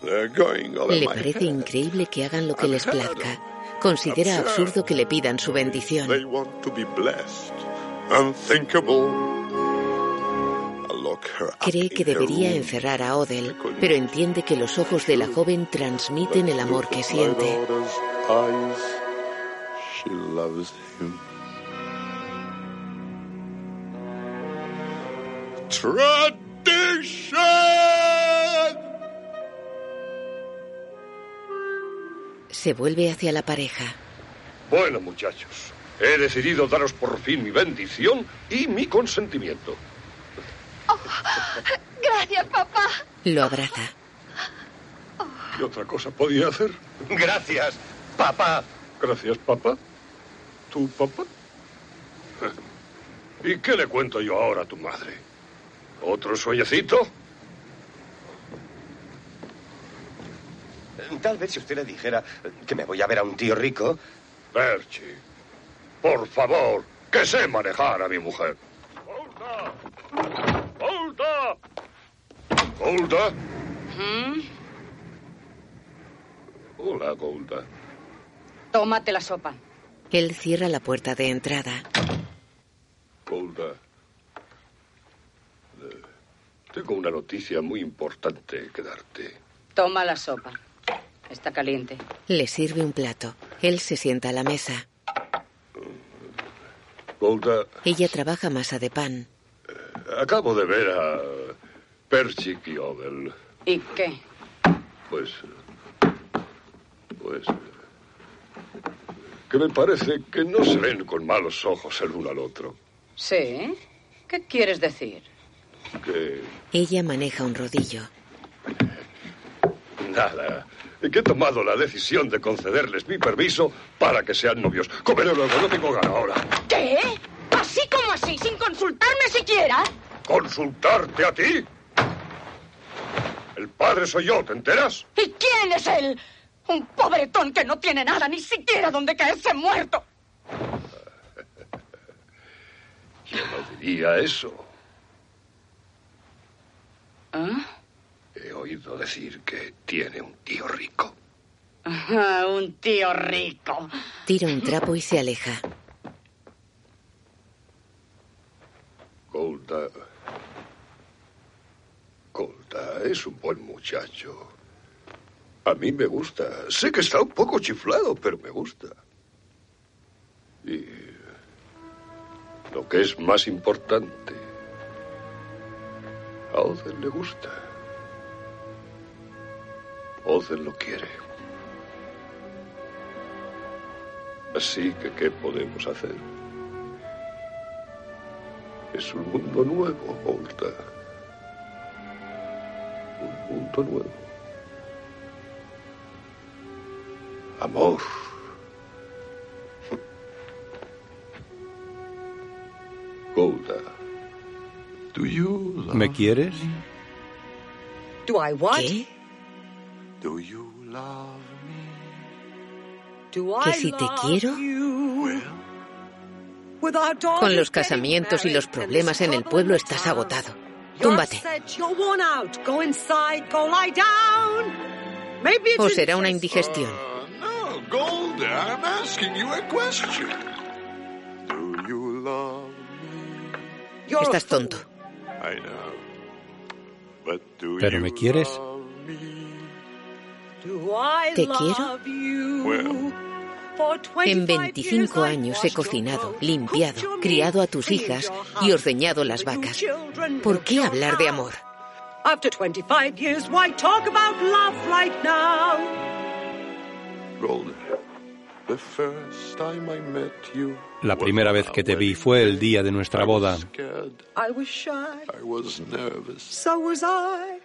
Le parece increíble que hagan lo que les plazca. Considera absurdo que le pidan su bendición. Cree que debería encerrar a Odell, pero entiende que los ojos de la joven transmiten el amor que siente. Tradition! Se vuelve hacia la pareja. Bueno, muchachos, he decidido daros por fin mi bendición y mi consentimiento. Gracias, papá. Lo abraza. ¿Qué otra cosa podía hacer? Gracias, papá. Gracias, papá. ¿Tu papá? (laughs) ¿Y qué le cuento yo ahora a tu madre? ¿Otro sueñecito? Tal vez si usted le dijera que me voy a ver a un tío rico. Perchi, por favor, que sé manejar a mi mujer. ¡Golda! ¿Golda? ¿Mm? Hola, Golda. Tómate la sopa. Él cierra la puerta de entrada. Golda. Eh, Tengo una noticia muy importante que darte. Toma la sopa. Está caliente. Le sirve un plato. Él se sienta a la mesa. Golda, Ella trabaja masa de pan. acabo de ver a Perchik y Odell. ¿Y qué? Pues. Pues. que me parece que no se ven con malos ojos el uno al otro. ¿Sí? ¿Qué quieres decir? Que Ella maneja un rodillo. nada. Que he tomado la decisión de concederles mi permiso para que sean novios. Comeré luego, no tengo gana ahora. ¿Qué? ¿Así como así, sin consultarme siquiera? ¿Consultarte a ti? El padre soy yo, ¿te enteras? ¿Y quién es él? Un pobretón que no tiene nada, ni siquiera donde caerse muerto. (laughs) Yo no diría eso. ¿Ah? He oído decir que tiene un tío rico. Ah, un tío rico. Tira un trapo y se aleja. Golda. Golda es un buen muchacho. A mí me gusta. Sé que está un poco chiflado, pero me gusta. Y. Lo que es más importante. A Oden le gusta. Oden lo quiere. Así que, ¿qué podemos hacer? Es un mundo nuevo, Golda. Un mundo nuevo. Amor. (laughs) Golda. Do you love ¿Me quieres? Do I what? ¿Qué? Do you love Do ¿Que I si te quiero? you? Without all Con los casamientos y los problemas en el pueblo estás agotado. You're Túmbate. upset, you're worn out. Go inside, go lie down. Maybe it's O será una indigestión. No, Golda, I'm asking you a question. Do you love You're a Estás tonto. ¿Pero you me quieres? love me? Do I ¿Te quiero? love you? Well, For 25 En 25 years años I've he cocinado, limpiado, criado a tus cleaned hijas your y ordeñado las vacas. ¿Por qué hablar de amor? La primera vez que te vi fue el día de nuestra boda. scared, I was shy, I was nervous. so was I.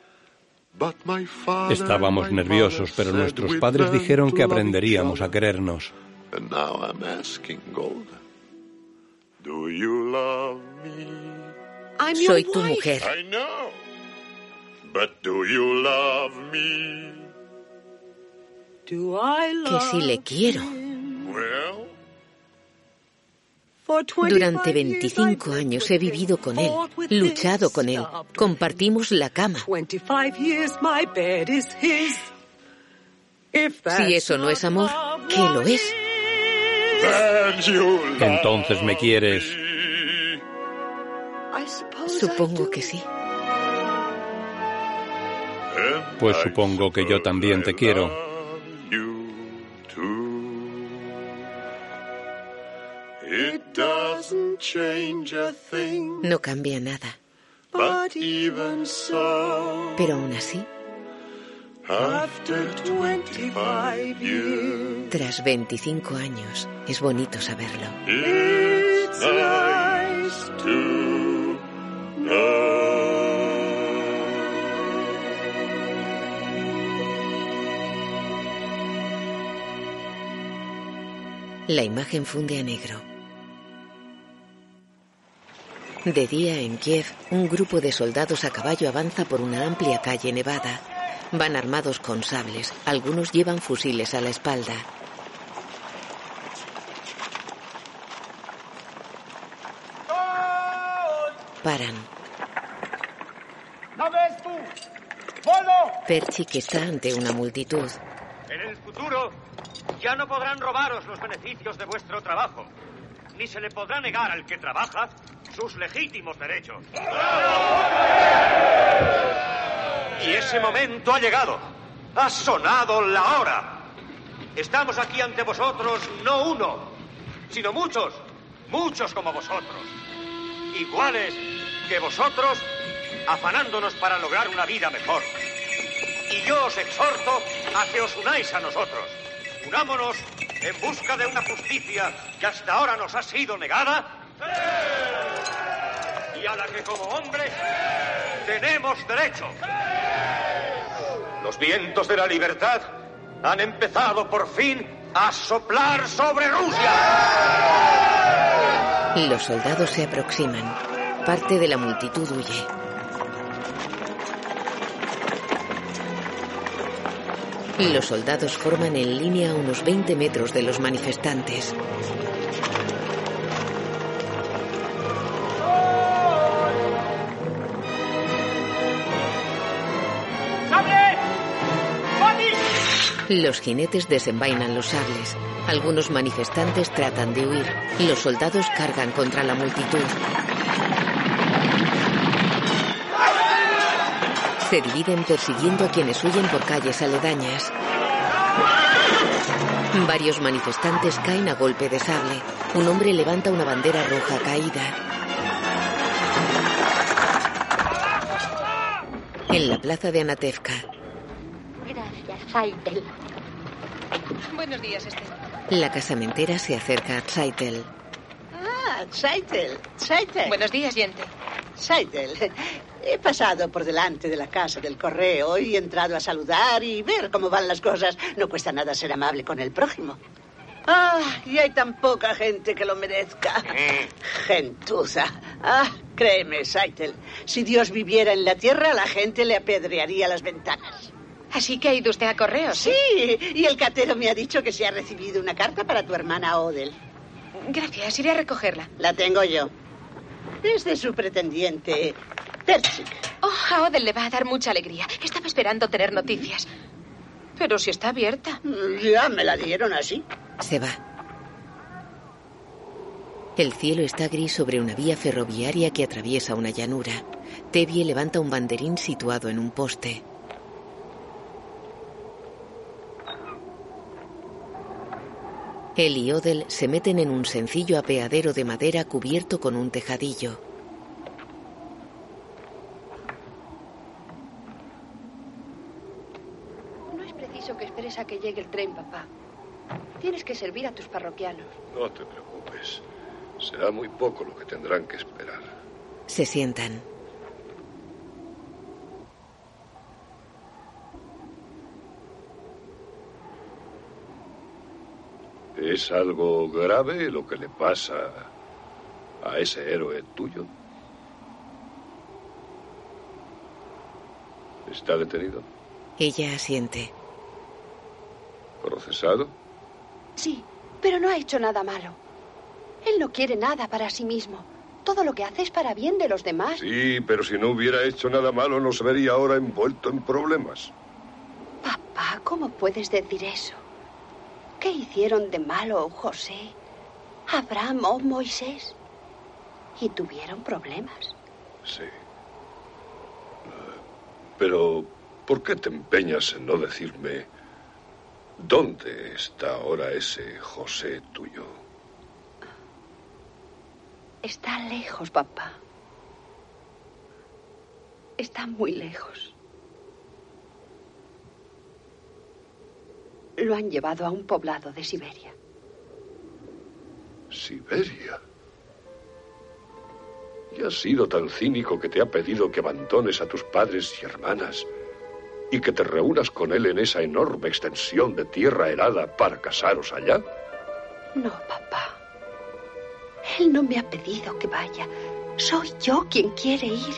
But my father Estábamos nerviosos, pero nuestros padres dijeron que aprenderíamos a querernos. And now I'm asking Golda, do you love me? I'm your Soy tu wife. mujer. I know. But do you love me? Do I Que si le quiero. Well, For 25 Durante years 25 I've años he vivido con él, luchado con él, compartimos la cama. 25 years my bed is his. If that's Si eso no es amor, ¿qué lo es? Entonces me quieres. Supongo que sí. Pues supongo que yo también te quiero. No cambia nada. but even so, Pero aún así, after 25 years, tras 25 años, es bonito saberlo. it's nice to know. La imagen funde a negro. De día en Kiev, un grupo de soldados a caballo avanza por una amplia calle nevada. Van armados con sables, algunos llevan fusiles a la espalda. Paran. ¡Polo! Perchik está ante una multitud. En el futuro ya no podrán robaros los beneficios de vuestro trabajo, ni se le podrá negar al que trabaja sus legítimos derechos. Y ese momento ha llegado. Ha sonado la hora. Estamos aquí ante vosotros no uno, sino muchos, muchos como vosotros. Iguales que vosotros, afanándonos para lograr una vida mejor. Y yo os exhorto a que os unáis a nosotros. Unámonos en busca de una justicia que hasta ahora nos ha sido negada? Y a la que como hombres tenemos derecho. Los vientos de la libertad han empezado por fin a soplar sobre Rusia. Los soldados se aproximan. Parte de la multitud huye. Los soldados forman en línea a unos 20 metros de los manifestantes. Los jinetes desenvainan los sables. Algunos manifestantes tratan de huir. Los soldados cargan contra la multitud. Se dividen persiguiendo a quienes huyen por calles aledañas. Varios manifestantes caen a golpe de sable. Un hombre levanta una bandera roja caída. En la plaza de Anatevka, Saitel. Buenos días, Esther. la casamentera se acerca a Tzaitel. Ah, Saitel, Saitel. Buenos días, Yente. Saitel, he pasado por delante de la casa del correo y he entrado a saludar y ver cómo van las cosas. No cuesta nada ser amable con el prójimo. Ah, y hay tan poca gente que lo merezca. Gentuza. Ah, créeme, Saitel. Si Dios viviera en la tierra, la gente le apedrearía las ventanas. Así que ha ido usted a correos. Sí, y el catero me ha dicho que se ha recibido una carta para tu hermana Odel. Gracias, iré a recogerla. La tengo yo. Es de su pretendiente, Perchik. Oh, a Odell le va a dar mucha alegría. Estaba esperando tener noticias. Pero si está abierta. Ya me la dieron así. Se va. El cielo está gris sobre una vía ferroviaria que atraviesa una llanura. Tevye levanta un banderín situado en un poste. Él y Odell se meten en un sencillo apeadero de madera cubierto con un tejadillo. No es preciso que esperes a que llegue el tren, papá. Tienes que servir a tus parroquianos. No te preocupes. Será muy poco lo que tendrán que esperar. Se sientan. ¿Es algo grave lo que le pasa a ese héroe tuyo? ¿Está detenido? Ella asiente. ¿Procesado? Sí, pero no ha hecho nada malo. Él no quiere nada para sí mismo. Todo lo que hace es para bien de los demás. Sí, pero si no hubiera hecho nada malo, no se vería ahora envuelto en problemas. Papá, ¿cómo puedes decir eso? ¿Qué hicieron de malo José, Abraham o Moisés? Y tuvieron problemas. Sí. Pero, ¿por qué te empeñas en no decirme dónde está ahora ese José tuyo? Está lejos, papá. Está muy lejos. Lo han llevado a un poblado de Siberia. Siberia. Y has sido tan cínico que te ha pedido que abandones a tus padres y hermanas y que te reúnas con él en esa enorme extensión de tierra helada para casaros allá. No, papá. Él no me ha pedido que vaya. Soy yo quien quiere ir.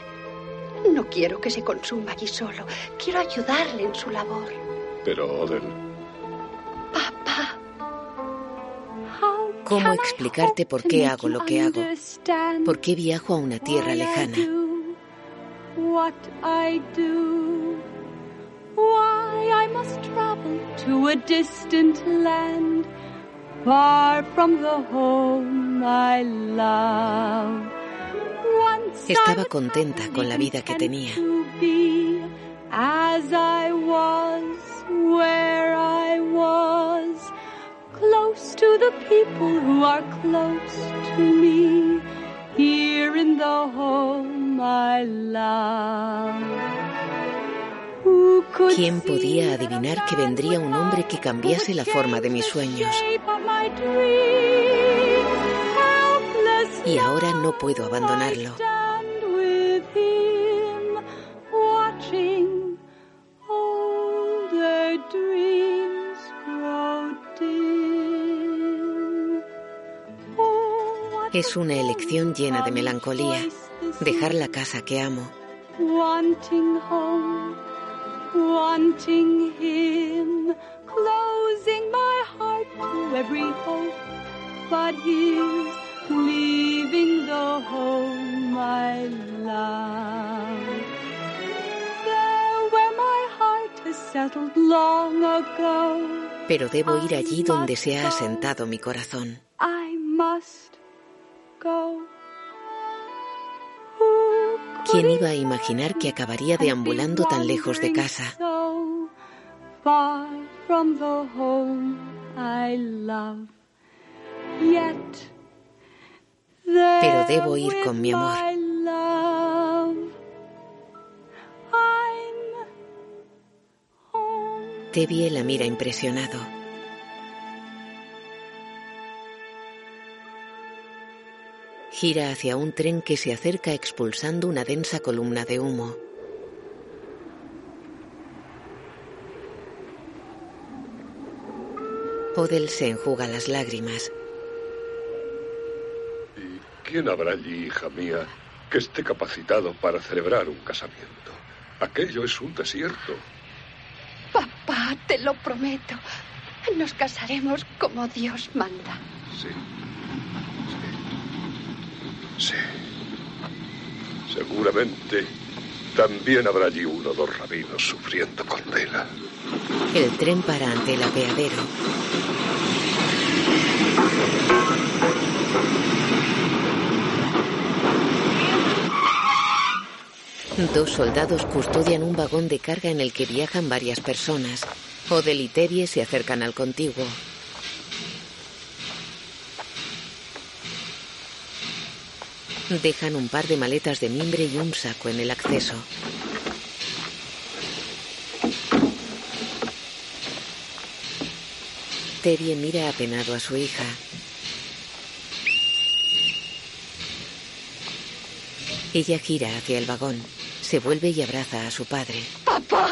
No quiero que se consuma allí solo. Quiero ayudarle en su labor. Pero, Odell, ¿Cómo explicarte por qué hago lo que hago? ¿Por qué viajo a una tierra lejana? What I do, why I must travel to a distant land, far from the home I love. Once Estaba contenta con la vida que tenía. Where I was, close to the people who are close to me, here in the home I love. Who ¿Quién podía adivinar que vendría un hombre que cambiase la forma de mis sueños? Y ahora no puedo abandonarlo. Es una elección llena de melancolía. Dejar la casa que amo. Wanting home, wanting him, closing my heart to every hope. But he's leaving the home I love. Pero debo ir allí donde se ha asentado mi corazón. ¿Quién iba a imaginar que acabaría deambulando tan lejos de casa? Pero debo ir con mi amor. Tevye la mira impresionado. Gira hacia un tren que se acerca expulsando una densa columna de humo. Odell se enjuga las lágrimas. ¿Quién habrá allí, hija mía, que esté capacitado para celebrar un casamiento? Aquello es un desierto. Papá, te lo prometo. Nos casaremos como Dios manda. Sí. Sí. Seguramente también habrá allí uno o dos rabinos sufriendo condena. El tren para ante el apeadero. Dos soldados custodian un vagón de carga en el que viajan varias personas. Odell y Tevye se acercan al contiguo. Dejan un par de maletas de mimbre y un saco en el acceso. Tevye mira apenado a su hija. Ella gira hacia el vagón. Se vuelve y abraza a su padre. Papá.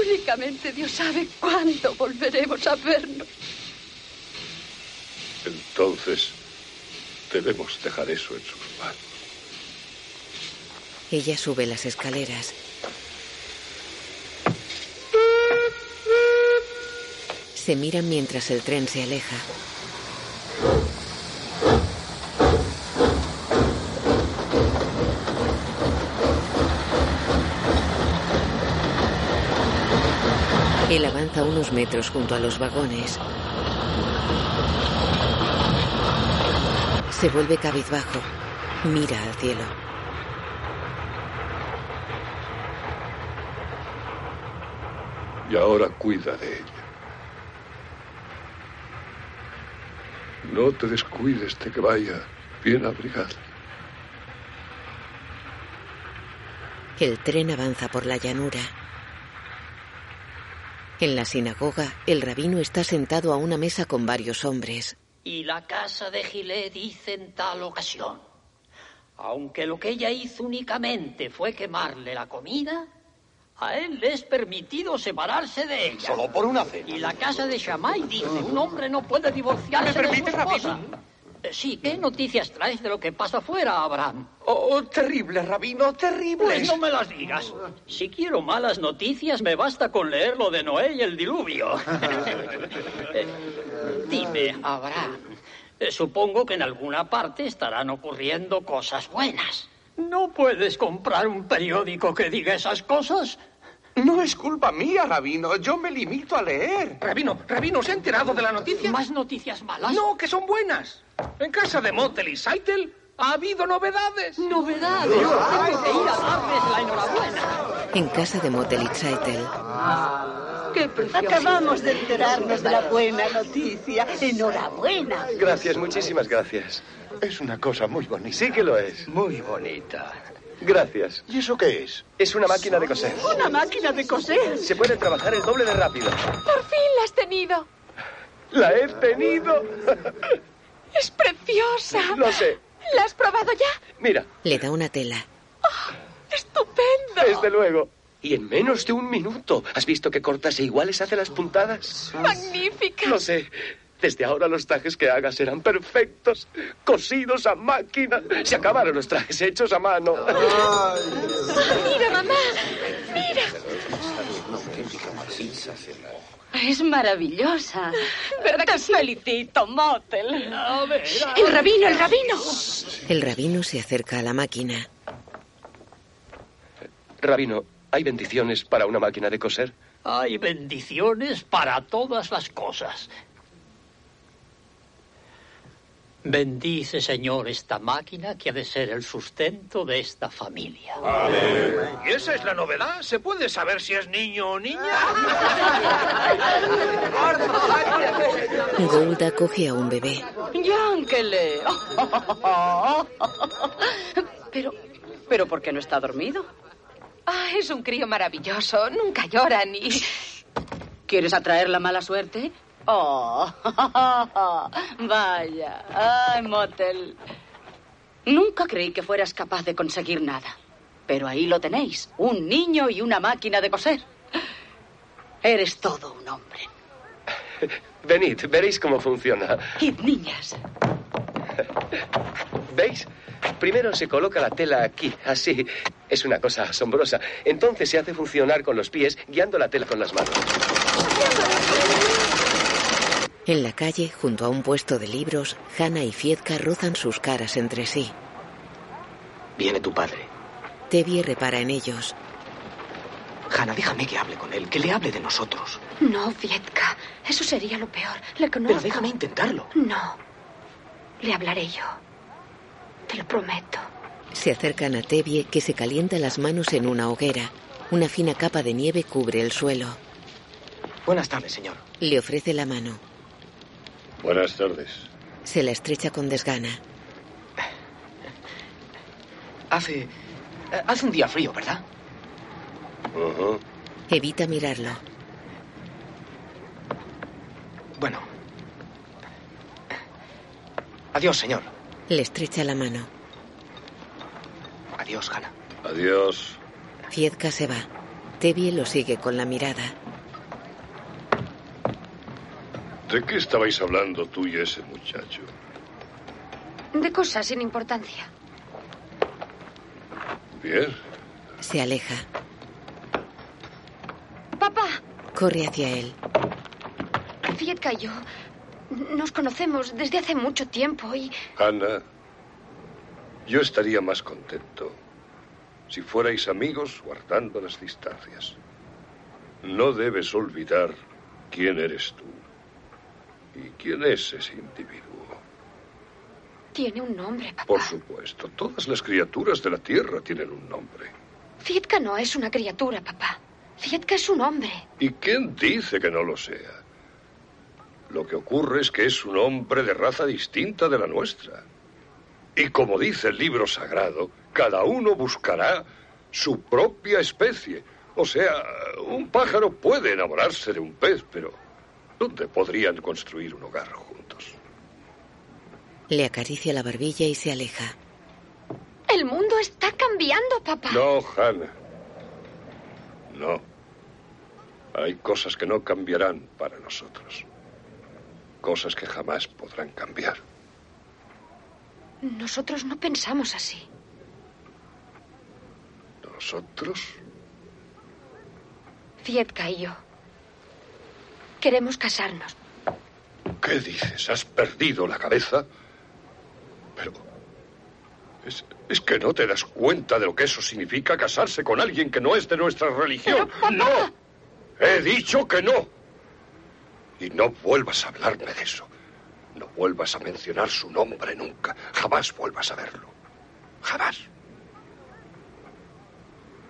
Únicamente Dios sabe cuándo volveremos a vernos. Entonces, debemos dejar eso en sus manos. Ella sube las escaleras. Se miran mientras el tren se aleja. Él avanza unos metros junto a los vagones. Se vuelve cabizbajo. Mira al cielo. Y ahora cuida de ella. No te descuides de que vaya bien abrigada. El tren avanza por la llanura. En la sinagoga, el rabino está sentado a una mesa con varios hombres. Y la casa de Gilead dice en tal ocasión, aunque lo que ella hizo únicamente fue quemarle la comida, a él le es permitido separarse de ella. Solo por una cena. Y la casa de Shammai dice, un hombre no puede divorciarse ¿Me permite, de su esposa. Sí, ¿qué noticias traes de lo que pasa afuera, Abraham? Oh, terrible, rabino, terrible. Pues no me las digas. Si quiero malas noticias, me basta con leer lo de Noé y el diluvio. (laughs) Eh, Dime, Abraham, eh, supongo que en alguna parte estarán ocurriendo cosas buenas. ¿No puedes comprar un periódico que diga esas cosas? No es culpa mía, Rabino. Yo me limito a leer. Rabino, Rabino, ¿se ha enterado de la noticia? ¿Más noticias malas? No, que son buenas. En casa de Motel y Saitel ha habido novedades. ¿Novedades? Tengo que ir a darles la enhorabuena. En casa de Motel y Tzaitel. ¡Qué Acabamos de enterarnos de la buena noticia. ¡Enhorabuena! Gracias, muchísimas gracias. Es una cosa muy bonita. Sí que lo es. Muy bonita. Gracias. ¿Y eso qué es? Es una máquina de coser. Una máquina de coser. Se puede trabajar el doble de rápido. Por fin la has tenido. ¡La he tenido! (laughs) Es preciosa. Lo sé. ¿La has probado ya? Mira, Le da una tela. ¡Estupendo! desde luego. Y en menos de un minuto. ¿Has visto qué cortas e iguales hace las puntadas? ¡Magnífica! Lo sé. Desde ahora los trajes que hagas serán perfectos, cosidos a máquina. Se acabaron los trajes hechos a mano. Mira, mamá. Mira. Es maravillosa. ¿Verdad Te felicito, Motel. El rabino, el rabino. El rabino se acerca a la máquina. Rabino, ¿hay bendiciones para una máquina de coser? Hay bendiciones para todas las cosas. Bendice, Señor, esta máquina que ha de ser el sustento de esta familia. ¿Y esa es la novedad? ¿Se puede saber si es niño o niña? (laughs) Golda coge a un bebé. Yánkele. (laughs) Pero, pero ¿por qué no está dormido? Ah, es un crío maravilloso. Nunca llora ni... (laughs) ¿Quieres atraer la mala suerte? Oh, (laughs) vaya. Ay, Motel. Nunca creí que fueras capaz de conseguir nada. Pero ahí lo tenéis. Un niño y una máquina de coser. Eres todo un hombre. (laughs) Venid, veréis cómo funciona. Id, niñas. (laughs) ¿Veis? Primero se coloca la tela aquí, así. Es una cosa asombrosa. Entonces se hace funcionar con los pies, guiando la tela con las manos. En la calle, junto a un puesto de libros, Hannah y Fiedka rozan sus caras entre sí. Viene tu padre. Tevye repara en ellos. Hanna, déjame que hable con él, que le hable de nosotros. No, Vietka. Eso sería lo peor. Le conozco. Pero déjame intentarlo. No. Le hablaré yo. Te lo prometo. Se acercan a Tevye, que se calienta las manos en una hoguera. Una fina capa de nieve cubre el suelo. Buenas tardes, señor. Le ofrece la mano. Buenas tardes. Se la estrecha con desgana. Hace. eh, Hace un día frío, ¿verdad? Evita mirarlo. Bueno. Adiós, señor. Le estrecha la mano. Adiós, Hanna. Adiós. Fiedka se va. Tevye lo sigue con la mirada. ¿De qué estabais hablando tú y ese muchacho? De cosas sin importancia. Bien. Se aleja. Papá, Corre hacia él. Fietka y yo nos conocemos desde hace mucho tiempo y Ana, yo estaría más contento si fuerais amigos guardando las distancias. No debes olvidar quién eres tú y quién es ese individuo. tiene un nombre, papá. Por supuesto, todas las criaturas de la Tierra tienen un nombre. Fietka no es una criatura, papá. Fietka es un hombre. ¿Y quién dice que no lo sea? Lo que ocurre es que es un hombre de raza distinta de la nuestra. Y como dice el libro sagrado, cada uno buscará su propia especie. O sea, un pájaro puede enamorarse de un pez, pero ¿dónde podrían construir un hogar juntos? Le acaricia la barbilla y se aleja. El mundo está cambiando, papá. No, Hannah. No. Hay cosas que no cambiarán para nosotros. Cosas que jamás podrán cambiar. Nosotros no pensamos así. ¿Nosotros? Fietka y yo. Queremos casarnos. ¿Qué dices? ¿Has perdido la cabeza? Pero... Es, es que no te das cuenta de lo que eso significa casarse con alguien que no es de nuestra religión. ¡No! He dicho que no. Y no vuelvas a hablarme de eso. No vuelvas a mencionar su nombre nunca. Jamás vuelvas a verlo. Jamás.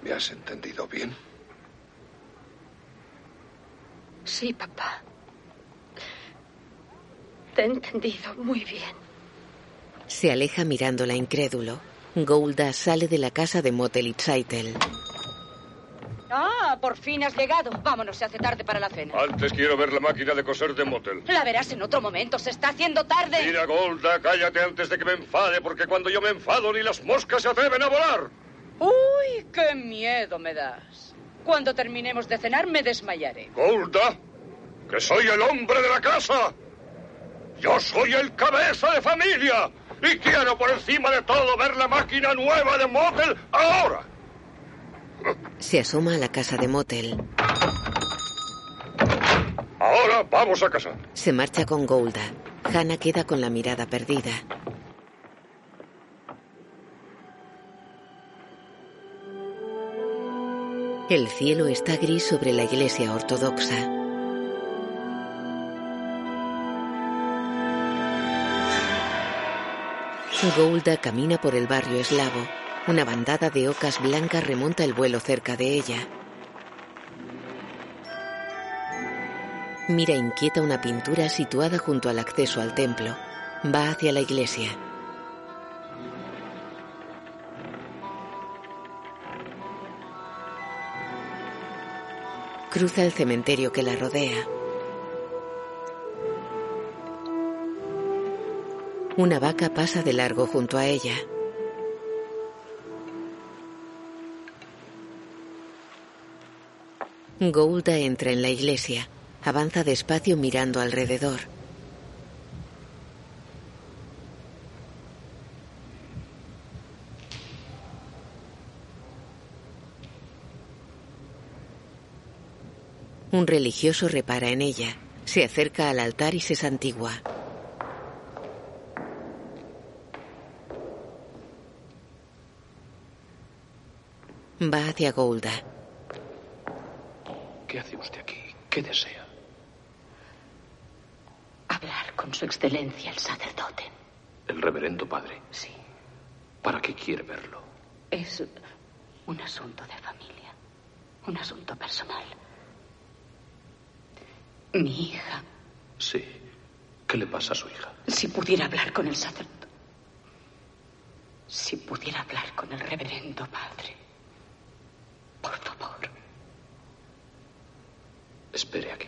¿Me has entendido bien? Sí, papá. Te he entendido muy bien. Se aleja mirándola incrédulo. Golda sale de la casa de Motel y Tzaitel. Ah, por fin has llegado. Vámonos, se hace tarde para la cena. Antes quiero ver la máquina de coser de motel. La verás en otro momento, se está haciendo tarde. Mira, Golda, cállate antes de que me enfade, porque cuando yo me enfado ni las moscas se atreven a volar. Uy, qué miedo me das. Cuando terminemos de cenar me desmayaré. Golda, que soy el hombre de la casa. Yo soy el cabeza de familia. Y quiero por encima de todo ver la máquina nueva de motel ahora. Se asoma a la casa de Motel. Ahora vamos a casa. Se marcha con Golda. Hannah queda con la mirada perdida. El cielo está gris sobre la iglesia ortodoxa. Golda camina por el barrio eslavo. Una bandada de ocas blancas remonta el vuelo cerca de ella. Mira inquieta una pintura situada junto al acceso al templo. Va hacia la iglesia. Cruza el cementerio que la rodea. Una vaca pasa de largo junto a ella. Golda entra en la iglesia. Avanza despacio mirando alrededor. Un religioso repara en ella. Se acerca al altar y se santigua. Va hacia Golda. ¿Qué hace usted aquí? ¿Qué desea? Hablar con su excelencia el sacerdote. El reverendo padre. Sí. ¿Para qué quiere verlo? Es un asunto de familia. Un asunto personal. Mi hija. Sí. ¿Qué le pasa a su hija? Si pudiera hablar con el sacerdote. Si pudiera hablar con el reverendo padre. Por favor. Espere aquí.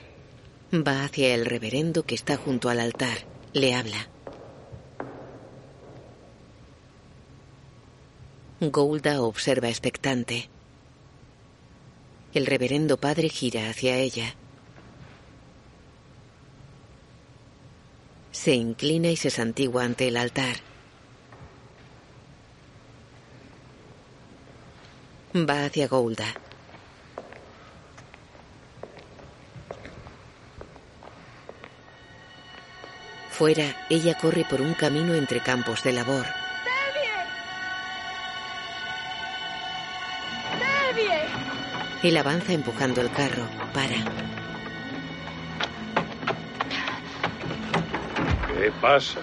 Va hacia el reverendo que está junto al altar. Le habla. Golda observa expectante. El reverendo padre gira hacia ella. Se inclina y se santigua ante el altar. Va hacia Golda. Fuera, ella corre por un camino entre campos de labor. Él avanza empujando el carro. Para. ¿Qué pasa?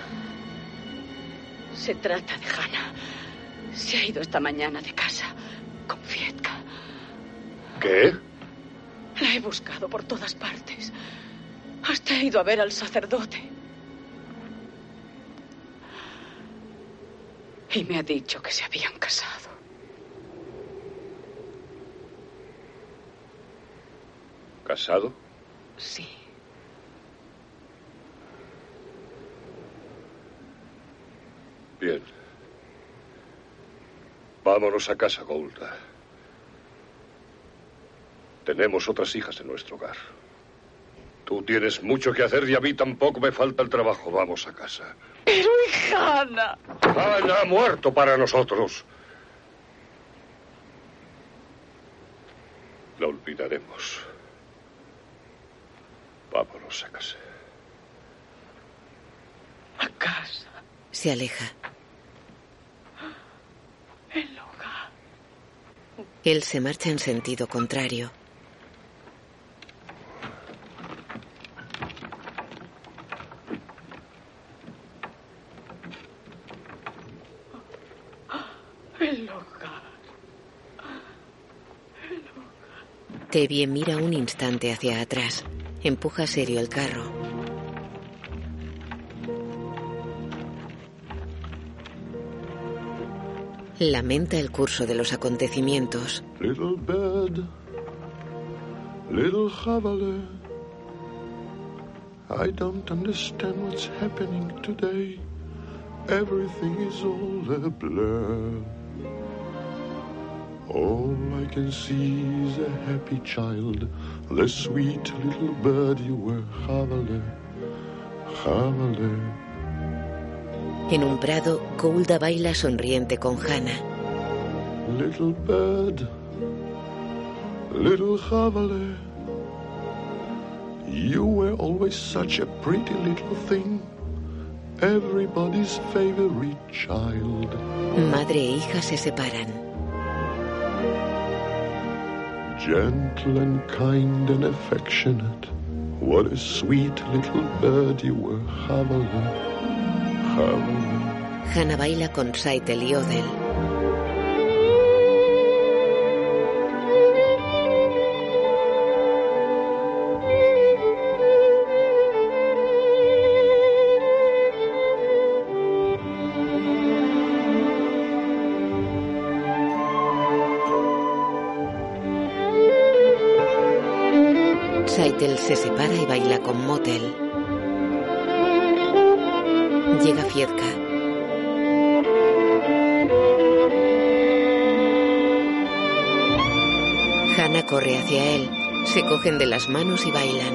Se trata de Hannah. Se ha ido esta mañana de casa con Fietka. ¿Qué? La he buscado por todas partes. Hasta he ido a ver al sacerdote. Y me ha dicho que se habían casado. ¿Casado? Sí. Bien. Vámonos a casa, Golda. Tenemos otras hijas en nuestro hogar. Tú tienes mucho que hacer y a mí tampoco me falta el trabajo. Vamos a casa. Pero y Hannah. Hannah ha muerto para nosotros. La olvidaremos. Vámonos a casa. A casa. Se aleja. Él se marcha en sentido contrario. El hogar. Tevye mira un instante hacia atrás. Empuja serio el carro. Lamenta el curso de los acontecimientos. Little bird, little javelin. I don't understand what's happening today. Everything is all a blur. All I can see is a happy child, the sweet little bird you were, Javelin, Javelin. En un prado, Golda baila sonriente con Hannah. Little bird, little Javelin, you were always such a pretty little thing, everybody's favorite child. Madre e hija se separan. Gentle and kind and affectionate, what a sweet little bird you were, Javelin. Hannah baila con Saitel y Odell. Hacia él. Se cogen de las manos y bailan.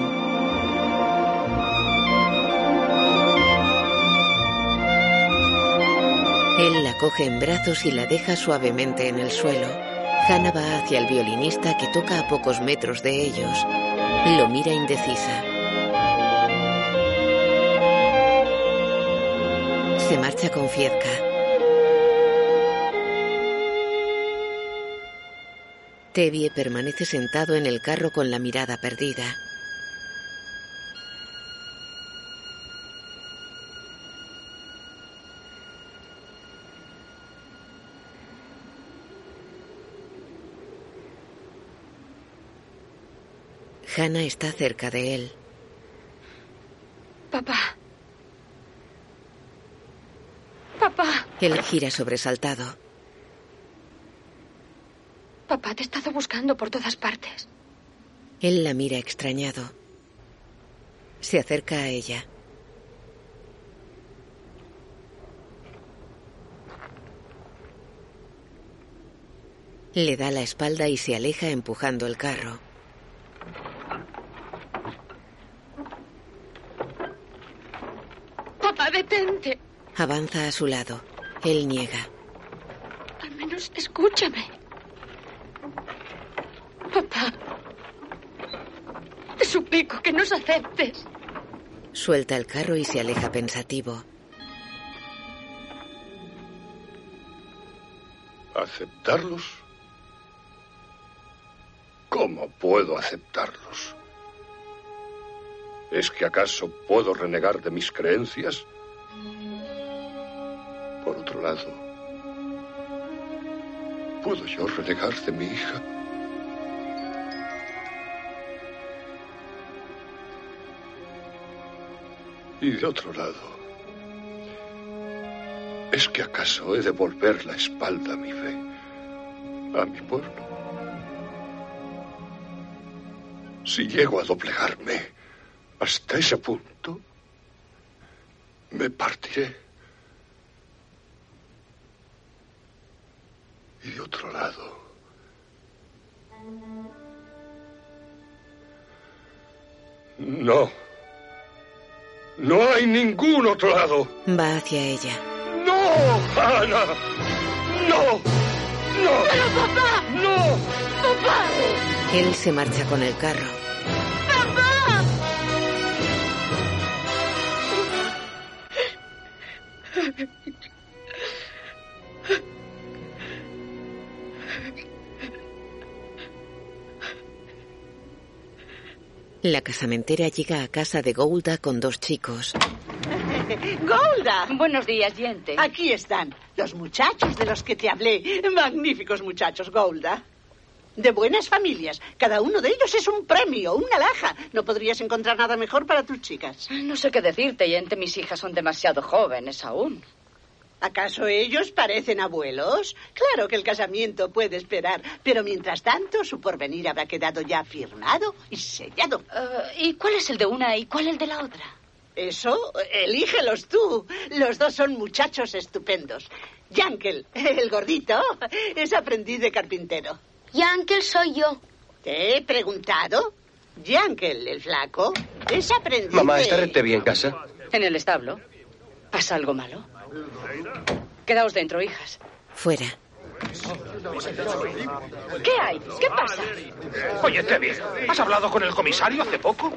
Él la coge en brazos y la deja suavemente en el suelo. Hannah va hacia el violinista que toca a pocos metros de ellos. Lo mira indecisa. Se marcha con Fiedka. Tevye permanece sentado en el carro con la mirada perdida. Hannah está cerca de él. Papá. Papá. Él gira sobresaltado. Papá, te he estado buscando por todas partes. Él la mira extrañado. Se acerca a ella. Le da la espalda y se aleja empujando el carro. Papá, detente. Avanza a su lado. Él niega. Al menos escúchame. Papá. Te suplico que nos aceptes. Suelta el carro y se aleja pensativo. ¿Aceptarlos? ¿Cómo puedo aceptarlos? ¿Es que acaso puedo renegar de mis creencias? Por otro lado, ¿puedo yo renegar de mi hija? Y de otro lado, ¿es que acaso he de volver la espalda a mi fe, a mi pueblo? Si llego a doblegarme hasta ese punto, me partiré. Y de otro lado, no. No hay ningún otro lado. Va hacia ella. ¡No, Ana! ¡No! ¡No! ¡Pero papá! ¡No! ¡Papá! Él se marcha con el carro. La casamentera llega a casa de Golda con dos chicos. (laughs) ¡Golda! Buenos días, gente. Aquí están, los muchachos de los que te hablé. Magníficos muchachos, Golda. De buenas familias. Cada uno de ellos es un premio, una laja. No podrías encontrar nada mejor para tus chicas. No sé qué decirte, Yente. Mis hijas son demasiado jóvenes aún. ¿Acaso ellos parecen abuelos? Claro que el casamiento puede esperar, pero mientras tanto su porvenir habrá quedado ya firmado y sellado. Eh, ¿Y cuál es el de una y cuál el de la otra? Eso, elígelos tú. Los dos son muchachos estupendos. Yankel, el gordito, es aprendiz de carpintero. Yankel soy yo. ¿Te he preguntado? Yankel, el flaco, es aprendiz Mamá, de- ¿está Rete en casa? En el establo. ¿Pasa algo malo? Quedaos dentro, hijas. Fuera. ¿Qué hay? ¿Qué pasa? Oye, Tevi, ¿has hablado con el comisario hace poco?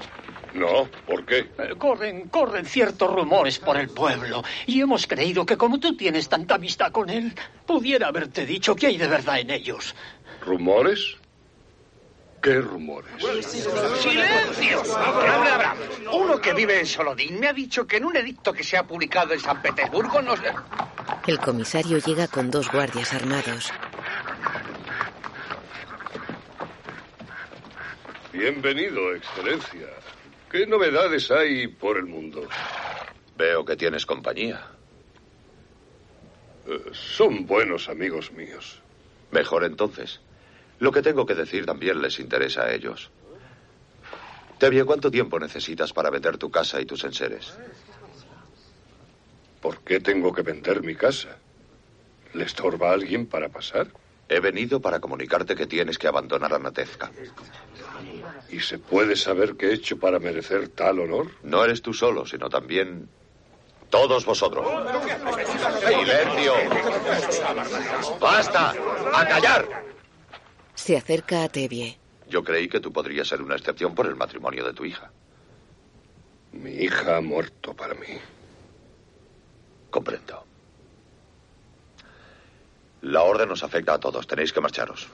No, ¿por qué? Eh, Corren, corren ciertos rumores por el pueblo y hemos creído que como tú tienes tanta amistad con él, pudiera haberte dicho que hay de verdad en ellos. ¿Rumores? ¿Qué rumores? ¡Silencio! Que hable Abraham. Uno que vive en Solodín me ha dicho que en un edicto que se ha publicado en San Petersburgo nos... El comisario llega con dos guardias armados. Bienvenido, Excelencia. ¿Qué novedades hay por el mundo? Veo que tienes compañía. Eh, son buenos amigos míos. Mejor entonces. Lo que tengo que decir también les interesa a ellos. Tevye, ¿cuánto tiempo necesitas para vender tu casa y tus enseres? ¿Por qué tengo que vender mi casa? ¿Le estorba a alguien para pasar? He venido para comunicarte que tienes que abandonar a Natezka. ¿Y se puede saber qué he hecho para merecer tal honor? No eres tú solo, sino también todos vosotros. ¡Silencio! ¡Basta! ¡A callar! Se acerca a Tevye. Yo creí que tú podrías ser una excepción por el matrimonio de tu hija. Mi hija ha muerto para mí. Comprendo. La orden nos afecta a todos. Tenéis que marcharos.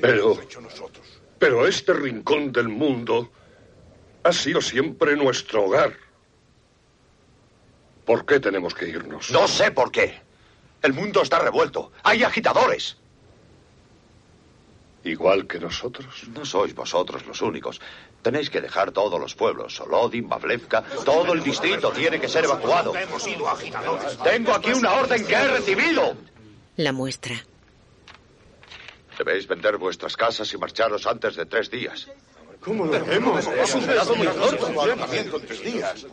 Pero. Pero este rincón del mundo ha sido siempre nuestro hogar. ¿Por qué tenemos que irnos? No sé por qué. El mundo está revuelto. Hay agitadores. Igual que nosotros. No sois vosotros los únicos. Tenéis que dejar todos los pueblos. Solodin, Bavlevka, todo el distrito tiene que ser evacuado. Hemos sido agitadores. Tengo aquí una orden que he recibido. La muestra. Debéis vender vuestras casas y marcharos antes de tres días. ¿Cómo lo hacemos? Es un plazo muy corto. Tres días.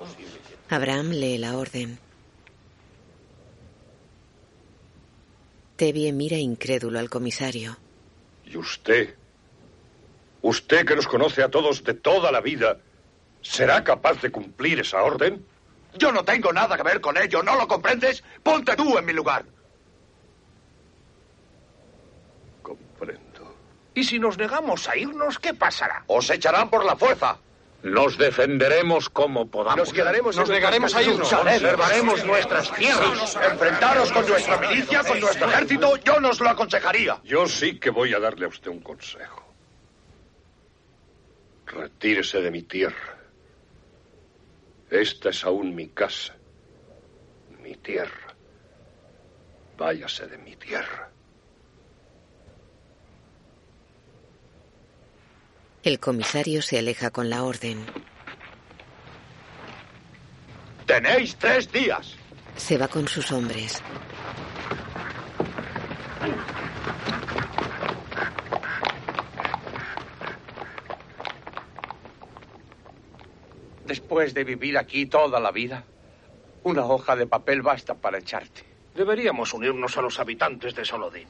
Abraham lee la orden. Tevye mira incrédulo al comisario. ¿Y usted? ¿Usted que nos conoce a todos de toda la vida, será capaz de cumplir esa orden? Yo no tengo nada que ver con ello, ¿no lo comprendes? Ponte tú en mi lugar. Comprendo. ¿Y si nos negamos a irnos, qué pasará? Os echarán por la fuerza. Nos defenderemos como podamos. Nos quedaremos Nos negaremos a irnos. Conservaremos nuestras tierras. Enfrentaros con nuestra milicia, con nuestro ejército, yo no os lo aconsejaría. Yo sí que voy a darle a usted un consejo. Retírese de mi tierra. Esta es aún mi casa, mi tierra. Váyase de mi tierra. El comisario se aleja con la orden. Tenéis tres días. Se va con sus hombres. Después de vivir aquí toda la vida, una hoja de papel basta para echarte. Deberíamos unirnos a los habitantes de Solodín.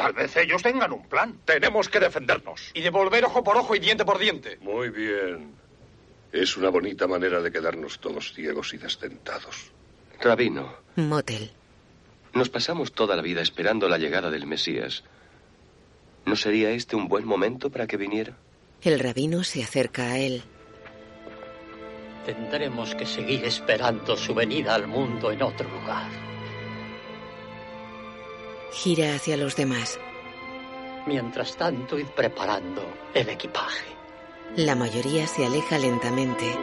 Tal vez ellos tengan un plan. Tenemos que defendernos. Y devolver ojo por ojo y diente por diente. Muy bien. Es una bonita manera de quedarnos todos ciegos y desdentados. Rabino, Motel. nos pasamos toda la vida esperando la llegada del Mesías. ¿No sería este un buen momento para que viniera? El rabino se acerca a él. Tendremos que seguir esperando su venida al mundo en otro lugar. Gira hacia los demás. Mientras tanto, id preparando el equipaje. La mayoría se aleja lentamente.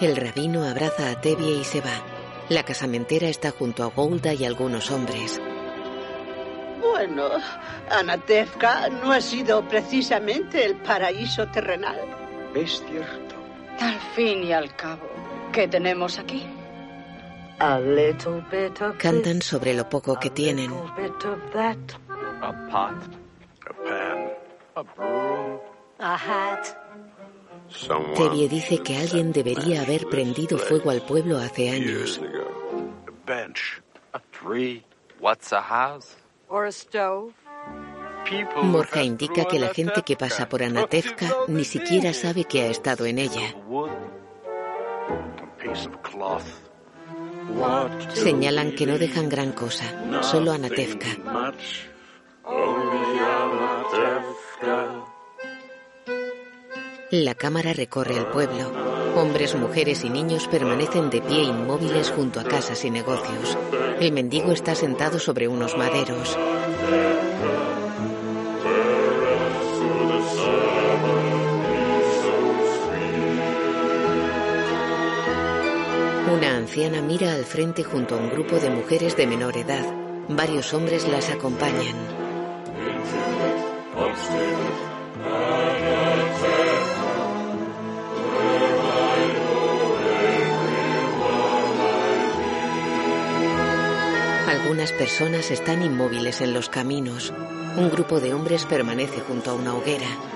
El rabino abraza a Tevye y se va. La casamentera está junto a Golda y algunos hombres. Bueno, Anatevka no ha sido precisamente el paraíso terrenal. Es cierto. Al fin y al cabo, ¿qué tenemos aquí? A little bit of Cantan sobre lo poco que tienen. bit of that. A pot, a pan, a broom, A hat. someone. Tevye dice que alguien debería haber prendido fuego al pueblo hace años. A bench, a tree. What's a house? Or a stove. Morja indica que la gente que pasa por Anatevka ni siquiera sabe que ha estado en ella. Señalan que no dejan gran cosa, solo Anatevka. La cámara recorre el pueblo. Hombres, mujeres y niños permanecen de pie inmóviles junto a casas y negocios. El mendigo está sentado sobre unos maderos. Una anciana mira al frente junto a un grupo de mujeres de menor edad. Varios hombres las acompañan. Algunas personas están inmóviles en los caminos. Un grupo de hombres permanece junto a una hoguera.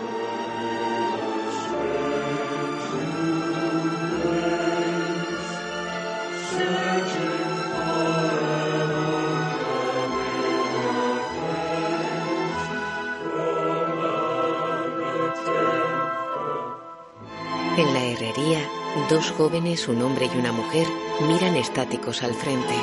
Dos jóvenes, un hombre y una mujer, miran estáticos al frente.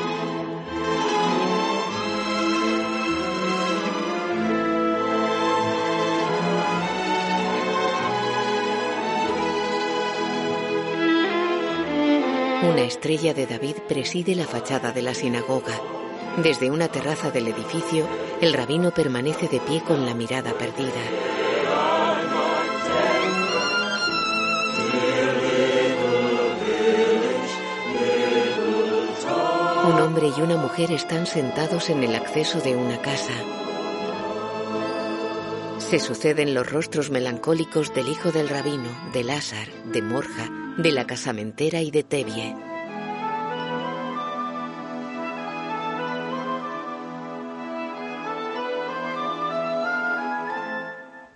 Una estrella de David preside la fachada de la sinagoga. Desde una terraza del edificio, el rabino permanece de pie con la mirada perdida. Hombre y una mujer están sentados en el acceso de una casa. Se suceden los rostros melancólicos del hijo del rabino, de Lázar, de Morja, de la casamentera y de Tebie.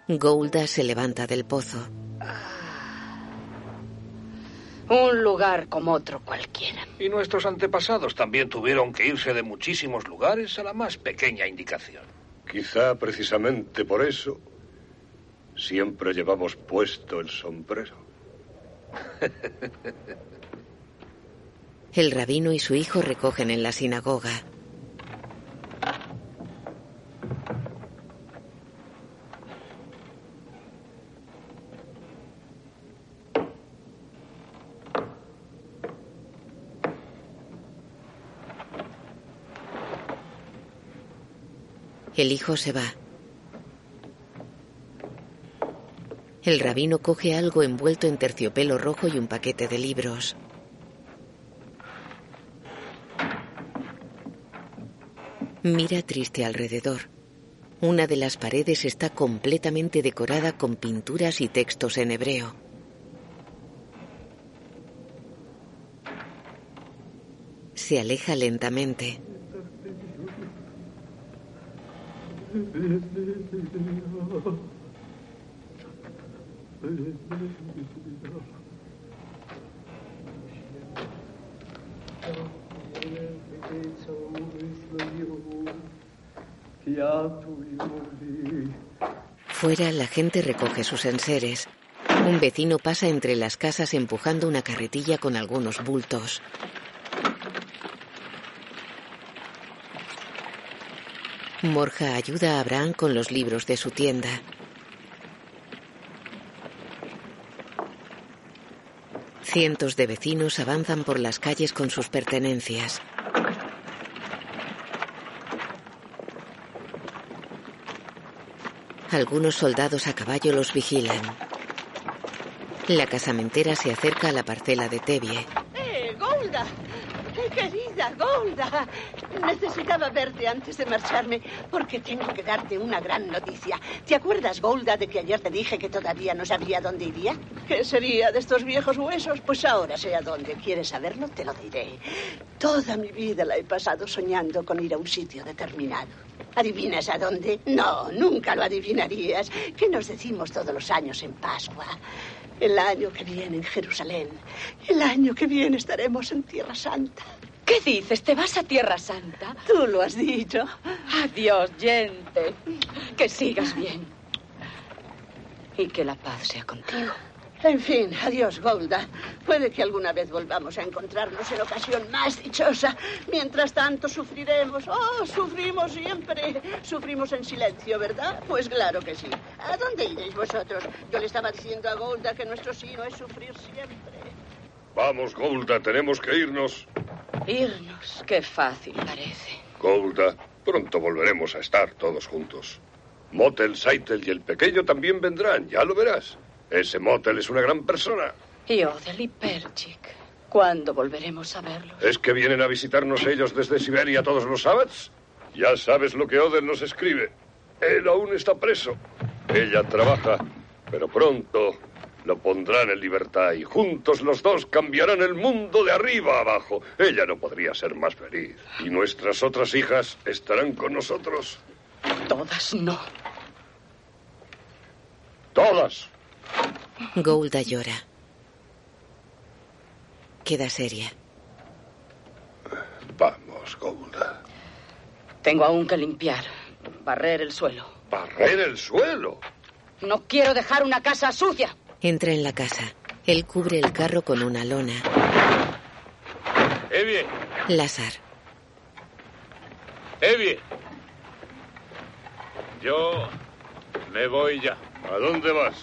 Golda se levanta del pozo. Un lugar como otro cualquiera. Y nuestros antepasados también tuvieron que irse de muchísimos lugares a la más pequeña indicación. Quizá precisamente por eso siempre llevamos puesto el sombrero. El rabino y su hijo recogen en la sinagoga. El hijo se va. El rabino coge algo envuelto en terciopelo rojo y un paquete de libros. Mira triste alrededor. Una de las paredes está completamente decorada con pinturas y textos en hebreo. Se aleja lentamente. Fuera la gente recoge sus enseres. Un vecino pasa entre las casas empujando una carretilla con algunos bultos. Morja ayuda a Abraham con los libros de su tienda. Cientos de vecinos avanzan por las calles con sus pertenencias. Algunos soldados a caballo los vigilan. La casamentera se acerca a la parcela de Tebie. ¡Eh, Golda! Querida Golda, necesitaba verte antes de marcharme porque tengo que darte una gran noticia. ¿Te acuerdas, Golda, de que ayer te dije que todavía no sabía dónde iría? ¿Qué sería de estos viejos huesos? Pues ahora sé a dónde. ¿Quieres saberlo? Te lo diré. Toda mi vida la he pasado soñando con ir a un sitio determinado. ¿Adivinas a dónde? No, nunca lo adivinarías. ¿Qué nos decimos todos los años en Pascua? El año que viene en Jerusalén. El año que viene estaremos en Tierra Santa. ¿Qué dices? ¿Te vas a Tierra Santa? Tú lo has dicho. Adiós, gente. Que sigas bien. Y que la paz sea contigo. En fin, adiós, Golda. Puede que alguna vez volvamos a encontrarnos en ocasión más dichosa. Mientras tanto, sufriremos. Oh, sufrimos siempre. Sufrimos en silencio, ¿verdad? Pues claro que sí. ¿A dónde iréis vosotros? Yo le estaba diciendo a Golda que nuestro sino es sufrir siempre. Vamos, Golda, tenemos que irnos. Irnos, qué fácil parece. Golda, pronto volveremos a estar todos juntos. Motel, Saitel y el pequeño también vendrán, ya lo verás. Ese Motel es una gran persona. Y Odell y Perchik. ¿Cuándo volveremos a verlos? ¿Es que vienen a visitarnos ellos desde Siberia todos los sábados? Ya sabes lo que Odell nos escribe. Él aún está preso. Ella trabaja, pero pronto lo pondrán en libertad y juntos los dos cambiarán el mundo de arriba a abajo. Ella no podría ser más feliz. Y nuestras otras hijas estarán con nosotros. Todas no. Todas. Golda llora. Queda seria. Vamos, Golda. Tengo aún que limpiar, barrer el suelo. ¿Barrer el suelo? No quiero dejar una casa sucia. Entra en la casa. Él cubre el carro con una lona. Evie, Lázar. Evie. Yo me voy ya. ¿A dónde vas?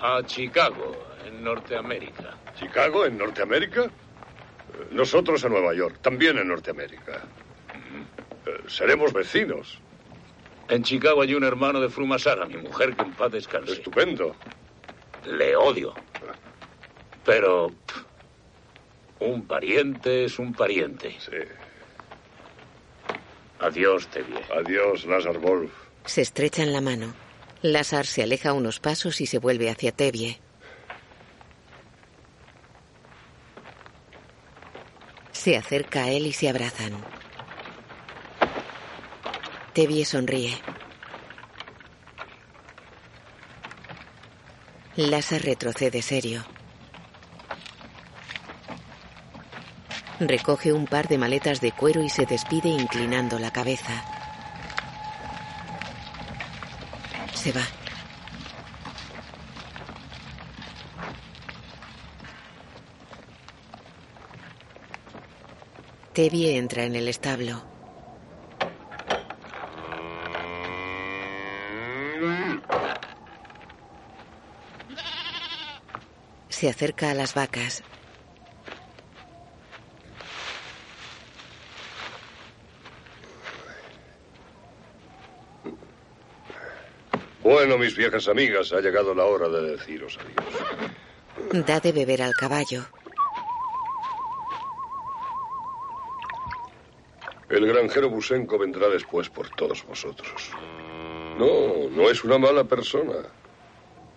A Chicago, en Norteamérica. ¿Chicago, en Norteamérica? Eh, Nosotros a Nueva York, también en Norteamérica. Eh, Seremos vecinos. En Chicago hay un hermano de Frumasara, mi mujer, que en paz descanse. Estupendo. Le odio. Pero pff, un pariente es un pariente. Sí. Adiós, Tevie. Adiós, Lázaro Wolf. Se estrechan la mano. Lázar se aleja unos pasos y se vuelve hacia Tevie. Se acerca a él y se abrazan. Tevie sonríe. Lázar retrocede serio. Recoge un par de maletas de cuero y se despide inclinando la cabeza. Se va. Tevie entra en el establo. Se acerca a las vacas. Bueno, mis viejas amigas, ha llegado la hora de deciros adiós. Da de beber al caballo. El granjero Busenko vendrá después por todos vosotros. No, no es una mala persona.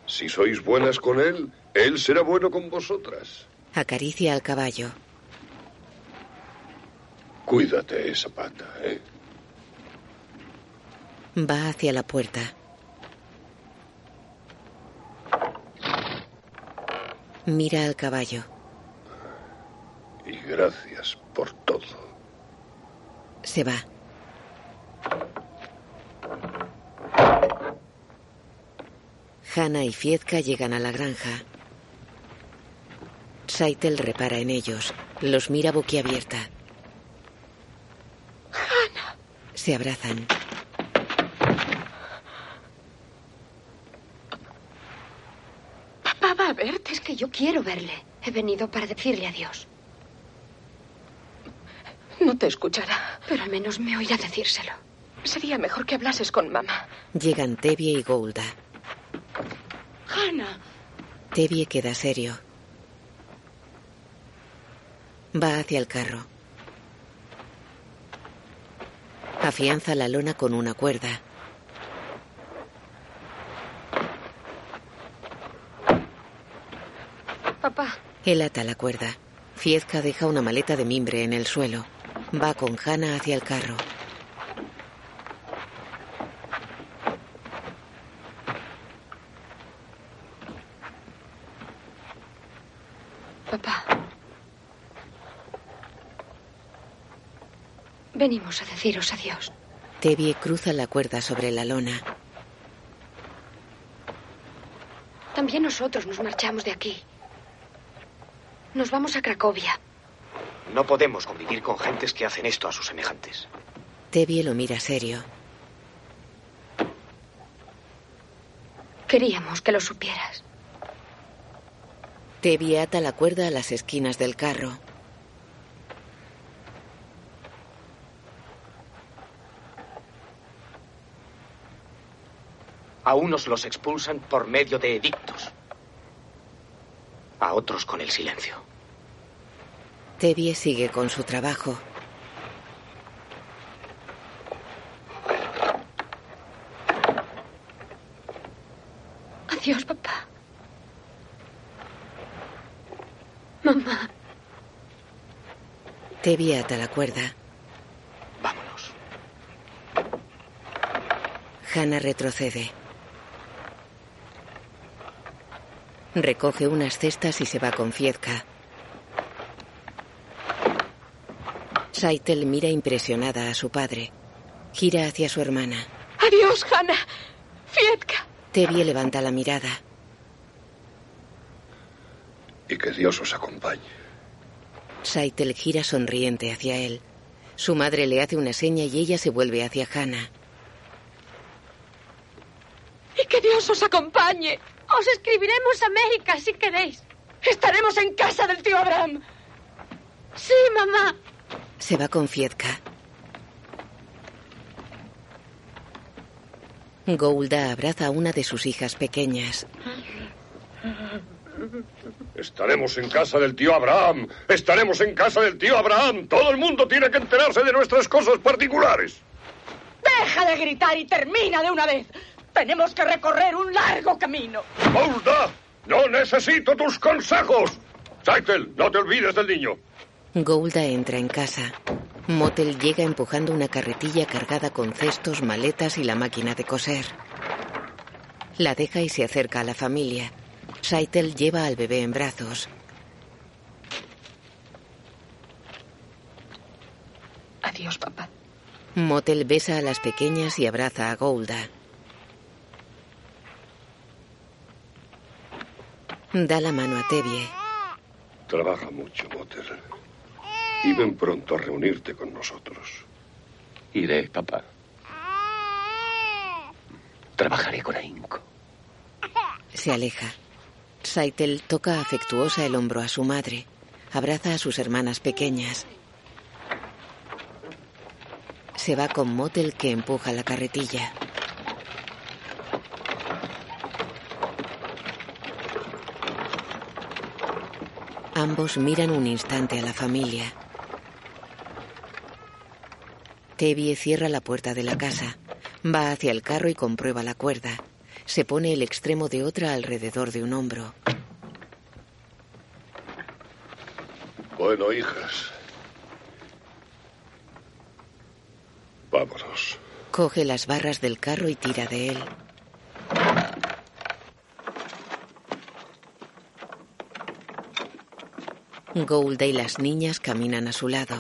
Si sois buenas con él, él será bueno con vosotras. Acaricia al caballo. Cuídate esa pata, ¿eh? Va hacia la puerta. Mira al caballo. Y gracias por todo. Se va. Hanna y Fiezka llegan a la granja. Saitel repara en ellos. Los mira boquiabierta. Hanna. Se abrazan. Papá va a verte. Es que yo quiero verle. He venido para decirle adiós. No te escuchará. Pero al menos me oirá decírselo. Sería mejor que hablases con mamá. Llegan Tevie y Golda. Hannah. Tevie queda serio. Va hacia el carro. Afianza la lona con una cuerda. Papá, Él ata la cuerda. Fiezca deja una maleta de mimbre en el suelo. Va con Hannah hacia el carro. papá. Venimos a deciros adiós. Tevye cruza la cuerda sobre la lona. También nosotros nos marchamos de aquí. Nos vamos a Cracovia. No podemos convivir con gentes que hacen esto a sus semejantes. Tevye lo mira serio. Queríamos que lo supieras. Tevye ata la cuerda a las esquinas del carro. A unos los expulsan por medio de edictos. A otros con el silencio. Tevye sigue con su trabajo. Adiós, papá. Mamá. Tevye ata la cuerda. Vámonos. Hannah retrocede. Recoge unas cestas y se va con Fiezca. Saitel mira impresionada a su padre. Gira hacia su hermana. Adiós, Hannah. Fietka. Tevye levanta la mirada. Y que Dios os acompañe. Saitel gira sonriente hacia él. Su madre le hace una seña y ella se vuelve hacia Hannah. Y que Dios os acompañe. Os escribiremos a América si queréis. Estaremos en casa del tío Abraham. Sí, mamá. Se va con Fiedka. Goulda abraza a una de sus hijas pequeñas. Estaremos en casa del tío Abraham. Estaremos en casa del tío Abraham. Todo el mundo tiene que enterarse de nuestras cosas particulares. Deja de gritar y termina de una vez. Tenemos que recorrer un largo camino. ¡Goulda! ¡No necesito tus consejos! Saitel, no te olvides del niño. Goulda entra en casa. Motel llega empujando una carretilla cargada con cestos, maletas y la máquina de coser. La deja y se acerca a la familia. Saitel lleva al bebé en brazos. Adiós, papá. Motel besa a las pequeñas y abraza a Goulda. Da la mano a Tevye. Trabaja mucho, Motter. Y ven pronto a reunirte con nosotros. Iré, papá. Trabajaré con ahínco. Se aleja. Saitel toca afectuosa el hombro a su madre. Abraza a sus hermanas pequeñas. Se va con Motel que empuja la carretilla. Ambos miran un instante a la familia. Tevye cierra la puerta de la casa. Va hacia el carro y comprueba la cuerda. Se pone el extremo de otra alrededor de un hombro. Bueno, hijas. Vámonos. Coge las barras del carro y tira de él. Goulda y las niñas caminan a su lado.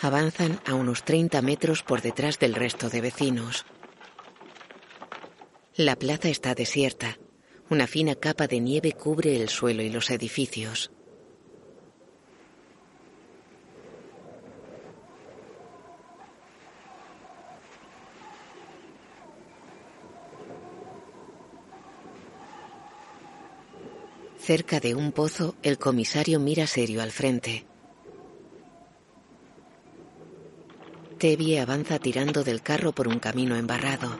Avanzan a unos 30 metros por detrás del resto de vecinos. La plaza está desierta. Una fina capa de nieve cubre el suelo y los edificios. Cerca de un pozo, el comisario mira serio al frente. Tevye avanza tirando del carro por un camino embarrado.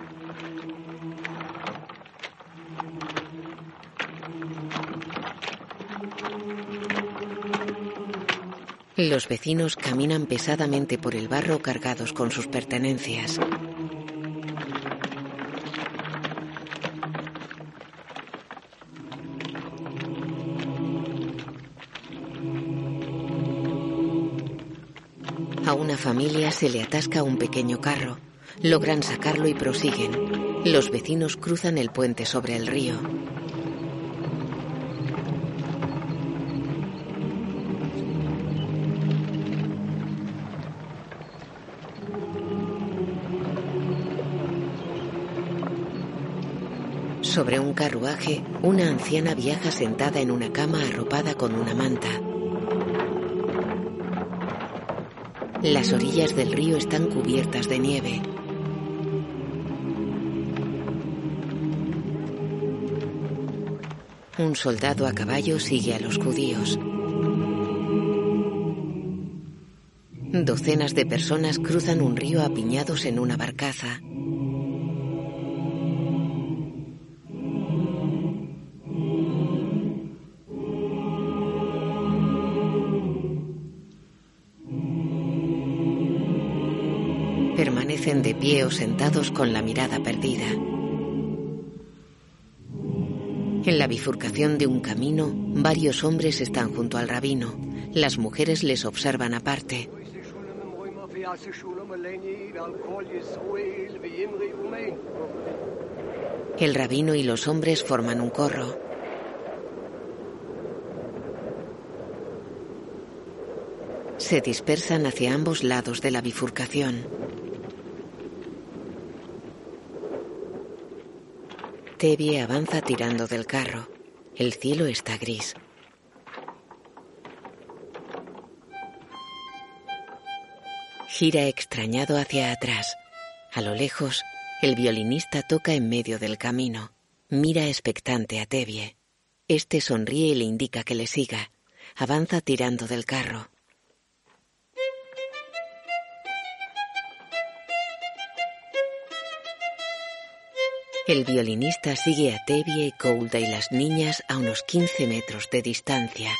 Los vecinos caminan pesadamente por el barro cargados con sus pertenencias. Se le atasca un pequeño carro. Logran sacarlo y prosiguen. Los vecinos cruzan el puente sobre el río. Sobre un carruaje, una anciana viaja sentada en una cama arropada con una manta. Las orillas del río están cubiertas de nieve. Un soldado a caballo sigue a los judíos. Docenas de personas cruzan un río apiñados en una barcaza. De pie o sentados con la mirada perdida. En la bifurcación de un camino, varios hombres están junto al rabino. Las mujeres les observan aparte. El rabino y los hombres forman un corro. Se dispersan hacia ambos lados de la bifurcación. Tevye avanza tirando del carro. El cielo está gris. Gira extrañado hacia atrás. A lo lejos, el violinista toca en medio del camino. Mira expectante a Tevye. Este sonríe y le indica que le siga. Avanza tirando del carro. El violinista sigue a Tevye, Koulda y las niñas a unos 15 metros de distancia.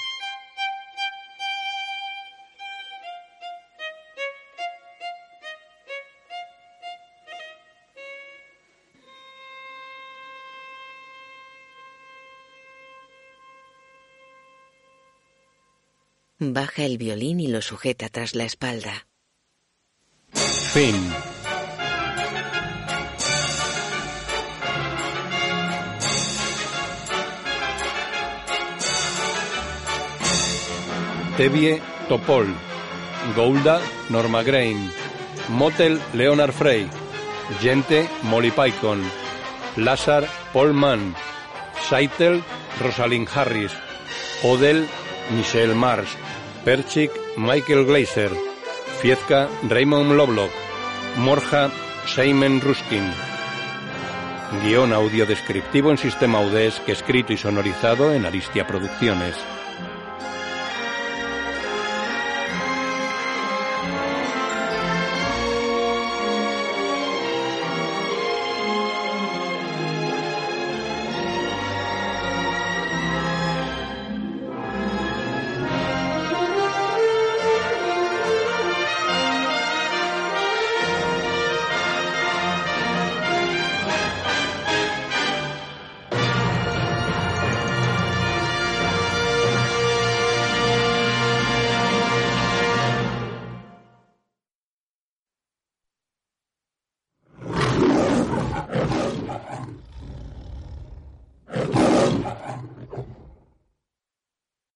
Baja el violín y lo sujeta tras la espalda. Fin. Tevye Topol, Golda Norma Grain, Motel Leonard Frey, Gente Molly Pycon, Lazar Paul Mann, Seitel Rosalind Harris, Odell Michelle Marsh, Perchik Michael Glazer, Fiezca Raymond Lovelock, Morja Seymen Ruskin. Guión audio descriptivo en sistema UDESC escrito y sonorizado en Aristia Producciones.